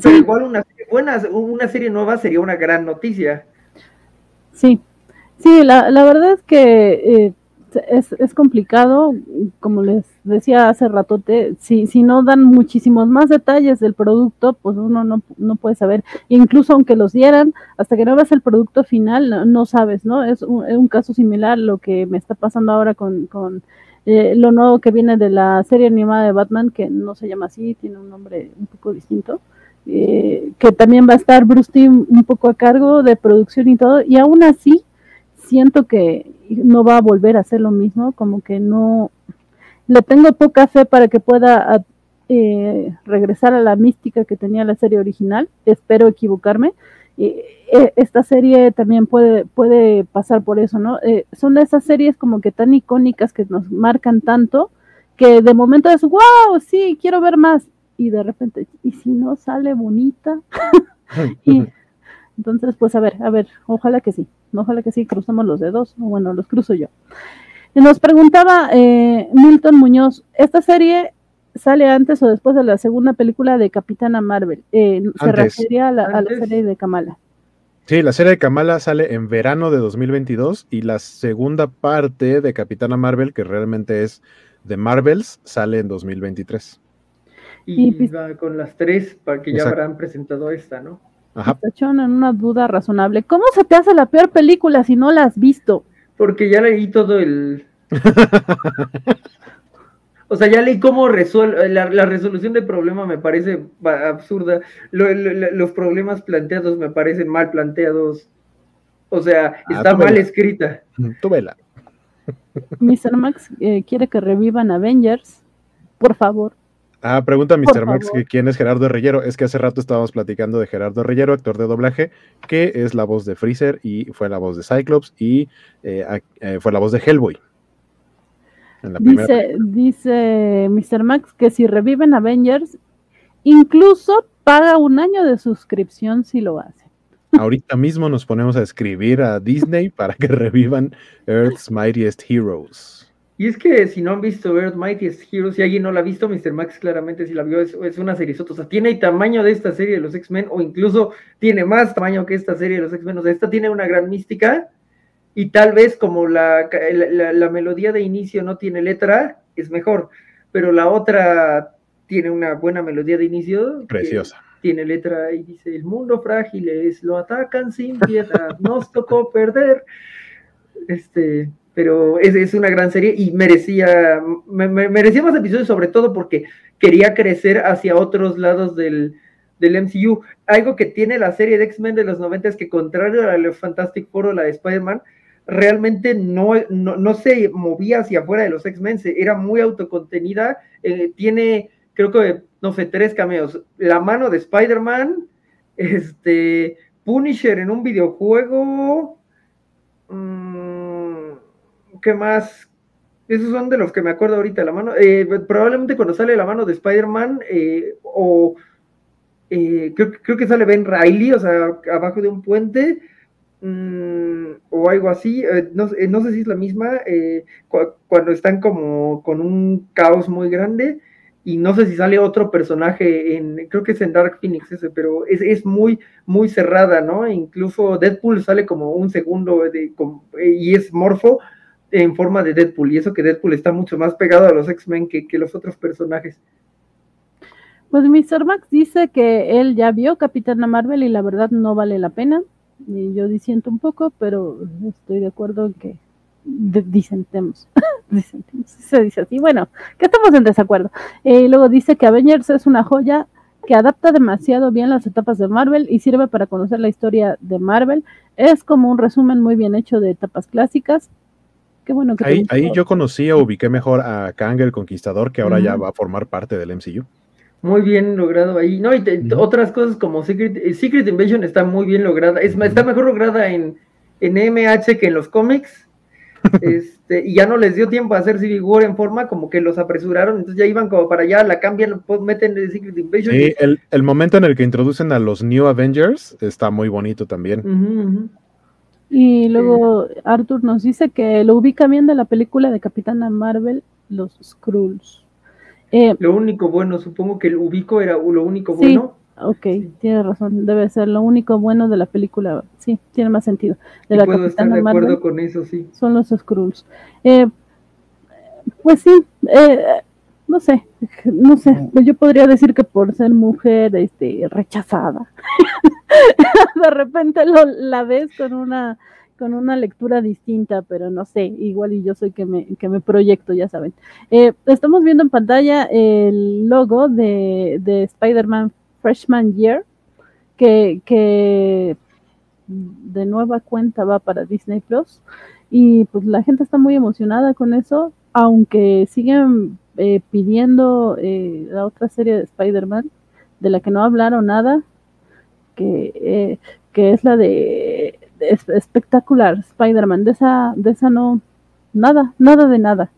Speaker 3: Pero igual una serie buena, una serie nueva sería una gran noticia.
Speaker 1: Sí, sí, la, la verdad es que eh, es, es, complicado, como les decía hace ratote, si, si no dan muchísimos más detalles del producto, pues uno no, no puede saber. Incluso aunque los dieran, hasta que no ves el producto final, no, sabes, ¿no? Es un, un, caso similar lo que me está pasando ahora con, con eh, lo nuevo que viene de la serie animada de Batman, que no se llama así, tiene un nombre un poco distinto. Eh, que también va a estar Bruce Timm un poco a cargo de producción y todo, y aún así siento que no va a volver a hacer lo mismo, como que no, le tengo poca fe para que pueda eh, regresar a la mística que tenía la serie original, espero equivocarme. Eh, esta serie también puede, puede pasar por eso, ¿no? Eh, son esas series como que tan icónicas que nos marcan tanto que de momento es, wow, sí, quiero ver más y de repente, ¿y si no sale bonita? y entonces, pues a ver, a ver, ojalá que sí, ojalá que sí, cruzamos los dedos, bueno, los cruzo yo. Y nos preguntaba eh, Milton Muñoz, ¿esta serie sale antes o después de la segunda película de Capitana Marvel? Eh, se refería a la, a la, serie de Kamala.
Speaker 2: Sí, la serie de Kamala sale en verano de 2022 y la segunda parte de Capitana Marvel, que realmente es de Marvels, sale en 2023
Speaker 3: y, pues va con las tres para que ya habrán presentado esta, ¿no?
Speaker 1: Ajá. en una duda razonable. ¿Cómo se te hace la peor película si no la has visto?
Speaker 3: Porque ya leí todo el. o sea, ya leí cómo resuelve. La, resolución del problema me parece absurda. los problemas planteados me parecen mal planteados. O sea, ah, está mal escrita.
Speaker 2: Tú vela.
Speaker 1: Mr. Max eh, quiere que revivan Avengers. Por favor.
Speaker 2: Ah, pregunta Mr. Max que quién es Gerardo Reyero. Es que hace rato estábamos platicando de Gerardo Reyero, actor de doblaje, que es la voz de Freezer y fue la voz de Cyclops y eh, eh, fue la voz de Hellboy.
Speaker 1: dice, dice Mr. Max que si reviven Avengers, incluso paga un año de suscripción si lo hace.
Speaker 2: Ahorita mismo nos ponemos a escribir a Disney para que revivan Earth's Mightiest Heroes.
Speaker 3: Y es que si no han visto Earth Mightiest Heroes, si alguien no la ha visto, Mr. Max claramente si la vio, es, una serie. O sea, tiene el tamaño de esta serie de los X-Men, o incluso tiene más tamaño que esta serie de los X-Men. O sea, esta tiene una gran mística, y tal vez como la, la, melodía de inicio no tiene letra, es mejor. Pero la otra tiene una buena melodía de inicio.
Speaker 2: Preciosa.
Speaker 3: Tiene letra y dice: El mundo frágil es, lo atacan sin piedad, nos tocó perder. Este pero es, es, una gran serie y merecía, me, merecía más episodios, sobre todo porque quería crecer hacia otros lados del, del MCU. Algo que tiene la serie de X-Men de los 90 es que, contrario a la Fantastic Four o la de Spider-Man, realmente no, no, no, se movía hacia afuera de los X-Men, era muy autocontenida. Eh, tiene, creo que, no sé, tres cameos: la mano de Spider-Man, este, Punisher en un videojuego. Mmm, ¿qué más? Esos son de los que me acuerdo ahorita, la mano. Eh, probablemente cuando sale la mano de Spider-Man, eh, o eh, creo, que sale Ben Riley, o sea, abajo de un puente, mm, o algo así. No, no, sé si es la misma, cuando están como con un caos muy grande. Y no sé si sale otro personaje en, creo que es en Dark Phoenix ese, pero es, es muy, muy cerrada, ¿no? Incluso Deadpool sale como un segundo y es morfo, en forma de Deadpool, y eso que Deadpool está mucho más pegado a los X-Men que, los otros personajes.
Speaker 1: Pues Mr. Max dice que él ya vio Capitana Marvel y la verdad no vale la pena. Y yo disiento un poco, pero estoy de acuerdo en que disentemos. disentemos. Se dice así. Bueno, que estamos en desacuerdo. Eh, y luego dice que Avengers es una joya que adapta demasiado bien las etapas de Marvel y sirve para conocer la historia de Marvel. Es como un resumen muy bien hecho de etapas clásicas bueno
Speaker 2: ahí, ahí yo conocí o ubiqué mejor a Kang el Conquistador, que ahora ya va a formar parte del MCU.
Speaker 3: Muy bien logrado ahí. No, y otras cosas como Secret, eh, Secret Invasion está muy bien lograda. Es, Está mejor lograda en, en MH que en los cómics. este, y ya no les dio tiempo a hacer Civil War en forma, como que los apresuraron, entonces ya iban como para allá, la cambian, meten el Secret Invasion.
Speaker 2: Sí, el, el, momento en el que introducen a los New Avengers está muy bonito también.
Speaker 1: Y luego Arthur nos dice que lo ubica bien de la película de Capitana Marvel, Los Skrulls.
Speaker 3: Eh, lo único bueno, supongo que el ubico era lo único bueno.
Speaker 1: Ok, tiene razón, debe ser lo único bueno de la película. Sí, tiene más sentido. De la
Speaker 3: puedo estar de acuerdo con eso, sí.
Speaker 1: Son los Skrulls. Eh, pues sí, eh, no sé, no sé, yo podría decir que por ser mujer este, rechazada, de repente lo, la ves con una con una lectura distinta, pero no sé, igual y yo soy que me, que me proyecto, ya saben. Eh, estamos viendo en pantalla el logo de, de Spider-Man Freshman Year, que, que de nueva cuenta va para Disney Plus, y pues la gente está muy emocionada con eso, aunque siguen eh, pidiendo eh, la otra serie de Spider-Man, de la que no hablaron nada, que, eh, que es la de, espectacular Spider-Man, de esa, de esa no, nada, nada de nada.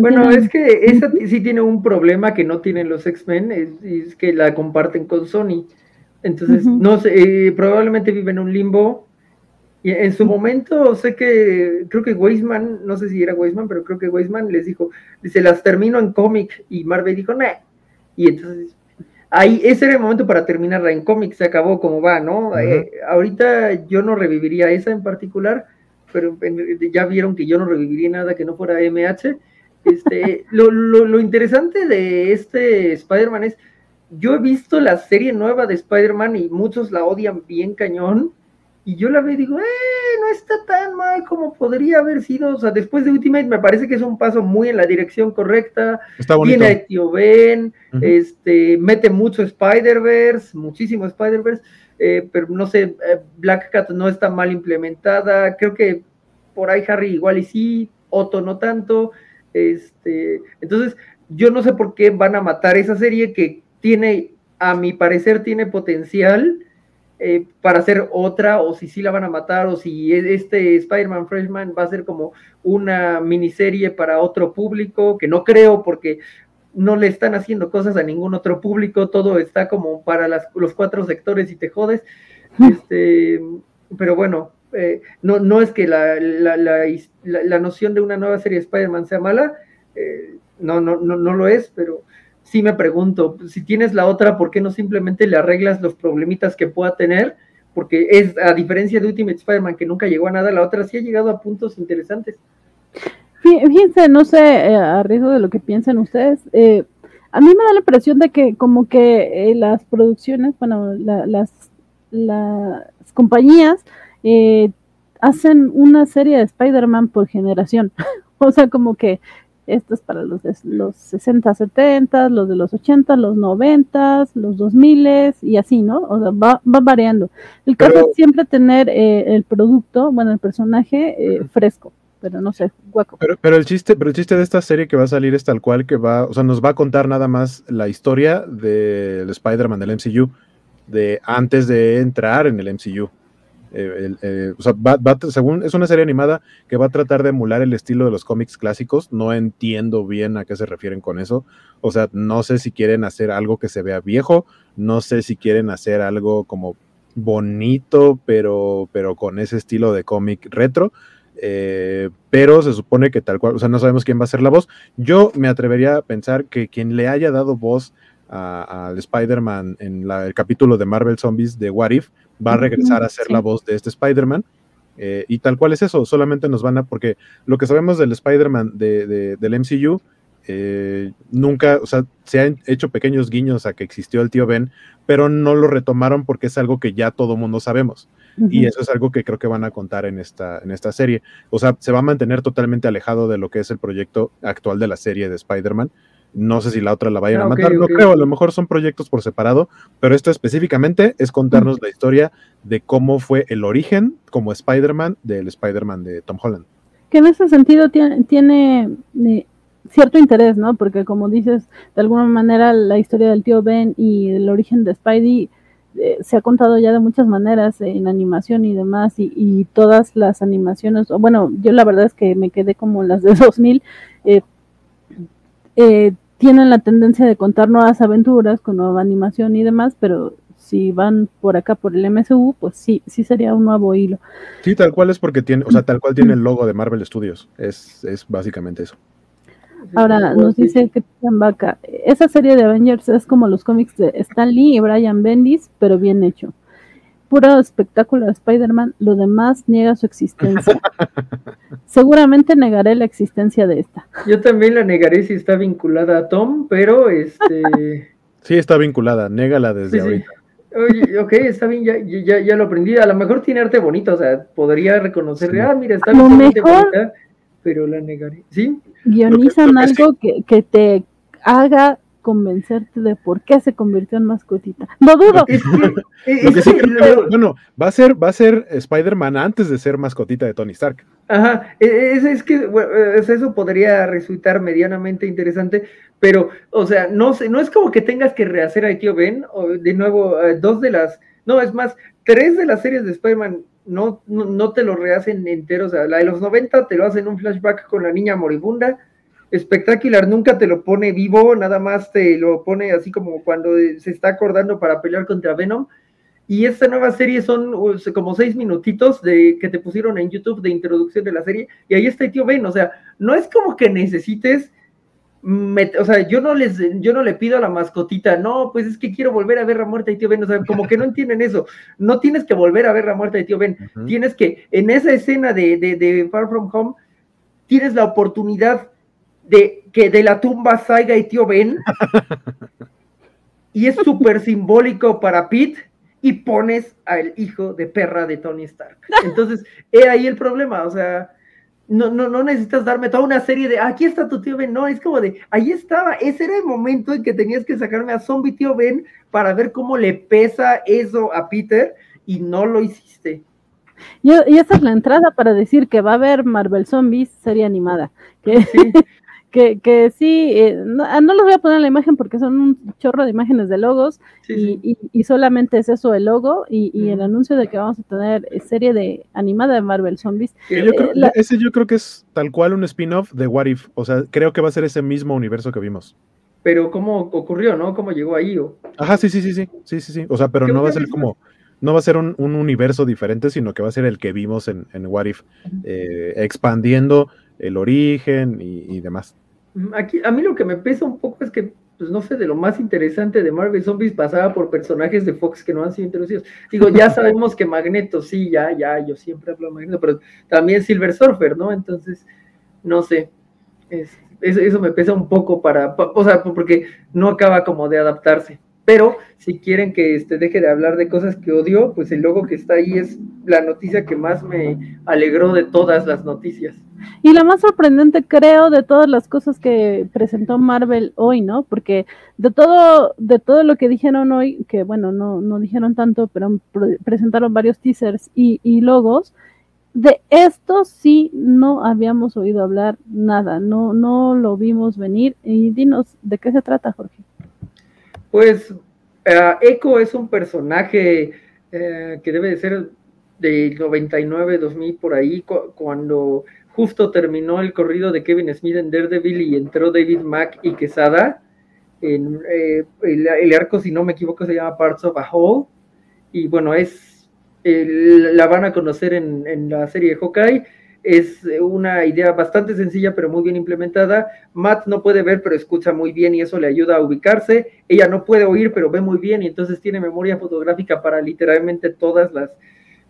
Speaker 3: bueno, es que esa sí tiene un problema que no tienen los X-Men, es, que la comparten con Sony. Entonces, no sé, probablemente viven en un limbo y en su momento sé que, creo que Weisman, no sé si era Weisman, pero creo que Weisman les dijo, dice, las termino en cómic, y Marvel dijo, no. Y entonces, ahí, ese era el momento para terminarla en cómic, se acabó como va, ¿no? Eh, ahorita yo no reviviría esa en particular, pero ya vieron que yo no reviviría nada que no fuera MH. Este, lo, lo, lo interesante de este Spider-Man es, yo he visto la serie nueva de Spider-Man y muchos la odian bien cañón y yo la veo y digo, eh, no está tan mal como podría haber sido. O sea, después de Ultimate me parece que es un paso muy en la dirección correcta.
Speaker 2: Está bonito.
Speaker 3: Tiene a Tío Ben, este, mete mucho Spider-Verse, muchísimo Spider-Verse, eh, pero no sé, eh, Black Cat no está mal implementada. Creo que por ahí Harry igual y sí, Otto no tanto. Este, entonces, yo no sé por qué van a matar esa serie que tiene, a mi parecer, tiene potencial eh, para hacer otra, o si sí la van a matar, o si e-, este Spider-Man Freshman va a ser como una miniserie para otro público, que no creo porque no le están haciendo cosas a ningún otro público, todo está como para los cuatro sectores y te jodes. Este, pero bueno, eh, no, no es que la, la, la, noción de una nueva serie de Spider-Man sea mala, eh, no, no, no, no lo es, pero sí me pregunto, si tienes la otra, ¿por qué no simplemente le arreglas los problemitas que pueda tener? Porque es, a diferencia de Ultimate Spider-Man, que nunca llegó a nada, la otra sí ha llegado a puntos interesantes.
Speaker 1: Fíjense, no sé, eh, a riesgo de lo que piensan ustedes, eh, a mí me da la impresión de que como que eh, las producciones, bueno, las, las compañías hacen una serie de Spider-Man por generación. o sea, como que esto es para los de los 60, 70, los de los 80, los 90, los 2000 y así, ¿no? O sea, va, va variando. El caso es siempre tener eh, el producto, bueno, el personaje eh, fresco, pero no sé, guaco.
Speaker 2: Pero, pero, el chiste, pero el chiste de esta serie que va a salir es tal cual que va, o sea, nos va a contar nada más la historia del Spider-Man del MCU, de antes de entrar en el MCU. Eh, eh, o sea, es una serie animada que va a tratar de emular el estilo de los cómics clásicos. No entiendo bien a qué se refieren con eso. O sea, no sé si quieren hacer algo que se vea viejo, no sé si quieren hacer algo como bonito, pero, pero con ese estilo de cómic retro. Eh, pero se supone que tal cual, o sea, no sabemos quién va a ser la voz. Yo me atrevería a pensar que quien le haya dado voz al Spider-Man en el capítulo de Marvel Zombies de What If va a regresar a ser la voz de este Spider-Man. Eh, y tal cual es eso, solamente nos van a, porque lo que sabemos del Spider-Man de, del MCU, eh, nunca, o sea, se han hecho pequeños guiños a que existió el tío Ben, pero no lo retomaron porque es algo que ya todo mundo sabemos. Y eso es algo que creo que van a contar en esta, en esta serie. O sea, se va a mantener totalmente alejado de lo que es el proyecto actual de la serie de Spider-Man. No sé si la otra la vayan a matar, no creo, a lo mejor son proyectos por separado, pero esto específicamente es contarnos la historia de cómo fue el origen como Spider-Man del Spider-Man de Tom Holland.
Speaker 1: Que en ese sentido tiene, tiene eh, cierto interés, ¿no? Porque como dices, de alguna manera la historia del tío Ben y el origen de Spidey eh, se ha contado ya de muchas maneras en animación y demás, y, todas las animaciones, bueno, yo la verdad es que me quedé como las de 2000, eh, eh, tienen la tendencia de contar nuevas aventuras con nueva animación y demás, pero si van por acá por el MSU, pues sí, sí sería un nuevo hilo.
Speaker 2: Sí, tal cual es porque tiene, o sea, tal cual tiene el logo de Marvel Studios. Es, es básicamente eso.
Speaker 1: Ahora nos dice que Vaca, esa serie de Avengers es como los cómics de Stan Lee y Brian Bendis, pero bien hecho. Puro espectáculo de Spider-Man, lo demás niega su existencia. Seguramente negaré la existencia de esta.
Speaker 3: Yo también la negaré si está vinculada a Tom, pero este.
Speaker 2: sí, está vinculada, négala desde ahorita.
Speaker 3: Oye, ok, está bien, ya, ya, ya, lo aprendí. A lo mejor tiene arte bonito, o sea, podría reconocerle, ah, mira, está
Speaker 1: bien bonita,
Speaker 3: pero la negaré. ¿Sí?
Speaker 1: Guionizan algo que, que te haga convencerte de por qué se convirtió en mascotita. No dudo.
Speaker 2: bueno, va a ser, va a ser Spider-Man antes de ser mascotita de Tony Stark.
Speaker 3: Ajá, e, e, es, es que eso podría resultar medianamente interesante, pero, o sea, no sé, no es como que tengas que rehacer a Tío Ben, o de nuevo, eh, dos de las, no, es más, tres de las series de Spider-Man no, no, no, te lo rehacen enteros, o sea, la de los 90 te lo hacen un flashback con la niña moribunda, espectacular, nunca te lo pone vivo, nada más te lo pone así como cuando se está acordando para pelear contra Venom. Y esta nueva serie son como seis minutitos de que te pusieron en YouTube de introducción de la serie, y ahí está el tío Ben, o sea, no es como que necesites, o sea, yo no les, yo no le pido a la mascotita, no, pues es que quiero volver a ver la muerte de tío Ben, o sea, como que no entienden eso, no tienes que volver a ver la muerte de tío Ben, tienes que, en esa escena de, de, de Far From Home, tienes la oportunidad de que de la tumba salga y tío Ben. y es súper simbólico para Pete y pones al hijo de perra de Tony Stark. Entonces, he ahí el problema, o sea, no, no, no necesitas darme toda una serie de, aquí está tu tío Ben, no, es como de, ahí estaba, ese era el momento en que tenías que sacarme a Zombie tío Ben para ver cómo le pesa eso a Peter y no lo hiciste.
Speaker 1: Y, esa es la entrada para decir que va a haber Marvel Zombies serie animada. Que, sí. Que, que sí, eh, ah, no, los voy a poner en la imagen porque son un chorro de imágenes de logos y, Y, solamente es eso el logo y, el anuncio de que vamos a tener eh, serie de animada de Marvel Zombies.
Speaker 2: Yo creo, eh, Ese yo creo que es tal cual un spin-off de What If, o sea, creo que va a ser ese mismo universo que vimos.
Speaker 3: Pero cómo ocurrió, ¿no? ¿Cómo llegó ahí? O...
Speaker 2: Ajá, sí, sí, sí, sí, sí, sí, sí. O sea, pero no va a ser como no va a ser un, universo diferente, sino que va a ser el que vimos en, en What If, expandiendo el origen y, demás.
Speaker 3: Aquí, a mí lo que me pesa un poco es que, pues no sé, de lo más interesante de Marvel Zombies pasaba por personajes de Fox que no han sido introducidos. Digo, ya sabemos que Magneto, sí, ya, ya, yo siempre hablo de Magneto, pero también Silver Surfer, ¿no? Entonces, no sé, eso me pesa un poco para, o sea, porque no acaba como de adaptarse. Pero si quieren que este, deje de hablar de cosas que odio, pues el logo que está ahí es la noticia que más me alegró de todas las noticias.
Speaker 1: Y la más sorprendente, creo, de todas las cosas que presentó Marvel hoy, ¿no? Porque de todo, de todo lo que dijeron hoy, que bueno, no, no dijeron tanto, pero presentaron varios teasers y, y logos, de esto sí no habíamos oído hablar nada, no, no lo vimos venir. Y dinos, ¿de qué se trata, Jorge?
Speaker 3: Pues uh, Echo es un personaje eh, que debe de ser del 99, 2000 por ahí, cuando justo terminó el corrido de Kevin Smith en Daredevil y entró David Mack y Quesada. En, eh, el, arco, si no me equivoco, se llama Parts of a Whole. Y bueno, es la van a conocer en, en, la serie de Hawkeye. Es una idea bastante sencilla, pero muy bien implementada. Matt no puede ver, pero escucha muy bien y eso le ayuda a ubicarse. Ella no puede oír, pero ve muy bien y entonces tiene memoria fotográfica para literalmente todas las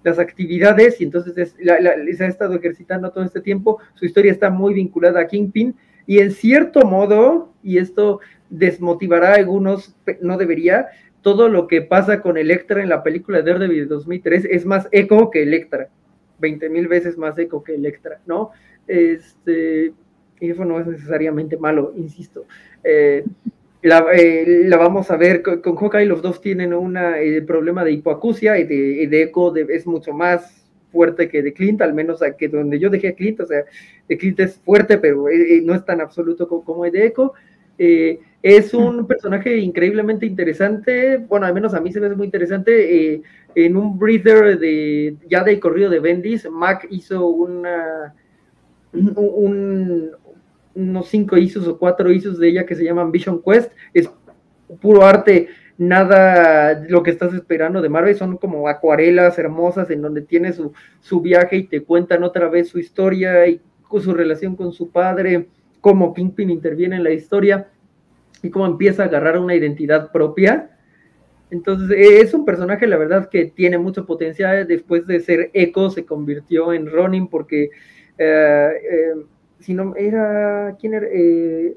Speaker 3: las actividades y entonces se ha estado ejercitando todo este tiempo. Su historia está muy vinculada a Kingpin y en cierto modo, y esto desmotivará a algunos, no debería, todo lo que pasa con Electra en la película de Daredevil de 2003 es más eco que Electra, 20 mil veces más eco que Electra, ¿no? Este, y eso no es necesariamente malo, insisto. Eh, la, eh, la, vamos a ver con, con, Hawkeye, los dos tienen un eh, problema de hipoacusia y de, de Echo es mucho más fuerte que de Clint, al menos que donde yo dejé a Clint, o sea, de Clint es fuerte, pero eh, no es tan absoluto como, como el de Echo. es un personaje increíblemente interesante, bueno, al menos a mí se me hace muy interesante. En un breather de ya de corrido de Bendis, Mac hizo una, un, unos cinco isos o cuatro isos de ella que se llaman Vision Quest. Es puro arte nada lo que estás esperando de Marvel, son como acuarelas hermosas en donde tiene su, su viaje y te cuentan otra vez su historia y su relación con su padre, cómo Kingpin interviene en la historia y cómo empieza a agarrar una identidad propia. Entonces es un personaje, la verdad, que tiene mucho potencial. Después de ser Echo, se convirtió en Ronin porque, eh, eh, si no, era, ¿quién era? Eh,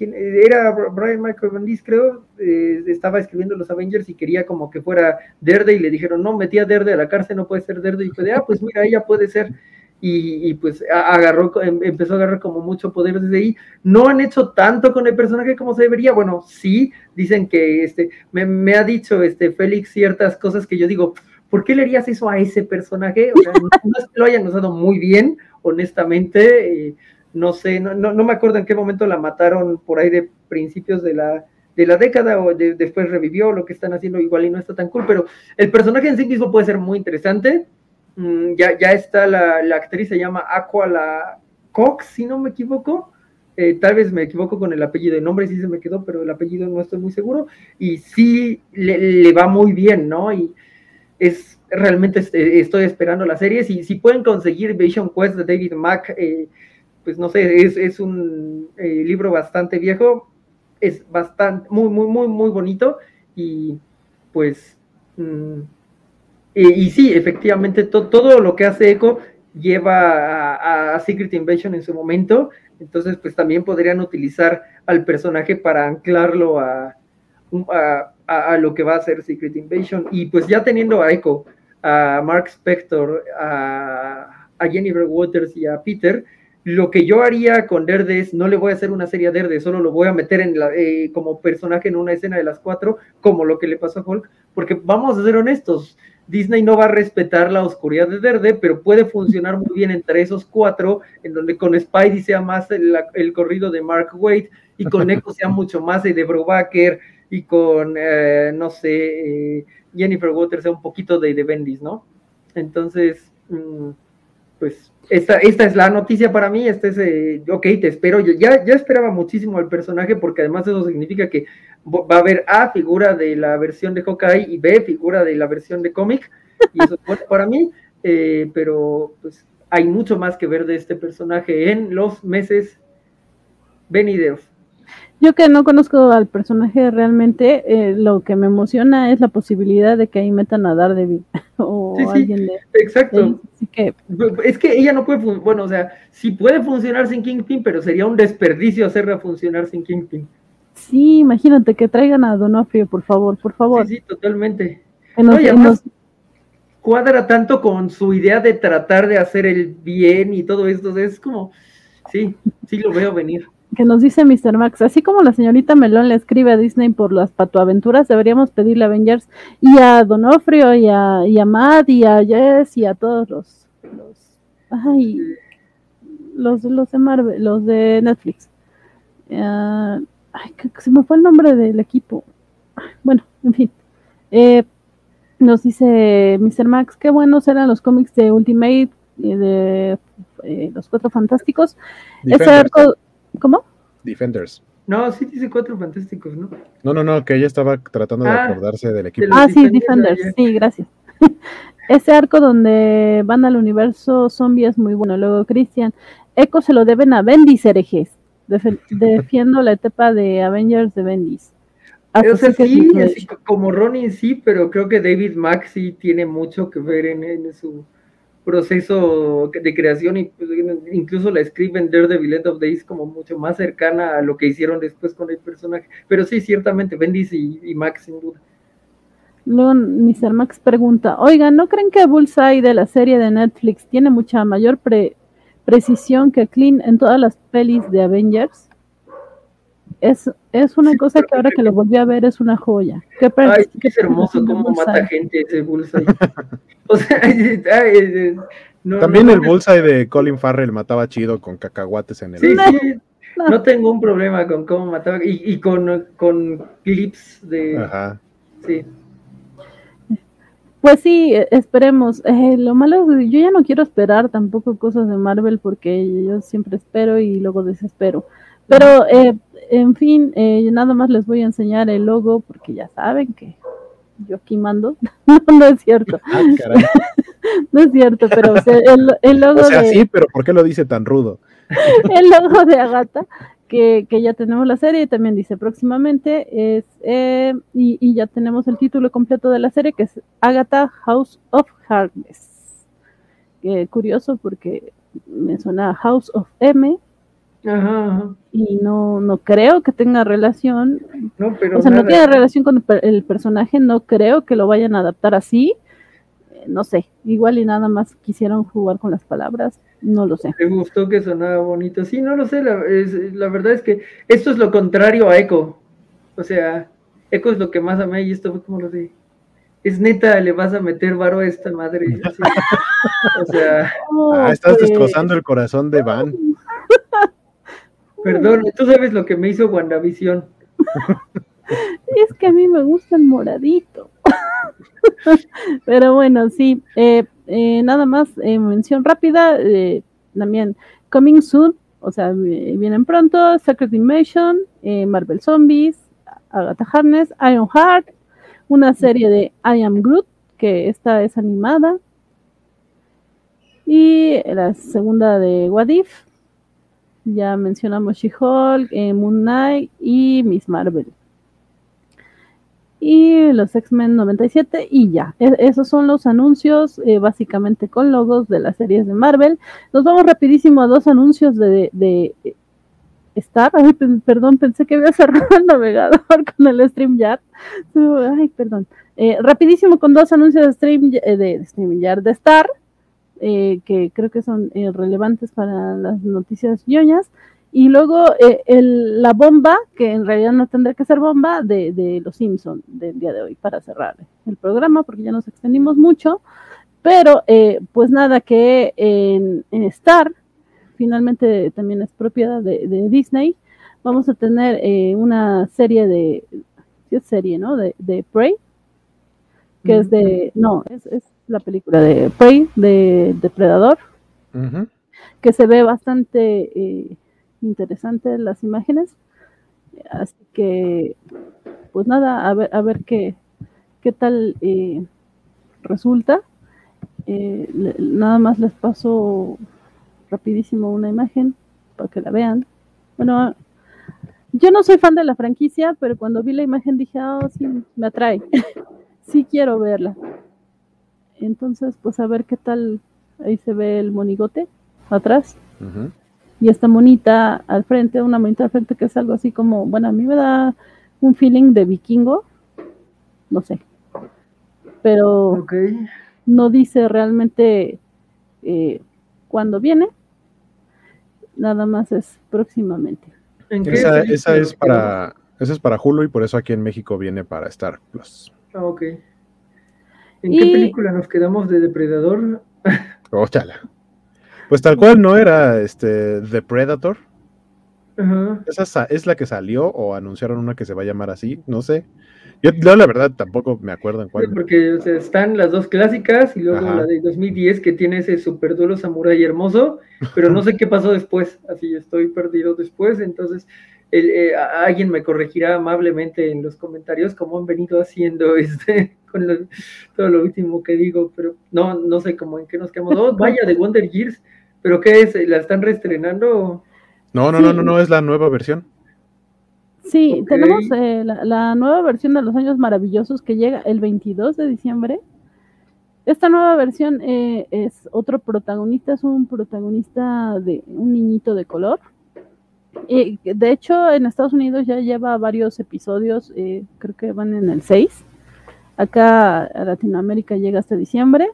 Speaker 3: era Brian Michael Bendis, creo, estaba escribiendo los Avengers y quería como que fuera Derde y le dijeron, no, metí a Derde a la cárcel, no puede ser Derde. Y fue de, ah, pues mira, ella puede ser. Y, pues agarró, em, empezó a agarrar como mucho poder desde ahí. No han hecho tanto con el personaje como se debería. Bueno, sí, dicen que este, me, ha dicho este Félix ciertas cosas que yo digo, ¿por qué le harías eso a ese personaje? No, es que lo hayan usado muy bien, honestamente. Eh, no sé, no, no, me acuerdo en qué momento la mataron por ahí de principios de la, de la década o después revivió, lo que están haciendo igual y no está tan cool, pero el personaje en sí mismo puede ser muy interesante. Mm, ya, ya está la, la, actriz, se llama Aqua la Cox, si no me equivoco. Eh, tal vez me equivoco con el apellido, el nombre sí se me quedó, pero el apellido no estoy muy seguro. Y sí le, va muy bien, ¿no? Y es realmente este, estoy esperando la serie. Si, si pueden conseguir Vision Quest de David Mack, eh, pues no sé, es, un eh, libro bastante viejo, es bastante, muy, muy, muy, muy bonito y pues, mm, y, sí, efectivamente, todo lo que hace Echo lleva a, Secret Invasion en su momento, entonces pues también podrían utilizar al personaje para anclarlo a, a, lo que va a ser Secret Invasion. Y pues ya teniendo a Echo, a Mark Spector, a, a Jennifer Waters y a Peter, lo que yo haría con Derde es, no le voy a hacer una serie a Derde, solo lo voy a meter en la, eh, como personaje en una escena de las cuatro, como lo que le pasó a Hulk, porque vamos a ser honestos, Disney no va a respetar la oscuridad de Derde, pero puede funcionar muy bien entre esos cuatro, en donde con Spidey sea más el, corrido de Mark Waid y con Echo sea mucho más el de Brubaker y con, eh, no sé, eh, Jennifer Waters sea un poquito de, de Bendis, ¿no? Entonces, mm, pues esta, esta es la noticia para mí, este es, eh, ok, te espero, yo ya, ya esperaba muchísimo al personaje porque además eso significa que va a haber A figura de la versión de Hawkeye y B figura de la versión de cómic, y eso es para mí, eh, pero pues hay mucho más que ver de este personaje en los meses venideros.
Speaker 1: Yo que no conozco al personaje realmente, eh, lo que me emociona es la posibilidad de que ahí metan a Daredevil o alguien de...
Speaker 3: Exacto. que... Es que ella no puede, bueno, o sea, sí puede funcionar sin Kingpin, pero sería un desperdicio hacerla funcionar sin Kingpin.
Speaker 1: Sí, imagínate que traigan a Donofrio, por favor, por favor.
Speaker 3: Sí, sí, totalmente. además, cuadra tanto con su idea de tratar de hacer el bien y todo esto, es como, sí, sí lo veo venir
Speaker 1: que nos dice Mr. Max, así como la señorita Melón le escribe a Disney por las patoaventuras, deberíamos pedirle a Avengers y a Donofrio y a, y a Matt y a Jess y a todos los, los ay, los, los de Marvel, los de Netflix. Uh, ay, se me fue el nombre del equipo. Bueno, en fin. Eh, nos dice Mr. Max, qué buenos eran los cómics de Ultimate de eh, los Cuatro Fantásticos. Ese arco ¿Cómo?
Speaker 2: Defenders.
Speaker 3: No, sí dice cuatro fantásticos, ¿no? No,
Speaker 2: no, no, que ella estaba tratando de ah, acordarse del equipo.
Speaker 1: ah, sí, Defenders, sí, gracias. Ese arco donde van al universo zombie es muy bueno. Luego, Christian, Echo se lo deben a Bendis herejes. defiendo la etapa de Avengers de Bendis.
Speaker 3: o sea, sí, como Ronnie sí, pero creo que David Max sí tiene mucho que ver en su proceso de creación pues, incluso la escriben Daredevil End of Days como mucho más cercana a lo que hicieron después con el personaje. Pero sí, ciertamente, Bendis y, Max sin duda.
Speaker 1: Luego Mr. Max pregunta, oigan, ¿no creen que Bullseye de la serie de Netflix tiene mucha mayor precisión que Clean en todas las pelis de Avengers? Es, es una cosa que ahora que lo volví a ver es una joya.
Speaker 3: Qué, Ay, qué hermoso cómo mata gente ese Bullseye. O sea,
Speaker 2: También el bullseye de Colin Farrell mataba chido con cacahuates en el.
Speaker 3: Sí, sí. No tengo un problema con cómo mataba y, con, con, clips de. Ajá. Sí.
Speaker 1: Pues sí, e, esperemos. Eh, lo malo es yo ya no quiero esperar tampoco cosas de Marvel porque yo siempre espero y luego desespero. Pero eh, en fin, eh, nada más les voy a enseñar el logo porque ya saben que yo aquí mando. no, no es cierto.
Speaker 2: Ah, caray.
Speaker 1: no es cierto, pero o sea, el, el logo
Speaker 2: O sea,
Speaker 1: de,
Speaker 2: sí, pero ¿por qué lo dice tan rudo?
Speaker 1: el logo de Agatha, que, que ya tenemos la serie, también dice próximamente, es eh, y, y ya tenemos el título completo de la serie, que es Agatha House of Hardness. Que curioso porque me suena House of M
Speaker 3: Ajá, ajá.
Speaker 1: y no, no creo que tenga relación,
Speaker 3: No, pero
Speaker 1: o sea, no tiene relación con el, per- el personaje, no creo que lo vayan a adaptar así. Eh, No sé, igual y nada más quisieron jugar con las palabras, no lo sé.
Speaker 3: Me gustó que sonaba bonito. Sí, no lo sé. La, es- la verdad es que esto es lo contrario a Echo. O sea, Echo es lo que más amé y esto fue como lo de. Es neta, le vas a meter varo a esta madre. Así. o sea,
Speaker 2: Ah, estás
Speaker 1: pues,
Speaker 2: destrozando el corazón de Van.
Speaker 3: Perdón, tú sabes lo que me hizo WandaVision.
Speaker 1: Es que a mí me gusta el moradito. Pero bueno, sí. eh, eh, nada más, eh, mención rápida. también Coming Soon, o sea, vienen pronto. Secret Dimension, Marvel Zombies, Agatha Harness, Iron Heart, una serie de I Am Groot, que esta es animada. Y la segunda de What If. Ya mencionamos She-Hulk, eh, Moon Knight y Miss Marvel y los X-Men 97 y ya. Esos son los anuncios eh, básicamente con logos de las series de Marvel. Nos vamos rapidísimo a dos anuncios de, de eh, Star. Ay, perdón, pensé que había cerrado el navegador con el StreamYard. Ay, perdón. Rapidísimo con dos anuncios de, stream, eh, de StreamYard de Star. Eh, que creo que son eh, relevantes para las noticias ñoñas. Y luego eh, el- la bomba, que en realidad no tendría que ser bomba, de, de Los Simpson del día de hoy para cerrar el programa, porque ya nos extendimos mucho. Pero pues nada, que en, en Star, finalmente también es propiedad de, de Disney, vamos a tener una serie de, es serie, ¿no? De, de Prey, que es de, no, es, es la película de Prey, de Depredador,
Speaker 2: Ujú.
Speaker 1: que se ve bastante eh, interesante las imágenes. Así que, pues nada, a ver, a ver qué, qué tal eh, resulta. Eh, le- nada más les paso rapidísimo una imagen para que la vean. Bueno, yo no soy fan de la franquicia, pero cuando vi la imagen dije, oh, sí, me atrae. sí quiero verla. Entonces, pues a ver qué tal. Ahí se ve el monigote atrás y esta monita al frente, una monita al frente que es algo así como, bueno, a mí me da un feeling de vikingo, no sé, pero no dice realmente eh, cuándo viene, nada más es próximamente.
Speaker 3: ¿En qué
Speaker 2: Esa, esa es para esa es para Hulu y por eso aquí en México viene para Star Plus.
Speaker 3: Ah, ok. ¿En
Speaker 1: Y-
Speaker 3: qué película nos quedamos de Depredador?
Speaker 2: Óchala. Pues tal cual no era este The Predator.
Speaker 3: Ajá.
Speaker 2: Esa sa- es la que salió o anunciaron una que se va a llamar así, no sé. Yo, yo la verdad tampoco me acuerdo en
Speaker 3: Sí,
Speaker 2: cuál.
Speaker 3: porque o sea, están las dos clásicas y luego
Speaker 2: Ajá.
Speaker 3: la de 2010 que tiene ese super duelo samurai hermoso, pero no sé qué pasó después, así estoy perdido después, entonces el- eh, alguien me corregirá amablemente en los comentarios como han venido haciendo este con lo- todo lo último que digo, pero no, no sé cómo en qué nos quedamos. Oh, vaya de Wonder Gears, pero qué es, ¿la están reestrenando?
Speaker 2: No, no,
Speaker 1: Sí.
Speaker 2: no, no, no, es la nueva versión.
Speaker 1: Sí, tenemos eh, la, la nueva versión de Los Años Maravillosos que llega el 22 de diciembre. Esta nueva versión eh, es otro protagonista, es un protagonista de un niñito de color. De hecho, en Estados Unidos ya lleva varios episodios, eh, creo que van en el 6. Acá a Latinoamérica llega hasta diciembre.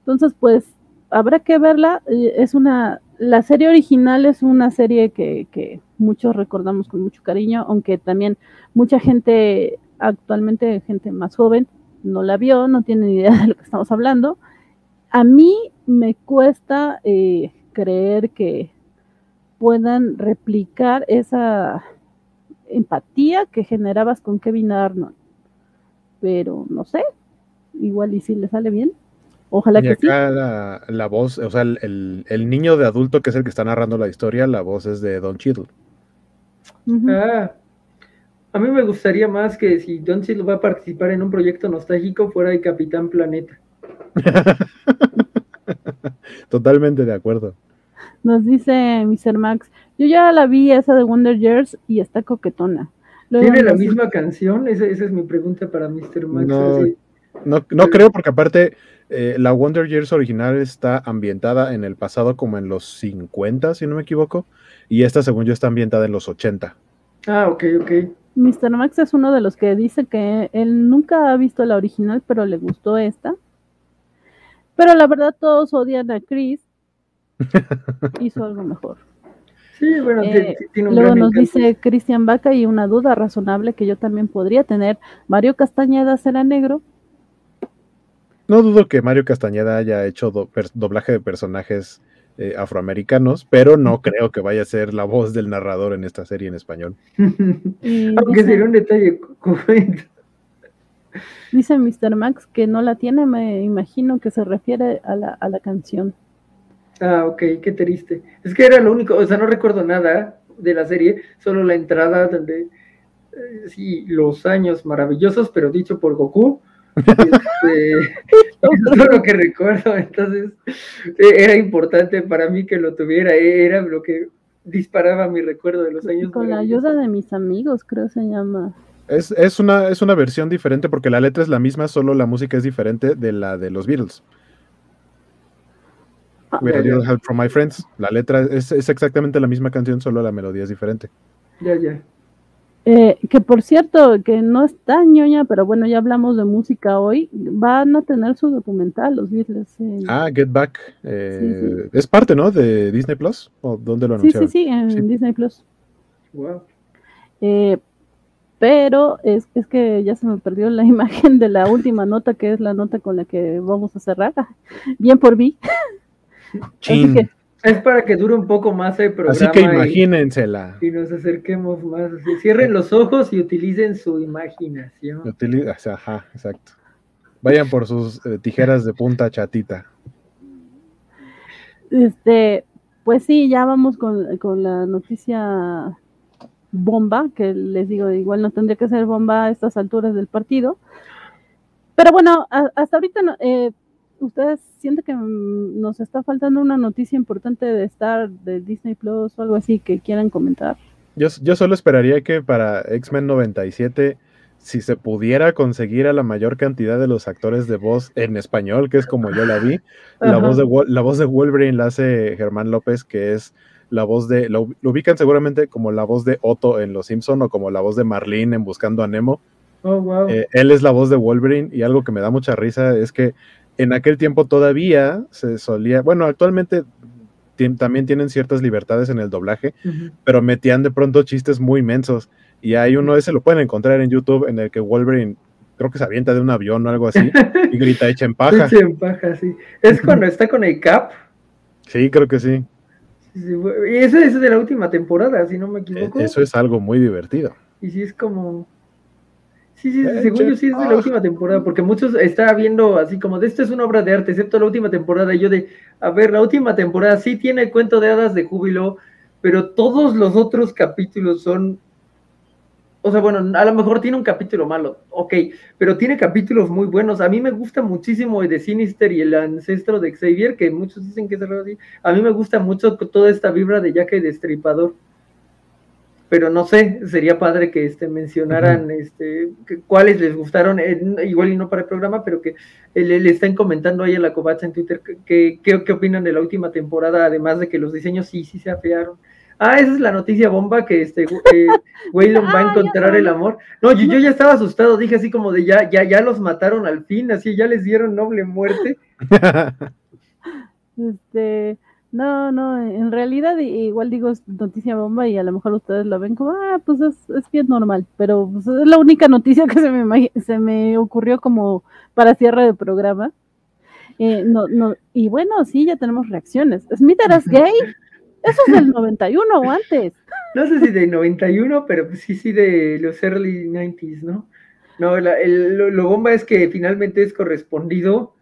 Speaker 1: Entonces, pues habrá que verla. eh, es una, la serie original es una serie que, que muchos recordamos con mucho cariño, aunque también mucha gente actualmente, gente más joven, no la vio, no tiene ni idea de lo que estamos hablando. A mí me cuesta eh, creer que puedan replicar esa empatía que generabas con Kevin Arnold. Pero no sé, igual y si le sale bien. Ojalá
Speaker 2: Y
Speaker 1: que sí.
Speaker 2: acá la, la voz, o sea, el, el- el niño de adulto que es el que está narrando la historia, la voz es de Don Cheadle.
Speaker 3: Ah, a mí me gustaría más que si Don Cheadle va a participar en un proyecto nostálgico fuera el Capitán Planeta.
Speaker 2: Totalmente de acuerdo.
Speaker 1: Nos dice Mr. Max, yo ya la vi esa de Wonder Years y está coquetona. Luego
Speaker 3: ¿Tiene la misma canción? Esa, esa es mi pregunta para Mr. Max.
Speaker 2: No, no creo porque aparte eh, la Wonder Years original está ambientada en el pasado como en los 50, si no me equivoco, y esta según yo está ambientada en los 80.
Speaker 3: Ah, ok, ok.
Speaker 1: Mr. Max es uno de los que dice que él nunca ha visto la original, pero le gustó esta. Pero la verdad todos odian a Chris. Hizo algo mejor.
Speaker 3: Sí, bueno,
Speaker 1: Eh,
Speaker 3: ti- ti- tiene un
Speaker 1: Luego
Speaker 3: gran
Speaker 1: nos
Speaker 3: encanto.
Speaker 1: dice Cristian Vaca y una duda razonable que yo también podría tener. ¿Mario Castañeda será negro?
Speaker 2: No dudo que Mario Castañeda haya hecho do- doblaje de personajes eh, afroamericanos, pero no creo que vaya a ser la voz del narrador en esta serie en español.
Speaker 3: Aunque
Speaker 1: dice,
Speaker 3: sería un detalle
Speaker 1: dice Mr. Max que no la tiene, me imagino que se refiere a la, a la canción.
Speaker 3: Ah, ok, qué triste. Es que era lo único, o sea, no recuerdo nada de la serie, solo la entrada donde, eh, sí, los años maravillosos, pero dicho por Goku. Este, es todo lo que recuerdo, entonces eh, era importante para mí que lo tuviera, eh, era lo que disparaba mi recuerdo de los años.
Speaker 1: Con la ayuda de mis amigos, creo se llama.
Speaker 2: Es, es una, es una versión diferente porque la letra es la misma, solo la música es diferente de la de los Beatles.
Speaker 1: Ah,
Speaker 3: Ya, ya.
Speaker 2: Little Help from My Friends. La letra es, es exactamente la misma canción, solo la melodía es diferente.
Speaker 3: Ya, ya.
Speaker 1: Eh, que por cierto, que no está ñoña, pero bueno, ya hablamos de música hoy. Van a tener su documental, los Beatles. en-
Speaker 2: Ah, Get Back. eh, Es parte, ¿no? De Disney Plus. ¿O dónde lo
Speaker 1: sí, sí,
Speaker 2: anunciaron?
Speaker 1: sí, en
Speaker 2: Sí.
Speaker 1: Disney Plus.
Speaker 3: Wow.
Speaker 1: Eh, pero es, es que ya se me perdió la imagen de la última nota, que es la nota con la que vamos a cerrar. Bien por mí.
Speaker 2: Chin.
Speaker 1: que
Speaker 3: Es para que dure un poco más el programa.
Speaker 2: Así que
Speaker 3: y-
Speaker 2: imagínensela.
Speaker 3: y nos acerquemos más. así. Cierren los ojos y utilicen su imaginación.
Speaker 2: Utili- o sea, Ajá, exacto. Vayan por sus eh, tijeras de punta chatita.
Speaker 1: Este, pues sí, ya vamos con, con la noticia bomba, que les digo, igual no tendría que ser bomba a estas alturas del partido. Pero bueno, a- hasta ahorita, no- eh, ¿ustedes sienten que mm, nos está faltando una noticia importante de Star, de Disney Plus o algo así que quieran comentar?
Speaker 2: Yo, yo solo esperaría que para X-Men 97, si se pudiera conseguir a la mayor cantidad de los actores de voz en español, que es como yo la vi, la voz, de, Wol- la voz de Wolverine la hace Germán López, que es la voz de, lo, lo ubican seguramente como la voz de Otto en Los Simpson o como la voz de Marlene en Buscando a Nemo.
Speaker 3: Oh, wow.
Speaker 2: Eh, él es la voz de Wolverine y algo que me da mucha risa es que en aquel tiempo todavía se solía, bueno, actualmente también tienen ciertas libertades en el doblaje, pero metían de pronto chistes muy inmensos. Y hay uno, ese lo pueden encontrar en YouTube, en el que Wolverine creo que se avienta de un avión o algo así y grita echen paja.
Speaker 3: Eche en paja, sí. Es cuando está con el Cap.
Speaker 2: Sí, creo que sí.
Speaker 3: Sí, sí, eso es de la última temporada, si no me
Speaker 2: E-
Speaker 3: equivoco.
Speaker 2: Eso es algo muy divertido.
Speaker 3: Y sí es como. Sí, sí, sí,
Speaker 2: Eche
Speaker 3: según yo sí es de la
Speaker 2: paja.
Speaker 3: última temporada, porque muchos están viendo así como de esto es una obra de arte, excepto la última temporada. Y yo de, a ver, la última temporada sí tiene el cuento de hadas de júbilo, pero todos los otros capítulos son. O sea, bueno, a lo mejor tiene un capítulo malo, ok, pero tiene capítulos muy buenos. A mí me gusta muchísimo el de Sinister y el ancestro de Xavier, que muchos dicen que es algo así. A mí me gusta mucho toda esta vibra de Jack el Destripador pero no sé, sería padre que este, mencionaran este, que- cuáles les gustaron, eh, igual y no para el programa, pero que eh, le, le estén comentando ahí a la covacha en Twitter que, que- qué, qué opinan de la última temporada, además de que los diseños sí, sí se afearon. Ah, esa es la noticia bomba que este eh, Waylon va
Speaker 1: Ah,
Speaker 3: a
Speaker 1: ya
Speaker 3: encontrar el amor. No, yo, yo ya estaba asustado, dije así como de ya, ya, ya los mataron al fin, así ya les dieron noble muerte.
Speaker 1: Este, no, no, en realidad i- igual digo es noticia bomba y a lo mejor ustedes la ven como, ah, pues es, es bien normal, pero pues, es la única noticia que se me, se me ocurrió como para cierre de programa. Eh, no, no, y bueno, sí, ya tenemos reacciones. ¿Smith eras gay? Eso es del 91 o antes.
Speaker 3: No sé si de 91, pero pues sí, sí de los early 90s, ¿no? No, la- el- lo, lo bomba es que finalmente es correspondido.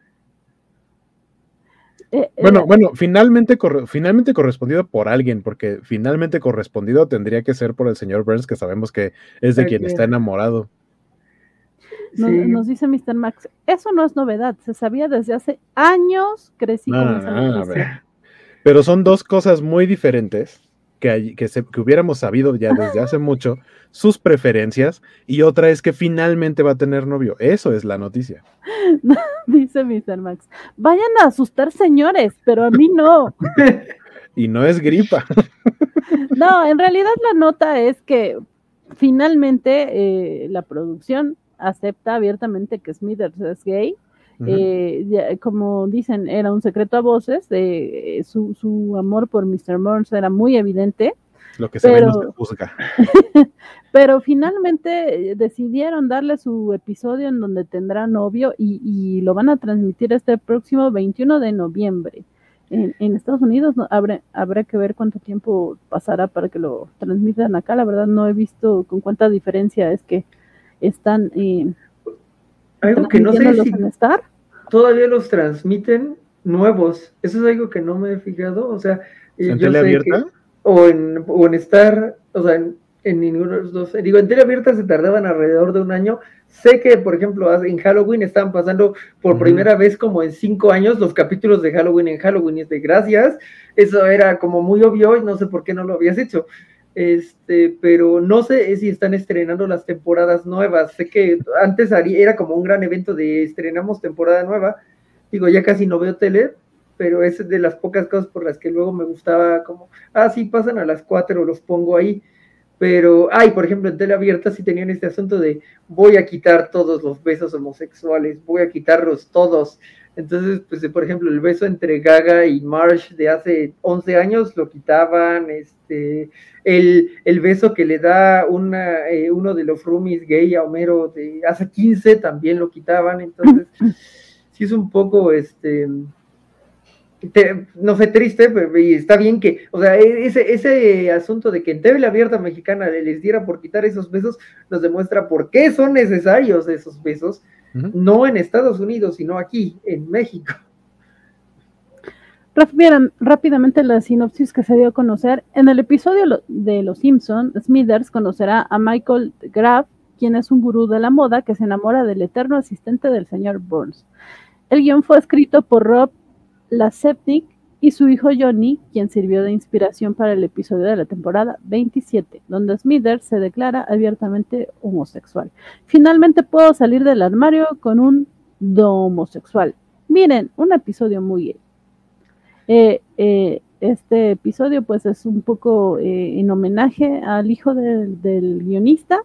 Speaker 1: Eh,
Speaker 2: Bueno,
Speaker 1: eh,
Speaker 2: bueno, finalmente, corre- finalmente correspondido por alguien, porque finalmente correspondido tendría que ser por el señor Burns, que sabemos que es de quien está enamorado.
Speaker 1: nos,
Speaker 3: Sí.
Speaker 1: nos dice Mr. Max, eso no es novedad, se sabía desde hace años, crecí con
Speaker 2: Ah,
Speaker 1: esa
Speaker 2: a
Speaker 1: noticia.
Speaker 2: ver. Pero son dos cosas muy diferentes que, que, se- que hubiéramos sabido ya desde hace mucho, sus preferencias, y otra es que finalmente va a tener novio. Eso es la noticia.
Speaker 1: Dice Mr. Max, vayan a asustar señores, pero a mí no.
Speaker 2: Y no es gripa.
Speaker 1: No, en realidad la nota es que finalmente eh, la producción acepta abiertamente que Smithers es gay. Eh, ya- como dicen, era un secreto a voces, eh, su, su amor por Mr. Burns era muy evidente,
Speaker 2: Lo que se ve no
Speaker 1: pero-
Speaker 2: se juzga.
Speaker 1: pero finalmente eh, decidieron darle su episodio en donde tendrá novio y, y lo van a transmitir este próximo 21 de noviembre. En, en Estados Unidos no, habrá, habrá que ver cuánto tiempo pasará para que lo transmitan acá. La verdad no he visto con cuánta diferencia es que están eh,
Speaker 3: Algo que no sé si
Speaker 1: en Star.
Speaker 3: todavía los transmiten nuevos. Eso es algo que no me he fijado. O sea, eh,
Speaker 2: ¿En
Speaker 3: yo
Speaker 2: tele
Speaker 3: sé
Speaker 2: abierta?
Speaker 3: que- o en, o en Star, o sea, en, en ninguno de los dos. Digo, en tele abierta se tardaban alrededor de un año. Sé que, por ejemplo, en Halloween estaban pasando por primera vez como en cinco años los capítulos de Halloween en Halloween. Y es de gracias. Eso era como muy obvio y no sé por qué no lo habías hecho. Este, pero no sé si están estrenando las temporadas nuevas. Sé que antes era como un gran evento de estrenamos temporada nueva. Digo, ya casi no veo tele, pero es de las pocas cosas por las que luego me gustaba como, ah, sí, pasan a las cuatro, los pongo ahí. Pero, ay, por ejemplo, en tele abierta sí tenían este asunto de voy a quitar todos los besos homosexuales, voy a quitarlos todos. Entonces, pues, por ejemplo, el beso entre Gaga y Marsh de hace 11 años lo quitaban, este, el, el beso que le da una, eh, uno de los roomies gay a Homero de hace 15 también lo quitaban, entonces, sí es un poco, este, te- no sé, triste, pero y está bien que, o sea, e- ese, ese asunto de que en TV abierta mexicana le- les diera por quitar esos besos, nos demuestra por qué son necesarios esos besos, No en Estados Unidos, sino aquí, en México.
Speaker 1: Raf- Vieran rápidamente la sinopsis que se dio a conocer. En el episodio de Los Simpson, Smithers conocerá a Michael Graff, quien es un gurú de la moda que se enamora del eterno asistente del señor Burns. El guion fue escrito por Rob Lasepnik y su hijo Johnny, quien sirvió de inspiración para el episodio de la temporada 27, donde Smithers se declara abiertamente homosexual. Finalmente puedo salir del armario con un homosexual. Miren, un episodio muy. Eh, eh, este episodio pues es un poco eh, en homenaje al hijo del guionista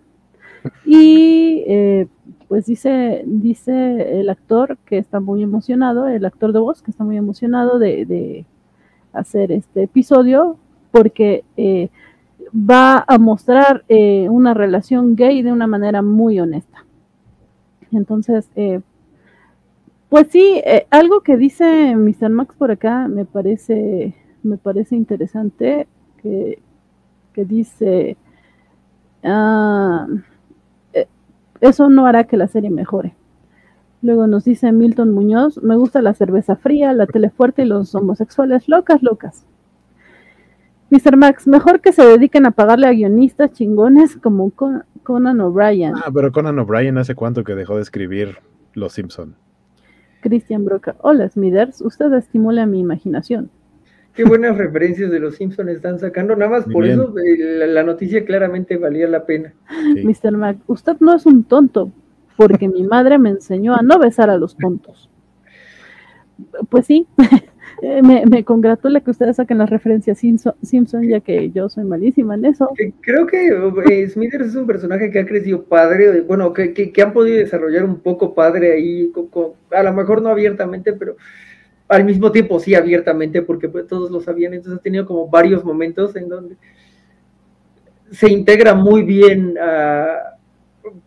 Speaker 1: y eh, pues dice, dice el actor que está muy emocionado, el actor de voz que está muy emocionado de, de hacer este episodio porque eh, va a mostrar eh, una relación gay de una manera muy honesta. Entonces, pues sí, algo que dice Mr. Max por acá me parece, me parece interesante, que, que dice, ah, eso no hará que la serie mejore. Luego nos dice Milton Muñoz, me gusta la cerveza fría, la tele fuerte y los homosexuales locas, locas. Mr. Max, mejor que se dediquen a pagarle a guionistas chingones como Con- Conan O'Brien.
Speaker 2: Ah, pero Conan O'Brien hace cuánto que dejó de escribir Los Simpson.
Speaker 1: Cristian Broca. Hola, Smithers. Usted estimula mi imaginación.
Speaker 3: Qué buenas referencias de los Simpsons están sacando, nada más
Speaker 2: Muy
Speaker 3: por
Speaker 2: bien.
Speaker 3: eso eh, la, la noticia claramente valía la pena.
Speaker 2: Sí.
Speaker 1: Mr. Mac, usted no es un tonto, porque mi madre me enseñó a no besar a los tontos. Pues sí, eh, me, me congratula que ustedes saquen las referencias Simpson, Simpson, ya que yo soy malísima en eso.
Speaker 3: Eh, Creo que eh, Smithers es un personaje que ha crecido padre, bueno, que, que, que han podido desarrollar un poco padre ahí, a lo mejor no abiertamente, pero al mismo tiempo sí abiertamente, porque pues, todos lo sabían, entonces ha tenido como varios momentos en donde se integra muy bien a-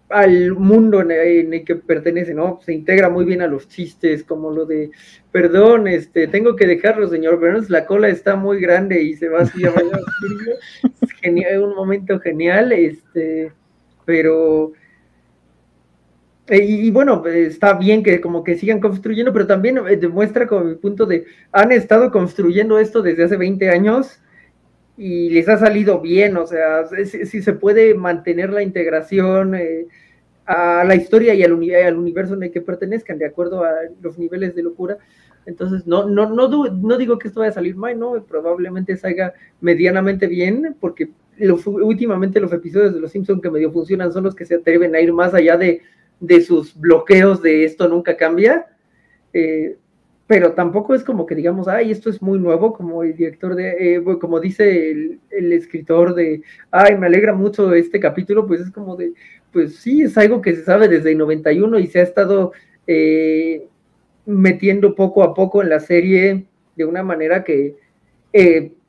Speaker 3: al mundo en, en el que pertenece, ¿no? Se integra muy bien a los chistes, como lo de, perdón, este, tengo que dejarlo, señor Burns, la cola está muy grande y se va así a bailar. Es genial, un momento genial, este, pero Eh, y, bueno, está bien que como que sigan construyendo, pero también eh, demuestra como mi punto de, han estado construyendo esto desde hace 20 años y les ha salido bien, o sea, si, se puede mantener la integración eh, a la historia y al, al, universo en el que pertenezcan, de acuerdo a los niveles de locura. Entonces, no, no, no, no digo que esto vaya a salir mal, ¿no? Probablemente salga medianamente bien, porque últimamente los episodios de Los Simpsons que medio funcionan son los que se atreven a ir más allá de de sus bloqueos de esto nunca cambia, eh, pero tampoco es como que digamos, ay, esto es muy nuevo, como el director de, eh, como dice el, escritor de, ay, me alegra mucho este capítulo, pues es como de, pues sí, es algo que se sabe desde el 91 y se ha estado eh, metiendo poco a poco en la serie de una manera que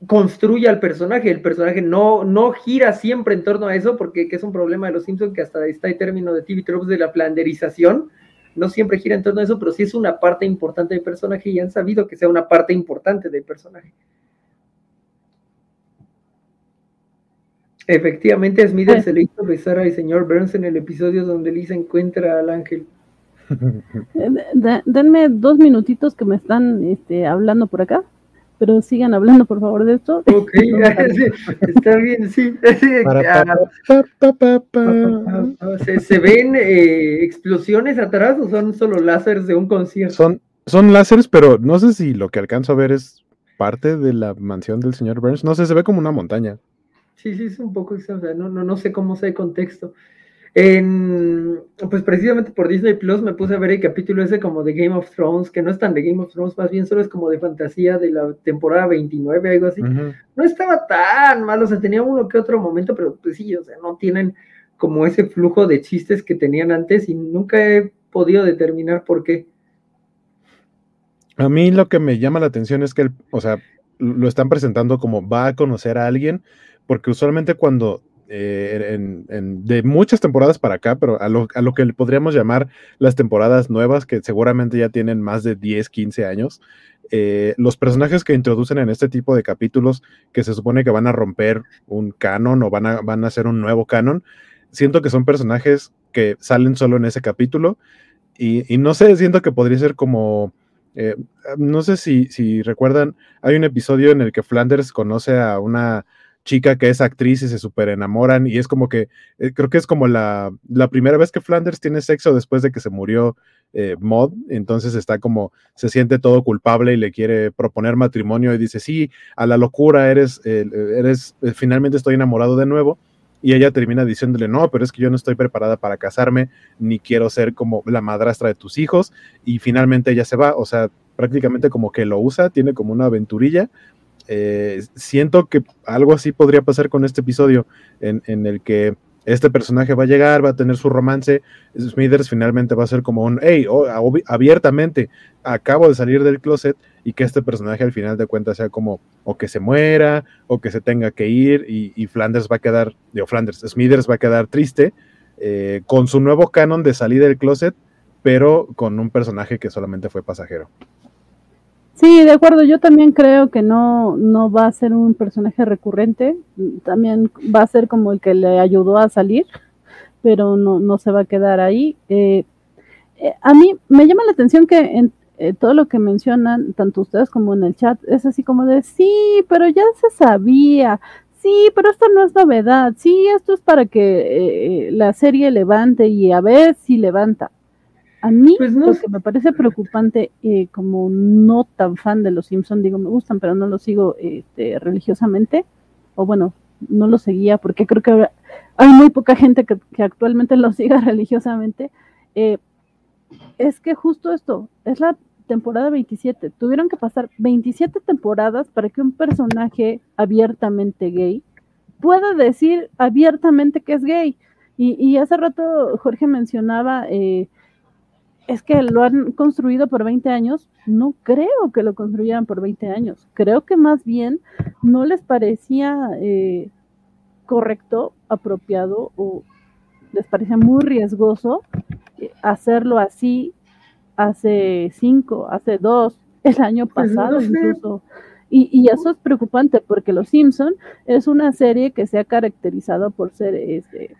Speaker 3: construye al personaje. El personaje no, no gira siempre en torno a eso, porque es un problema de los Simpsons que hasta está el término de TV Tropes de la planderización. No siempre gira en torno a eso, pero sí es una parte importante del personaje y han sabido que sea una parte importante del personaje. Efectivamente, Smith se le hizo besar al señor Burns en el episodio donde Lisa encuentra al ángel.
Speaker 1: denme dos minutitos que me están este, hablando por acá pero sigan hablando por favor de esto.
Speaker 3: Ok, está bien, sí. ¿Se, ven eh, explosiones atrás o son solo láseres de un concierto?
Speaker 2: Son, son láseres, pero no sé si lo que alcanzo a ver es parte de la mansión del señor Burns. No sé, se ve como una montaña.
Speaker 3: Sí, sí, es un poco no, no, no sé cómo sea el contexto. En, pues precisamente por Disney Plus me puse a ver el capítulo ese como de Game of Thrones, que no es tan de Game of Thrones, más bien solo es como de fantasía de la temporada 29, algo así. No estaba tan mal, o sea, tenía uno que otro momento, pero pues sí, o sea, no tienen como ese flujo de chistes que tenían antes y nunca he podido determinar por qué.
Speaker 2: A mí lo que me llama la atención es que, o sea, lo están presentando como va a conocer a alguien, porque usualmente cuando eh, de muchas temporadas para acá, pero a lo, que podríamos llamar las temporadas nuevas, que seguramente ya tienen más de 10, 15 años, eh, los personajes que introducen en este tipo de capítulos, que se supone que van a romper un canon o van a, van a hacer un nuevo canon, siento que son personajes que salen solo en ese capítulo y, y no sé, siento que podría ser como... Eh, no sé si, si recuerdan, hay un episodio en el que Flanders conoce a una chica que es actriz y se super enamoran y es como que, eh, creo que es como la, la, primera vez que Flanders tiene sexo después de que se murió eh, Mod, entonces está como, se siente todo culpable y le quiere proponer matrimonio y dice, sí, a la locura, eres, eres, eh, finalmente estoy enamorado de nuevo. Y ella termina diciéndole, no, pero es que yo no estoy preparada para casarme, ni quiero ser como la madrastra de tus hijos. Y finalmente ella se va, o sea, prácticamente como que lo usa, tiene como una aventurilla, eh, siento que algo así podría pasar con este episodio, en, el que este personaje va a llegar, va a tener su romance, Smithers finalmente va a ser como un, hey, oh, abiertamente, acabo de salir del closet, y que este personaje al final de cuentas sea como, o que se muera, o que se tenga que ir, y, Flanders va a quedar, digo, Flanders, Smithers va a quedar triste, eh, con su nuevo canon de salir del closet, pero con un personaje que solamente fue pasajero.
Speaker 1: Sí, de acuerdo, yo también creo que no, no va a ser un personaje recurrente, también va a ser como el que le ayudó a salir, pero no, no se va a quedar ahí. Eh, eh, a mí me llama la atención que en eh, todo lo que mencionan, tanto ustedes como en el chat, es así como de, sí, pero ya se sabía, sí, pero esto no es novedad, sí, esto es para que la serie levante y a ver si levanta. A mí pues lo que me parece preocupante, eh, como no tan fan de los Simpsons, digo, me gustan, pero no los sigo este, religiosamente, o bueno, no los seguía porque creo que hay muy poca gente que, actualmente los siga religiosamente, eh, es que justo esto, es la temporada 27, tuvieron que pasar 27 temporadas para que un personaje abiertamente gay pueda decir abiertamente que es gay. Y, y hace rato Jorge mencionaba... Eh, es que lo han construido por 20 años. No creo que lo construyeran por 20 años. Creo que más bien no les parecía eh, correcto, apropiado o les parecía muy riesgoso eh, hacerlo así hace cinco, hace dos, el año pues pasado incluso. Y, eso es preocupante porque Los Simpson es una serie que se ha caracterizado por ser este,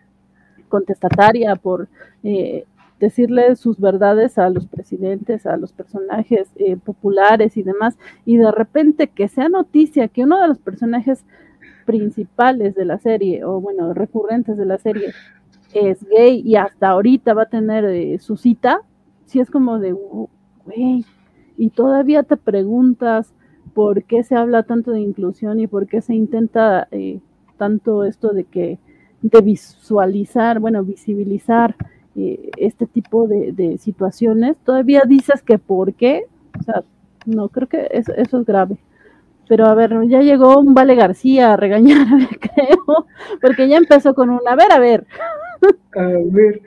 Speaker 1: contestataria, por eh, decirle sus verdades a los presidentes, a los personajes eh, populares y demás, y de repente que sea noticia que uno de los personajes principales de la serie, o bueno, recurrentes de la serie, es gay y hasta ahorita va a tener eh, su cita, si es como de, güey, y todavía te preguntas por qué se habla tanto de inclusión y por qué se intenta eh, tanto esto de que de visualizar, bueno, visibilizar eh, este tipo de, situaciones, todavía dices que por qué, o sea, no, creo que eso, eso es grave. Pero a ver, ya llegó un Vale García a regañarme, creo, porque ya empezó con un, a ver, a ver.
Speaker 3: A ver,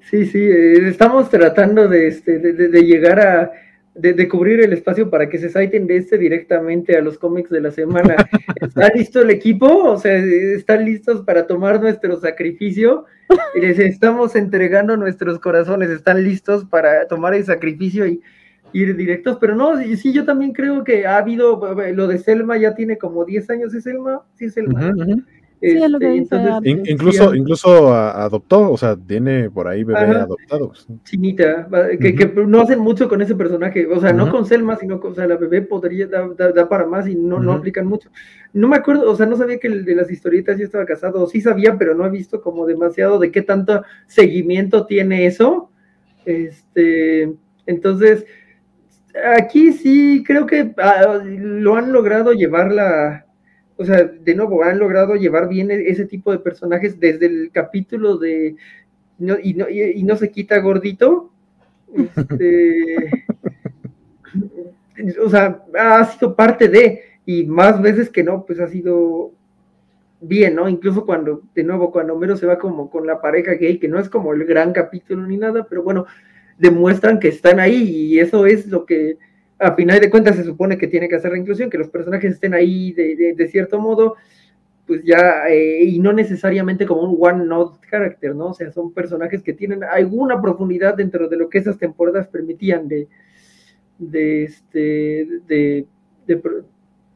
Speaker 3: sí, sí, eh, estamos tratando de, este, de llegar a, de, cubrir el espacio para que se saiten de este directamente a los cómics de la semana. ¿Está listo el equipo? O sea, ¿están listos para tomar nuestro sacrificio? Les estamos entregando nuestros corazones, ¿están listos para tomar el sacrificio y ir directos? Pero no, sí, yo también creo que ha habido, lo de Selma ya tiene como 10 años, ¿es Selma? Sí, Selma.
Speaker 2: Este, incluso, incluso adoptó, o sea, tiene por ahí bebé adoptado.
Speaker 3: Chinita, que, no hacen mucho con ese personaje, o sea, no con Selma, sino con, o sea, la bebé podría dar para más y no, no aplican mucho. No me acuerdo, o sea, no sabía que el de las historietas ya estaba casado, sí sabía, pero no he visto como demasiado de qué tanto seguimiento tiene eso. Este, entonces, aquí sí creo que ah, lo han logrado llevar la o sea, de nuevo, han logrado llevar bien e-, ese tipo de personajes desde el capítulo de y, no, y, no se quita gordito. Este, o sea, ha sido parte de, y más veces que no, pues ha sido bien, ¿no? Incluso cuando, de nuevo, cuando Homero se va como con la pareja gay, que no es como el gran capítulo ni nada, pero bueno, demuestran que están ahí y eso es lo que a final de cuentas se supone que tiene que hacer la inclusión, que los personajes estén ahí de, cierto modo, pues ya, eh, y no necesariamente como un one-note character, ¿no? O sea, son personajes que tienen alguna profundidad dentro de lo que esas temporadas permitían de, de, este, de, de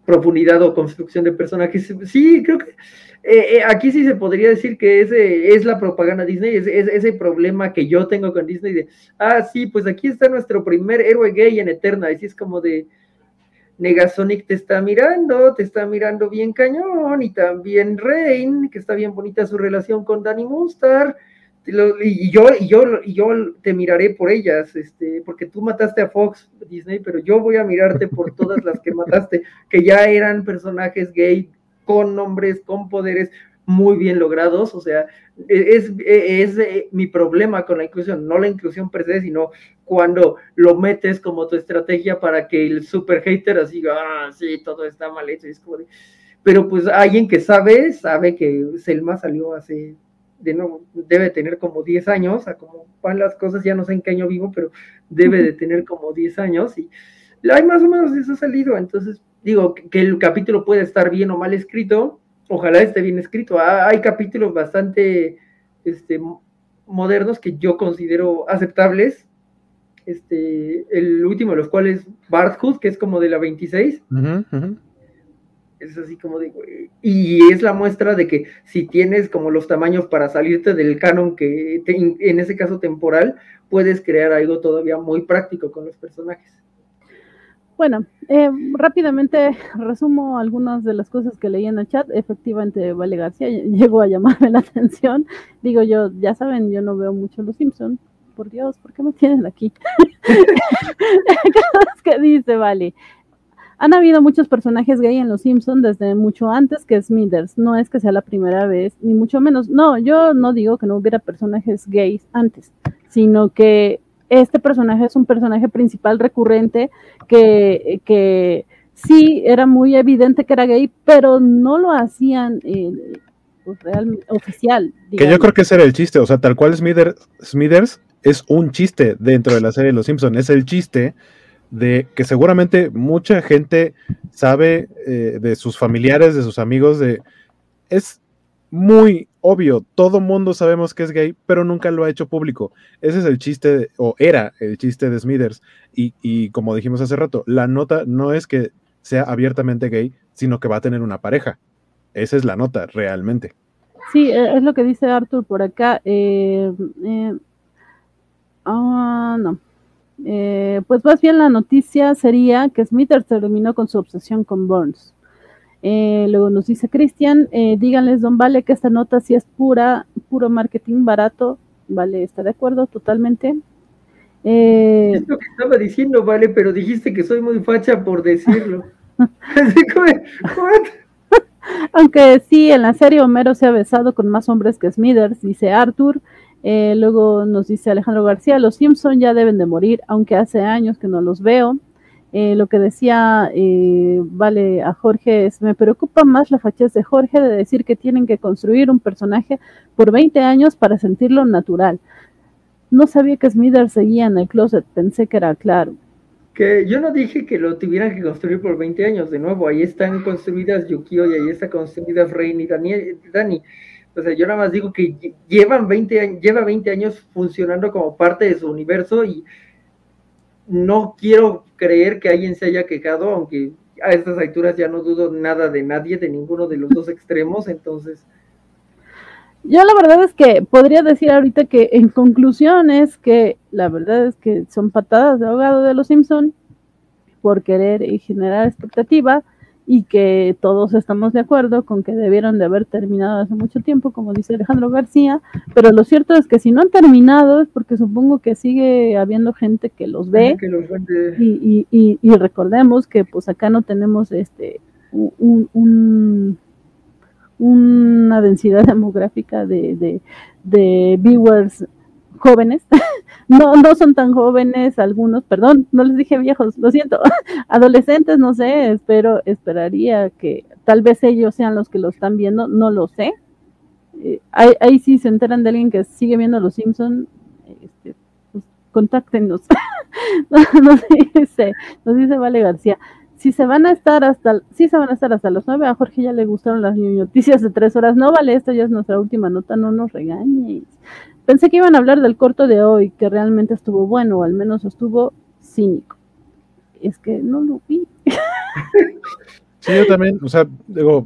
Speaker 3: profundidad o construcción de personajes. Sí, creo que eh, eh, aquí sí se podría decir que ese es la propaganda Disney, es, ese problema que yo tengo con Disney de, ah, sí, pues aquí está nuestro primer héroe gay en Eterna, y sí es como de, Negasonic te está mirando, te está mirando bien cañón, y también Rain, que está bien bonita su relación con Danny Mustard, y yo, y yo, y yo te miraré por ellas, este, porque tú mataste a Fox, Disney, pero yo voy a mirarte por todas las que mataste, que ya eran personajes gay con nombres, con poderes muy bien logrados, o sea, e, es, e, es, eh, mi problema con la inclusión, no la inclusión per se, sino cuando lo metes como tu estrategia para que el super hater así, ah, sí, todo está mal hecho, pero pues alguien que sabe, sabe que Selma salió hace, de nuevo, debe tener como 10 años, a como van las cosas, ya no sé en qué año vivo, pero debe de tener como 10 años y hay más o menos eso ha salido, entonces digo, que el capítulo puede estar bien o mal escrito, ojalá esté bien escrito. Ah, hay capítulos bastante este, modernos que yo considero aceptables. Este, el último de los cuales, Barthood, que es como de la 26. Es así como digo, y es la muestra de que si tienes como los tamaños para salirte del canon que en ese caso temporal, puedes crear algo todavía muy práctico con los personajes.
Speaker 1: Bueno, eh, rápidamente resumo algunas de las cosas que leí en el chat. Efectivamente, Vale García llegó a llamarme la atención. Digo yo, ya saben, yo no veo mucho Los Simpson. Por Dios, ¿por qué me tienen aquí? Vez que dice, Vale. Han habido muchos personajes gay en Los Simpson desde mucho antes que Smithers. No es que sea la primera vez, ni mucho menos. No, yo no digo que no hubiera personajes gays antes, sino que este personaje es un personaje principal recurrente que, que sí era muy evidente que era gay, pero no lo hacían eh, pues, oficial.
Speaker 2: Que yo creo que ese era el chiste, o sea, tal cual Smithers, Smithers es un chiste dentro de la serie de Los Simpsons, es el chiste de que seguramente mucha gente sabe eh, de sus familiares, de sus amigos, de es muy obvio, todo mundo sabemos que es gay, pero nunca lo ha hecho público. Ese es el chiste, o era el chiste de Smithers. Y, como dijimos hace rato, la nota no es que sea abiertamente gay, sino que va a tener una pareja. Esa es la nota, realmente.
Speaker 1: Sí, e, es lo que dice Arthur por acá. Eh, eh, Ah, no. Eh, pues más bien la noticia sería que Smithers terminó con su obsesión con Burns. Eh, luego nos dice Cristian, eh, díganles, don Vale, que esta nota sí es pura, puro marketing barato. Vale, está de acuerdo totalmente.
Speaker 3: Eh, es lo que estaba diciendo, Vale, pero dijiste que soy muy facha por decirlo.
Speaker 1: Aunque sí, en la serie Homero se ha besado con más hombres que Smithers, dice Arthur. Eh, luego nos dice Alejandro García, los Simpson ya deben de morir, aunque hace años que no los veo. Eh, lo que decía, eh, vale, a Jorge es, me preocupa más la fachez de Jorge de decir que tienen que construir un personaje por 20 años para sentirlo natural. No sabía que Smithers seguía en el closet, pensé que era claro.
Speaker 3: Que yo no dije que lo tuvieran que construir por 20 años, de nuevo, ahí están construidas Yukio y ahí está construida Rain y Dani. O sea, yo nada más digo que llevan 20 lleva 20 años funcionando como parte de su universo y no quiero creer que alguien se haya quejado, aunque a estas alturas ya no dudo nada de nadie, de ninguno de los dos extremos, entonces...
Speaker 1: Yo la verdad es que podría decir ahorita que en conclusión es que la verdad es que son patadas de ahogado de los Simpson por querer generar expectativa y que todos estamos de acuerdo con que debieron de haber terminado hace mucho tiempo, como dice Alejandro García, pero lo cierto es que si no han terminado es porque supongo que sigue habiendo gente que los ve y, y, y, recordemos que pues acá no tenemos este un, una densidad demográfica de, de, de viewers jóvenes, no, no son tan jóvenes algunos, perdón, no les dije viejos, lo siento, adolescentes, no sé, espero, esperaría que tal vez ellos sean los que lo están viendo, no lo sé. Eh, ahí, sí se enteran de alguien que sigue viendo Los Simpson, este, pues, contáctenos. nos, dice, nos dice Vale García. Si se van a estar hasta, si se van a estar hasta las nueve, a Jorge ya le gustaron las noticias de tres horas. No vale, esta ya es nuestra última nota, no nos regañes. Pensé que iban a hablar del corto de hoy, que realmente estuvo bueno, o al menos estuvo cínico. Es que no lo vi.
Speaker 2: Sí, yo también, o sea, digo,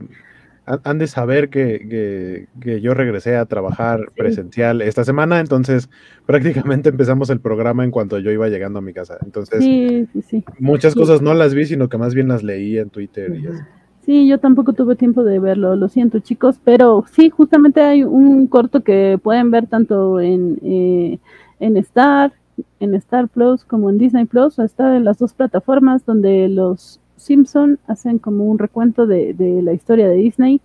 Speaker 2: han de saber que, yo regresé a trabajar presencial esta semana, entonces prácticamente empezamos el programa en cuanto yo iba llegando a mi casa. Entonces, muchas cosas no las vi, sino que más bien las leí en Twitter y así.
Speaker 1: Sí, yo tampoco tuve tiempo de verlo, lo siento chicos, pero sí, justamente hay un corto que pueden ver tanto en, eh, en Star, en Star Plus como en Disney Plus, está en las dos plataformas donde los Simpson hacen como un recuento de, de la historia de Disney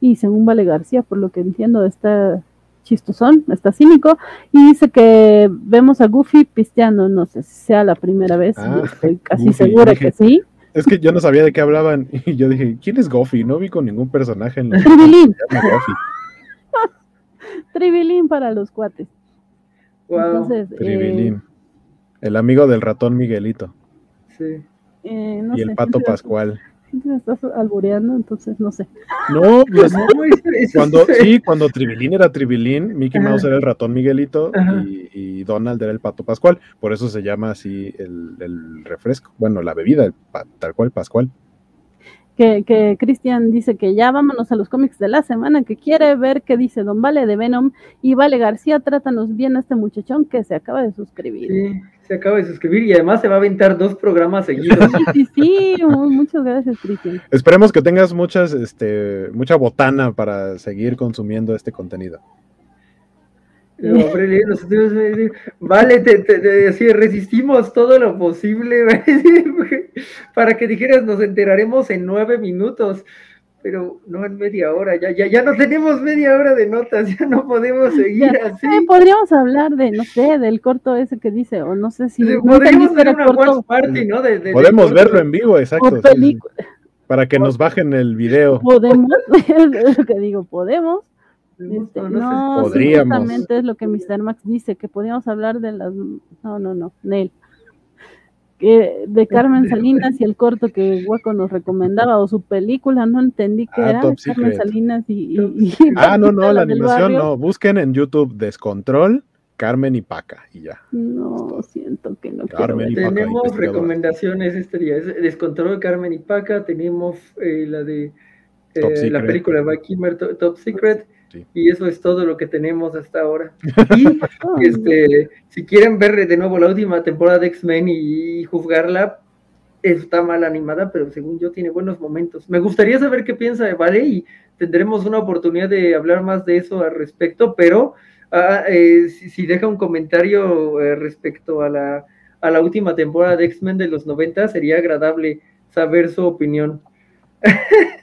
Speaker 1: y según Vale García, por lo que entiendo, está chistosón, está cínico, y dice que vemos a Goofy pisteando, no sé si sea la primera vez, ah, estoy casi segura que sí.
Speaker 2: Es que yo no sabía de qué hablaban y yo dije, ¿quién es Goffy? No vi con ningún personaje en los...
Speaker 1: Tribilín. Tribilín para los cuates.
Speaker 2: Entonces, Tribilín. Eh, el amigo del ratón Miguelito.
Speaker 3: Sí.
Speaker 1: Eh,
Speaker 2: y el pato Pascual
Speaker 1: me estás albureando, entonces no sé.
Speaker 2: No, pues, cuando, sí, cuando Tribilín era Tribilín, Mickey Mouse era el ratón Miguelito y, Donald era el pato Pascual. Por eso se llama así el, refresco. Bueno, la bebida, tal cual Pascual.
Speaker 1: Que, que Cristian dice que ya vámonos a los cómics de la semana, que quiere ver qué dice Don Vale de Venom y Vale García, trátanos bien a este muchachón que se acaba de suscribir.
Speaker 3: Sí se acaba de suscribir y además se va a aventar dos programas seguidos.
Speaker 1: Sí, sí, muchas gracias, Cristian.
Speaker 2: Esperemos que tengas muchas, este, mucha botana para seguir consumiendo este contenido.
Speaker 3: vale, te, resistimos todo lo posible para que dijeras, nos enteraremos en nueve minutos pero no en media hora, ya, ya, ya no tenemos media hora de notas, ya no podemos seguir así.
Speaker 1: podríamos hablar de, no sé, del corto ese que dice, o no sé si...
Speaker 3: podríamos ver una corto, party, ¿no?
Speaker 2: podemos verlo en vivo, exacto. para que nos bajen el video.
Speaker 1: Podemos, es lo que digo, podemos. Este, no, podríamos. es lo que Mr. Max dice, que podíamos hablar de las... No, no, no, Nel de Carmen Salinas y el corto que Hueco nos recomendaba o su película, no entendí qué ah, era Carmen Salinas y,
Speaker 2: Ah, no, no, la animación no, busquen en YouTube Descontrol, Carmen y Paca y ya.
Speaker 1: No, siento que no
Speaker 3: Carmen Tenemos recomendaciones este día, Descontrol, Carmen y Paca, tenemos eh, la de eh, la película de Kimmer, Top Secret, Y eso es todo lo que tenemos hasta ahora. Y este, si quieren ver de nuevo la última temporada de X-Men y juzgarla, está mal animada, pero según yo tiene buenos momentos. Me gustaría saber qué piensa de Vale y tendremos una oportunidad de hablar más de eso al respecto, pero ah, eh, si, deja un comentario eh, respecto a la, a la última temporada de X-Men de los 90, sería agradable saber su opinión.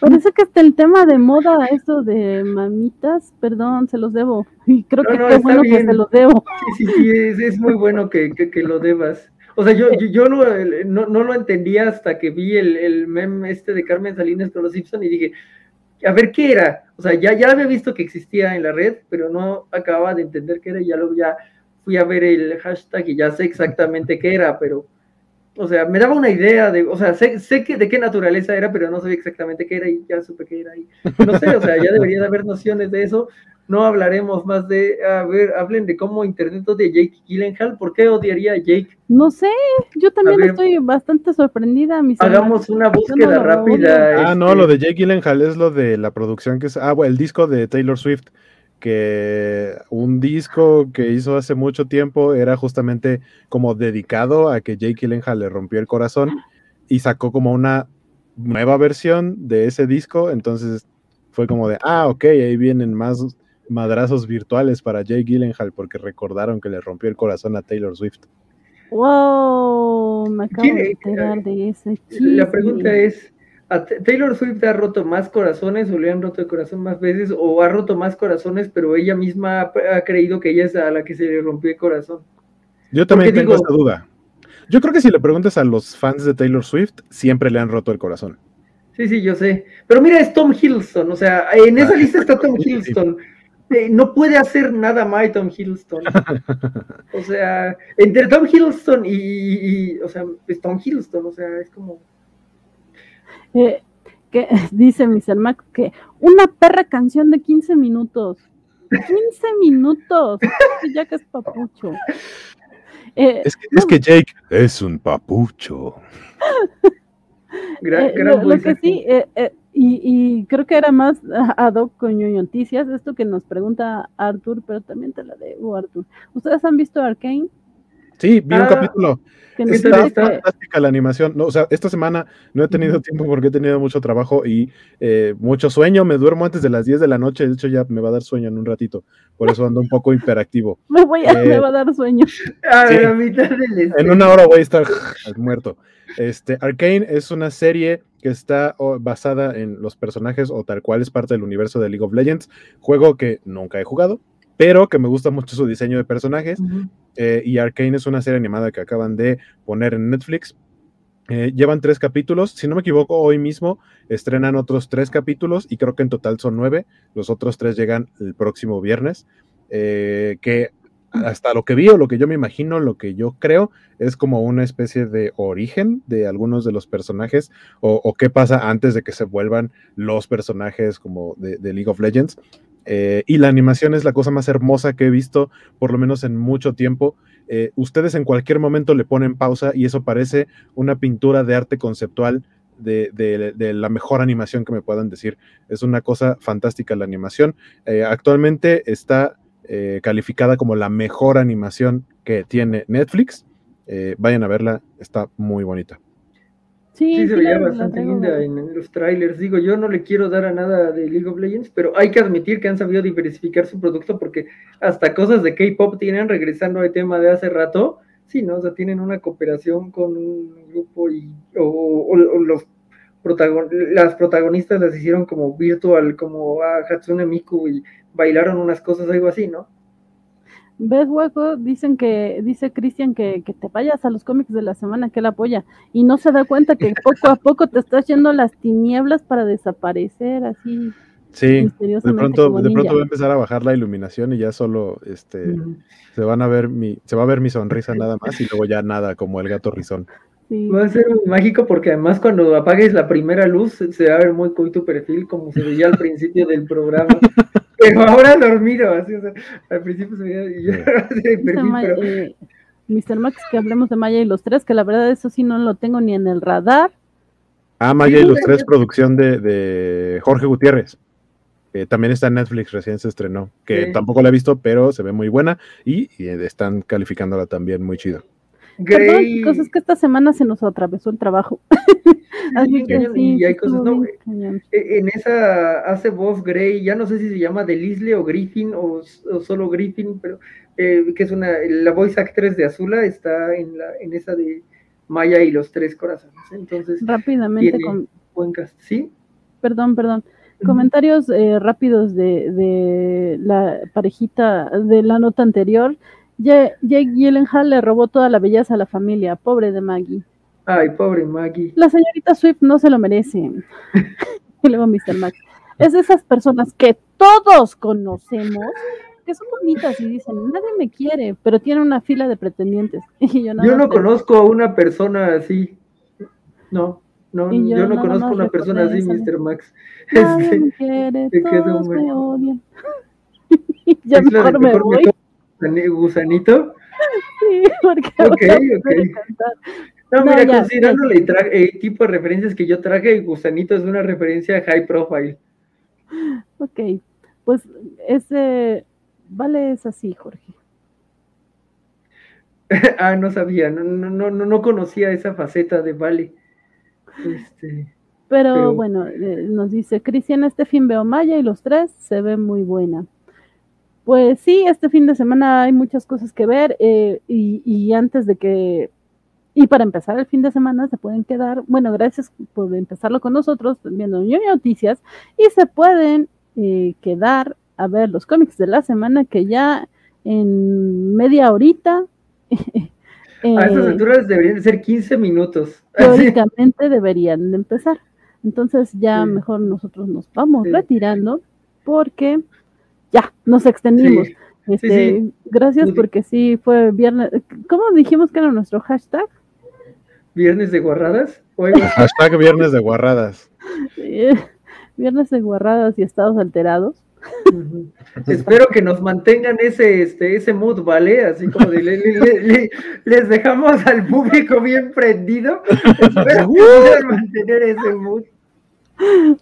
Speaker 1: Parece que está el tema de moda, eso de mamitas, perdón, se los debo. Y creo que es bueno que se los debo.
Speaker 3: Sí, sí, sí, es, muy bueno que, que, lo debas. O sea, yo, yo, no, no, lo entendía hasta que vi el, el meme este de Carmen Salinas con los Simpson y dije, a ver qué era. O sea, ya, ya había visto que existía en la red, pero no acababa de entender qué era y ya luego ya fui a ver el hashtag y ya sé exactamente qué era, pero o sea, me daba una idea de, o sea, sé, sé que, de qué naturaleza era, pero no sabía exactamente qué era y ya supe qué era. Y, no sé, o sea, ya debería de haber nociones de eso. No hablaremos más de, a ver, hablen de cómo Internet de Jake Gyllenhaal. ¿Por qué odiaría a Jake?
Speaker 1: No sé, yo también estoy bastante sorprendida.
Speaker 3: hagamos una búsqueda rápida.
Speaker 2: Ah, no, lo este de Jake Gyllenhaal es lo de la producción que es, ah, bueno, el disco de Taylor Swift que un disco que hizo hace mucho tiempo era justamente como dedicado a que Jake Gyllenhaal le rompió el corazón y sacó como una nueva versión de ese disco, entonces fue como de, ah, ok, ahí vienen más madrazos virtuales para Jake Gyllenhaal porque recordaron que le rompió el corazón a Taylor Swift.
Speaker 1: Wow, me acabo de enterar de ese.
Speaker 3: La pregunta es, Taylor Swift ha roto más corazones o le han roto el corazón más veces o ha roto más corazones, pero ella misma ha, creído que ella es a la que se le rompió el corazón.
Speaker 2: Yo también tengo esa duda. Yo creo que si le preguntas a los fans de Taylor Swift, siempre le han roto el corazón.
Speaker 3: Sí, sí, yo sé. Pero mira, es Tom Hiddleston, o sea, en esa ah, lista está Tom Hiddleston. Eh, no puede hacer nada mal Tom Hiddleston. o sea, entre Tom Hiddleston y, y, o sea, es Tom Hiddleston, o sea, es como
Speaker 1: eh, que dice Mr. Mac que una perra canción de 15 minutos. 15 minutos. Ya que es papucho.
Speaker 2: Eh, es, que, Jake es un papucho.
Speaker 1: gran, eh, lo, que sí, y, creo que era más ad hoc con noticias, esto que nos pregunta Arthur, pero también te la debo, Arthur. ¿Ustedes han visto Arkane?
Speaker 2: Sí, vi un ah, capítulo. Está fantástica la animación. No, o sea, esta semana no he tenido tiempo porque he tenido mucho trabajo y eh, mucho sueño. Me duermo antes de las 10 de la noche. De hecho, ya me va a dar sueño en un ratito. Por eso ando un poco hiperactivo.
Speaker 1: me, voy a, me eh, va a dar sueño.
Speaker 2: en una hora voy a estar muerto. Este, Arcane es una serie que está basada en los personajes o tal cual es parte del universo de League of Legends. Juego que nunca he jugado, pero que me gusta mucho su diseño de personajes. Eh, y Arcane es una serie animada que acaban de poner en Netflix. Eh, llevan tres capítulos, si no me equivoco, hoy mismo estrenan otros tres capítulos y creo que en total son nueve. Los otros tres llegan el próximo viernes. Eh, que hasta lo que vi o lo que yo me imagino, lo que yo creo, es como una especie de origen de algunos de los personajes o, qué pasa antes de que se vuelvan los personajes como de League of Legends. Eh, y la animación es la cosa más hermosa que he visto, por lo menos en mucho tiempo. Eh, ustedes en cualquier momento le ponen pausa y eso parece una pintura de arte conceptual de, la mejor animación que me puedan decir. Es una cosa fantástica la animación. Eh, actualmente está calificada como la mejor animación que tiene Netflix. vayan a verla, está muy bonita.
Speaker 3: Sí, se veía bastante linda en, los trailers. Digo, yo no le quiero dar a nada de League of Legends, pero hay que admitir que han sabido diversificar su producto porque hasta cosas de K-pop tienen, regresando al tema de hace rato. Sí, ¿no? O sea, tienen una cooperación con un grupo y o, los las protagonistas las hicieron como virtual, como a Hatsune Miku y bailaron unas cosas, algo así, ¿no?
Speaker 1: ¿Ves, hueco? Dicen que, dice Cristian que, que, te vayas a los cómics de la semana que él apoya y no se da cuenta que poco a poco te estás yendo las tinieblas para desaparecer así.
Speaker 2: Sí, de pronto, de pronto voy a empezar a bajar la iluminación y ya solo este se van a ver mi, se va a ver mi sonrisa nada más y luego ya nada, como el gato rizón.
Speaker 3: Va a ser mágico porque además cuando apagues la primera luz se va a ver muy cool tu perfil como se veía al principio del programa. pero ahora dormido, así, o sea, al principio se veía y perfil, pero...
Speaker 1: Eh, Mr. Max, que hablemos de Maya y los tres, que la verdad eso sí no lo tengo ni en el radar.
Speaker 2: Ah, Maya y los tres, producción de, de Jorge Gutiérrez. Eh, también está en Netflix, recién se estrenó, que tampoco la he visto, pero se ve muy buena y, y están calificándola también muy chido.
Speaker 1: Grey. Perdón, es que esta semana se nos atravesó el trabajo.
Speaker 3: Así que sí, y hay cosas, no, e, en esa hace voz Grey, ya no sé si se llama Delisle o Griffin o, solo Griffin, pero eh, que es una, la voice actress de Azula está en, la, en esa de Maya y los tres corazones. Entonces,
Speaker 1: rápidamente con...
Speaker 3: buen cast, ¿sí?
Speaker 1: Perdón, perdón. Comentarios eh, rápidos de, de la parejita de la nota anterior. Jake Gyllenhaal le robó toda la belleza a la familia, pobre de Maggie.
Speaker 3: Ay, pobre Maggie.
Speaker 1: La señorita Swift no se lo merece. y luego Mr. Max. Es de esas personas que todos conocemos, que son bonitas y dicen, nadie me quiere, pero tiene una fila de pretendientes.
Speaker 3: yo, no conozco a una persona así. No, no, yo, no conozco a una persona así, Mr. Max.
Speaker 1: Nadie me quiere, todos me odian. ya mejor me voy
Speaker 3: gusanito.
Speaker 1: Sí, porque ok,
Speaker 3: No, mira, considerando el tipo de referencias que yo traje, Gusanito es una referencia high profile.
Speaker 1: Ok, pues ese vale es así, Jorge.
Speaker 3: ah, no sabía, no, no, no, no conocía esa faceta de Vale. Este,
Speaker 1: pero, bueno, eh, nos dice Cristian, este fin veo Maya y los tres se ven muy buena. Pues sí, este fin de semana hay muchas cosas que ver eh, y, antes de que, y para empezar el fin de semana se pueden quedar, bueno, gracias por empezarlo con nosotros, viendo Noticias, y se pueden eh, quedar a ver los cómics de la semana que ya en media horita.
Speaker 3: a estas eh, alturas deberían de ser 15 minutos.
Speaker 1: Teóricamente deberían de empezar. Entonces ya mejor nosotros nos vamos retirando porque ya, nos extendimos. Este, Gracias porque sí fue viernes. ¿Cómo dijimos que era nuestro hashtag?
Speaker 3: ¿Viernes de guarradas?
Speaker 2: hashtag viernes de guarradas.
Speaker 1: viernes de guarradas y estados alterados.
Speaker 3: Espero que nos mantengan ese, este, ese mood, ¿vale? Así como les dejamos al público bien prendido. Espero que puedan mantener ese mood.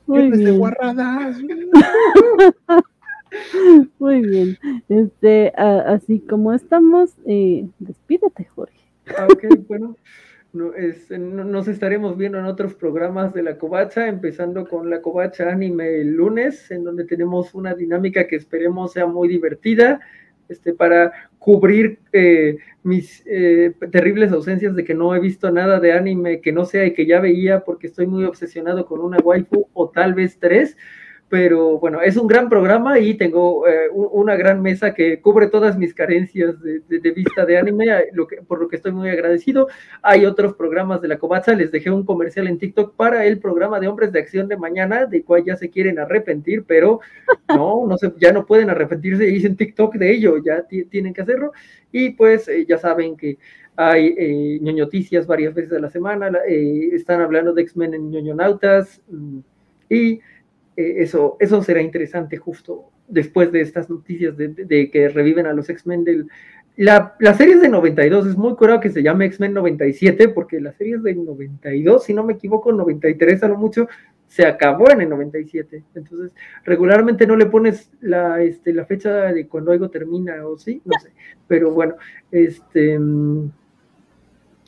Speaker 1: Viernes de guarradas. Muy bien. Este, así como estamos, eh, despídete, Jorge.
Speaker 3: Ah, ok, bueno. nos estaremos viendo en otros programas de la Covacha, empezando con la Covacha Anime el lunes, en donde tenemos una dinámica que esperemos sea muy divertida, este, para cubrir eh, mis eh, terribles ausencias de que no he visto nada de anime que no sea y que ya veía porque estoy muy obsesionado con una waifu o tal vez tres pero bueno, es un gran programa y tengo eh, una gran mesa que cubre todas mis carencias de, vista de anime, por lo que estoy muy agradecido. Hay otros programas de la Covacha, les dejé un comercial en TikTok para el programa de Hombres de Acción de mañana, de cual ya se quieren arrepentir, pero no, no se, ya no pueden arrepentirse, hice un TikTok de ello, ya tienen que hacerlo. Y pues eh, ya saben que hay eh, ñoñoticias varias veces a la semana, eh, están hablando de X-Men en ñoñonautas mm, y eh, eso, eso será interesante justo después de estas noticias de, que reviven a los X-Men del... La, la, serie es de 92, es muy curado que se llame X-Men 97, porque la serie es de 92, si no me equivoco, 93 a lo mucho, se acabó en el 97. Entonces, regularmente no le pones la, este, la fecha de cuando algo termina, o sí, no sé. Pero bueno, este...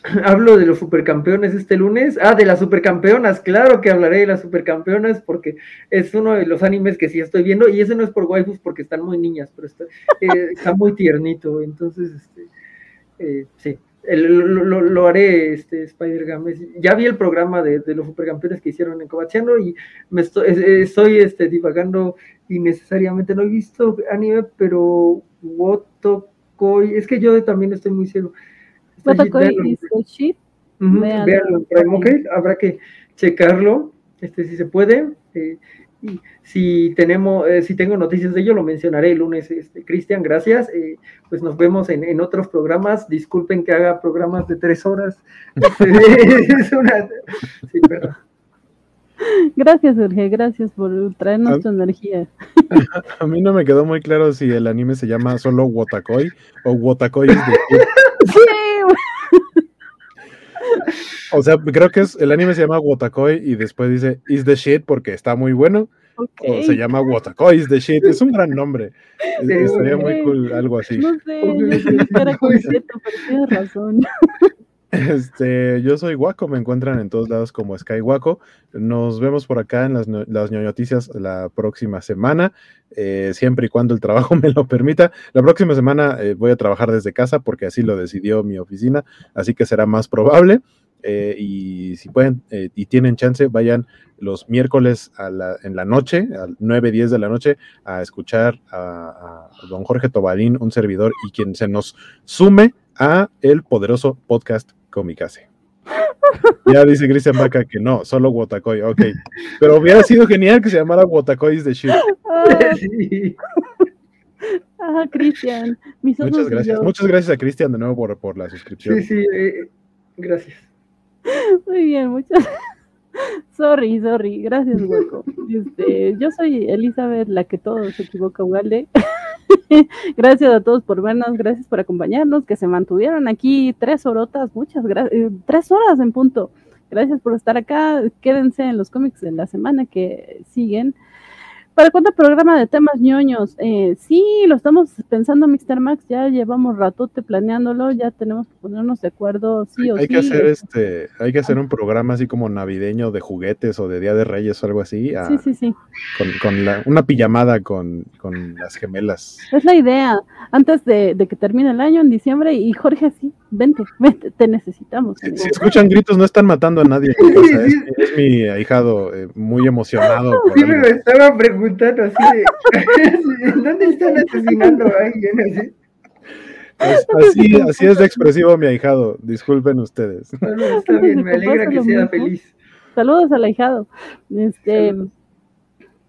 Speaker 3: Hablo de los supercampeones este lunes. Ah, de las supercampeonas, claro que hablaré de las supercampeonas porque es uno de los animes que sí estoy viendo y ese no es por waifus porque están muy niñas, pero está, eh, está muy tiernito. Entonces, este, eh, sí, lo, haré, este, Spider Games. Ya vi el programa de, los supercampeones que hicieron en Covachiano y me estoy, estoy este, divagando innecesariamente. No he visto anime, pero Wotokoi, es que yo también estoy muy ciego habrá que checarlo, este si se puede. Eh, y si tenemos, eh, si tengo noticias de ello, lo mencionaré el lunes. Este, Cristian, gracias. Eh, pues nos vemos en, otros programas. Disculpen que haga programas de tres horas.
Speaker 1: Gracias, Jorge, gracias por traernos tu energía.
Speaker 2: A mí no me quedó muy claro si el anime se llama solo Wotakoi o Wotakoi es de... Sí, o sea, creo que es el anime se llama Wotakoi y después dice is the shit porque está muy bueno o se llama Wotakois de Shit. Es un gran nombre. Estaría muy cool algo así.
Speaker 1: No sé, cara completo, pero tienes razón.
Speaker 2: Este, yo soy Waco, me encuentran en todos lados como Sky Waco. Nos vemos por acá en las, las noticias la próxima semana, eh, siempre y cuando el trabajo me lo permita. La próxima semana eh, voy a trabajar desde casa porque así lo decidió mi oficina, así que será más probable. Eh, y si pueden y tienen chance, vayan los miércoles a la, en la noche, a 9, 10 de la noche, a escuchar a, don Jorge Tobalín, un servidor, y quien se nos sume a el poderoso podcast Comicase. Ya dice Cristian Vaca que no, solo Wotakoy, ok. Pero hubiera sido genial que se llamara Wotakoy de Shit.
Speaker 1: Ah, Cristian.
Speaker 2: Muchas gracias. Muchas gracias a Cristian de nuevo por, por, la suscripción.
Speaker 3: Sí, sí, eh, gracias.
Speaker 1: Muy bien, muchas Sorry, sorry, gracias, hueco. Este, yo soy Elizabeth, la que todo se equivoca, Ugalde. gracias a todos por vernos, gracias por acompañarnos, que se mantuvieron aquí tres horotas, muchas gracias, eh, tres horas en punto. Gracias por estar acá. Quédense en los cómics de la semana que siguen. ¿Para cuánto programa de temas ñoños? Eh, sí, lo estamos pensando, Mr. Max. Ya llevamos ratote planeándolo. Ya tenemos que ponernos de acuerdo, sí o
Speaker 2: hay
Speaker 1: sí.
Speaker 2: Que hacer este, hay que hacer un programa así como navideño de juguetes o de Día de Reyes o algo así.
Speaker 1: sí, sí, sí.
Speaker 2: Con, una pijamada con, las gemelas.
Speaker 1: Es la idea. Antes de, que termine el año, en diciembre, y Jorge, sí, vente, vente, te necesitamos.
Speaker 2: Si, escuchan gritos, no están matando a nadie. es, mi ahijado eh, muy emocionado.
Speaker 3: Sí, me lo estaba preguntando así ¿dónde están asesinando a alguien?
Speaker 2: Así? Así, es de expresivo mi ahijado, disculpen ustedes.
Speaker 3: está bien, me alegra que sea feliz.
Speaker 1: Saludos al ahijado. Este,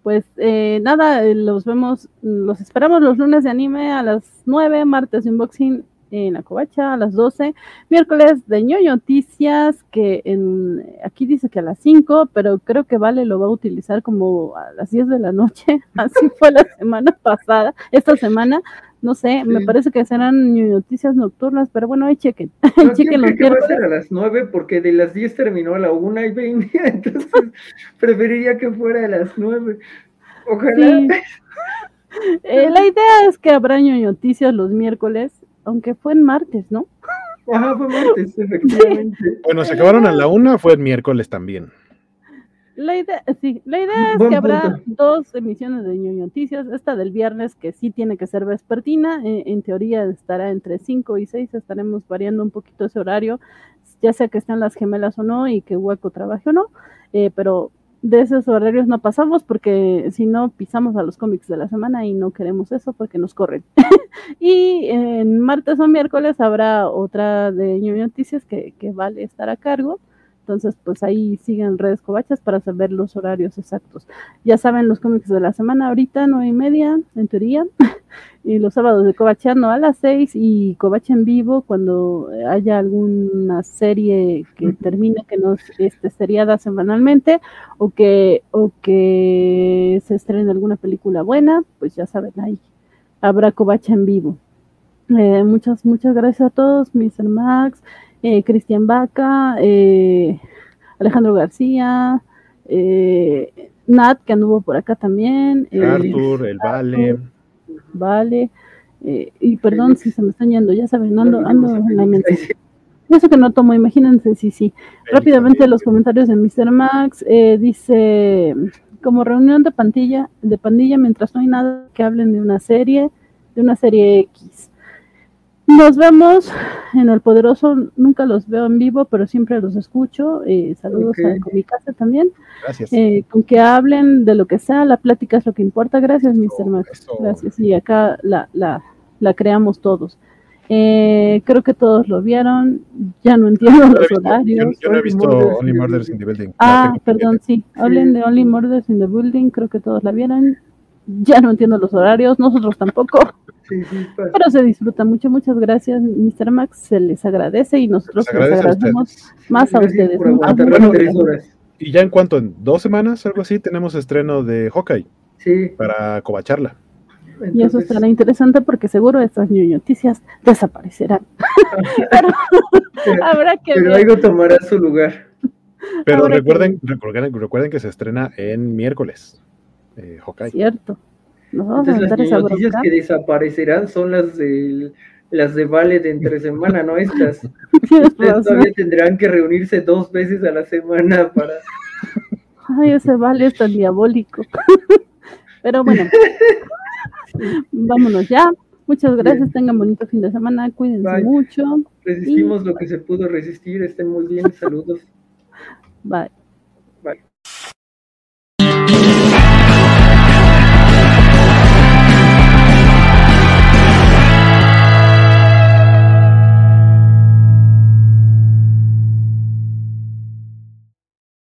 Speaker 1: pues eh, nada, los vemos, los esperamos los lunes de anime a las 9, martes de unboxing en la covacha a las 12, miércoles de ñoño noticias, que en, aquí dice que a las 5, pero creo que Vale lo va a utilizar como a las 10 de la noche, así fue la semana pasada, esta semana, no sé, me parece que serán noticias nocturnas, pero bueno, ahí chequen.
Speaker 3: No, chequen los que va a ser a las 9 porque de las 10 terminó a la 1 y 20, entonces preferiría que fuera a las 9. Ojalá.
Speaker 1: Eh, la idea es que habrá noticias los miércoles aunque fue en martes, ¿no?
Speaker 3: Ajá, fue martes, efectivamente.
Speaker 2: Bueno, se acabaron a la una, fue el miércoles también.
Speaker 1: La idea, sí, la idea es que habrá dos emisiones de Ñoño Noticias. Esta del viernes, que sí tiene que ser vespertina, eh, en teoría estará entre 5 y 6, estaremos variando un poquito ese horario, ya sea que estén las gemelas o no y que Hueco trabaje o no, eh, pero de esos horarios no pasamos porque si no pisamos a los cómics de la semana y no queremos eso porque nos corren. y en martes o miércoles habrá otra de New Noticias que, que vale estar a cargo. Entonces, pues ahí siguen redes covachas para saber los horarios exactos. Ya saben los cómics de la semana, ahorita nueve y media, en teoría. y los sábados de Covacheando a las seis y Covache en vivo cuando haya alguna serie que termine que no esté seriada semanalmente o que, o que se estrene alguna película buena, pues ya saben, ahí habrá Covache en vivo. Eh, muchas, muchas gracias a todos, Mr. Max, eh, Cristian Vaca, eh, Alejandro García, eh, Nat, que anduvo por acá también.
Speaker 2: Arthur, el Vale.
Speaker 1: Vale. y perdón si se me están yendo, ya saben, ando, ando en la mente. Eso que no tomo, imagínense, sí, sí. Rápidamente los comentarios de Mr. Max. dice, como reunión de pandilla, de pandilla mientras no hay nada que hablen de una serie, de una serie X. Nos vemos en el Poderoso. Nunca los veo en vivo, pero siempre los escucho. Eh, saludos a mi casa también.
Speaker 2: Gracias.
Speaker 1: Eh, con que hablen de lo que sea, la plática es lo que importa. Gracias, Mr. Max. Gracias. Y acá la, la, la creamos todos. Eh, creo que todos lo vieron. Ya no entiendo los horarios.
Speaker 2: Yo, no he visto Only Murders in the Building.
Speaker 1: Ah, perdón, sí. Hablen de Only Murders in the Building. Creo que todos la vieron. Ya no entiendo los horarios. Nosotros tampoco.
Speaker 3: Pues.
Speaker 1: Pero se disfruta mucho, muchas gracias, Mr. Max, se les agradece y nosotros les, agradecemos más a ustedes.
Speaker 2: y ya en cuanto, en dos semanas, algo así, tenemos estreno de Hawkeye.
Speaker 3: Sí.
Speaker 2: Para covacharla.
Speaker 1: Y eso estará interesante porque seguro estas noticias desaparecerán. pero, habrá que
Speaker 3: pero algo tomará su lugar.
Speaker 2: Pero recuerden, recuerden, recuerden que se estrena en miércoles. Eh, Hawkeye.
Speaker 1: Cierto. Nos vamos a
Speaker 3: Entonces las
Speaker 1: esa
Speaker 3: noticias
Speaker 1: bronca.
Speaker 3: que desaparecerán son las de las de Vale de entre semana, no estas. Ustedes todavía tendrán que reunirse dos veces a la semana para.
Speaker 1: Ay, ese vale es tan diabólico. Pero bueno, vámonos ya. Muchas gracias, tengan bonito fin de semana, cuídense
Speaker 3: Bye.
Speaker 1: mucho.
Speaker 3: Resistimos lo que se pudo resistir. Estén muy bien. Saludos. Bye.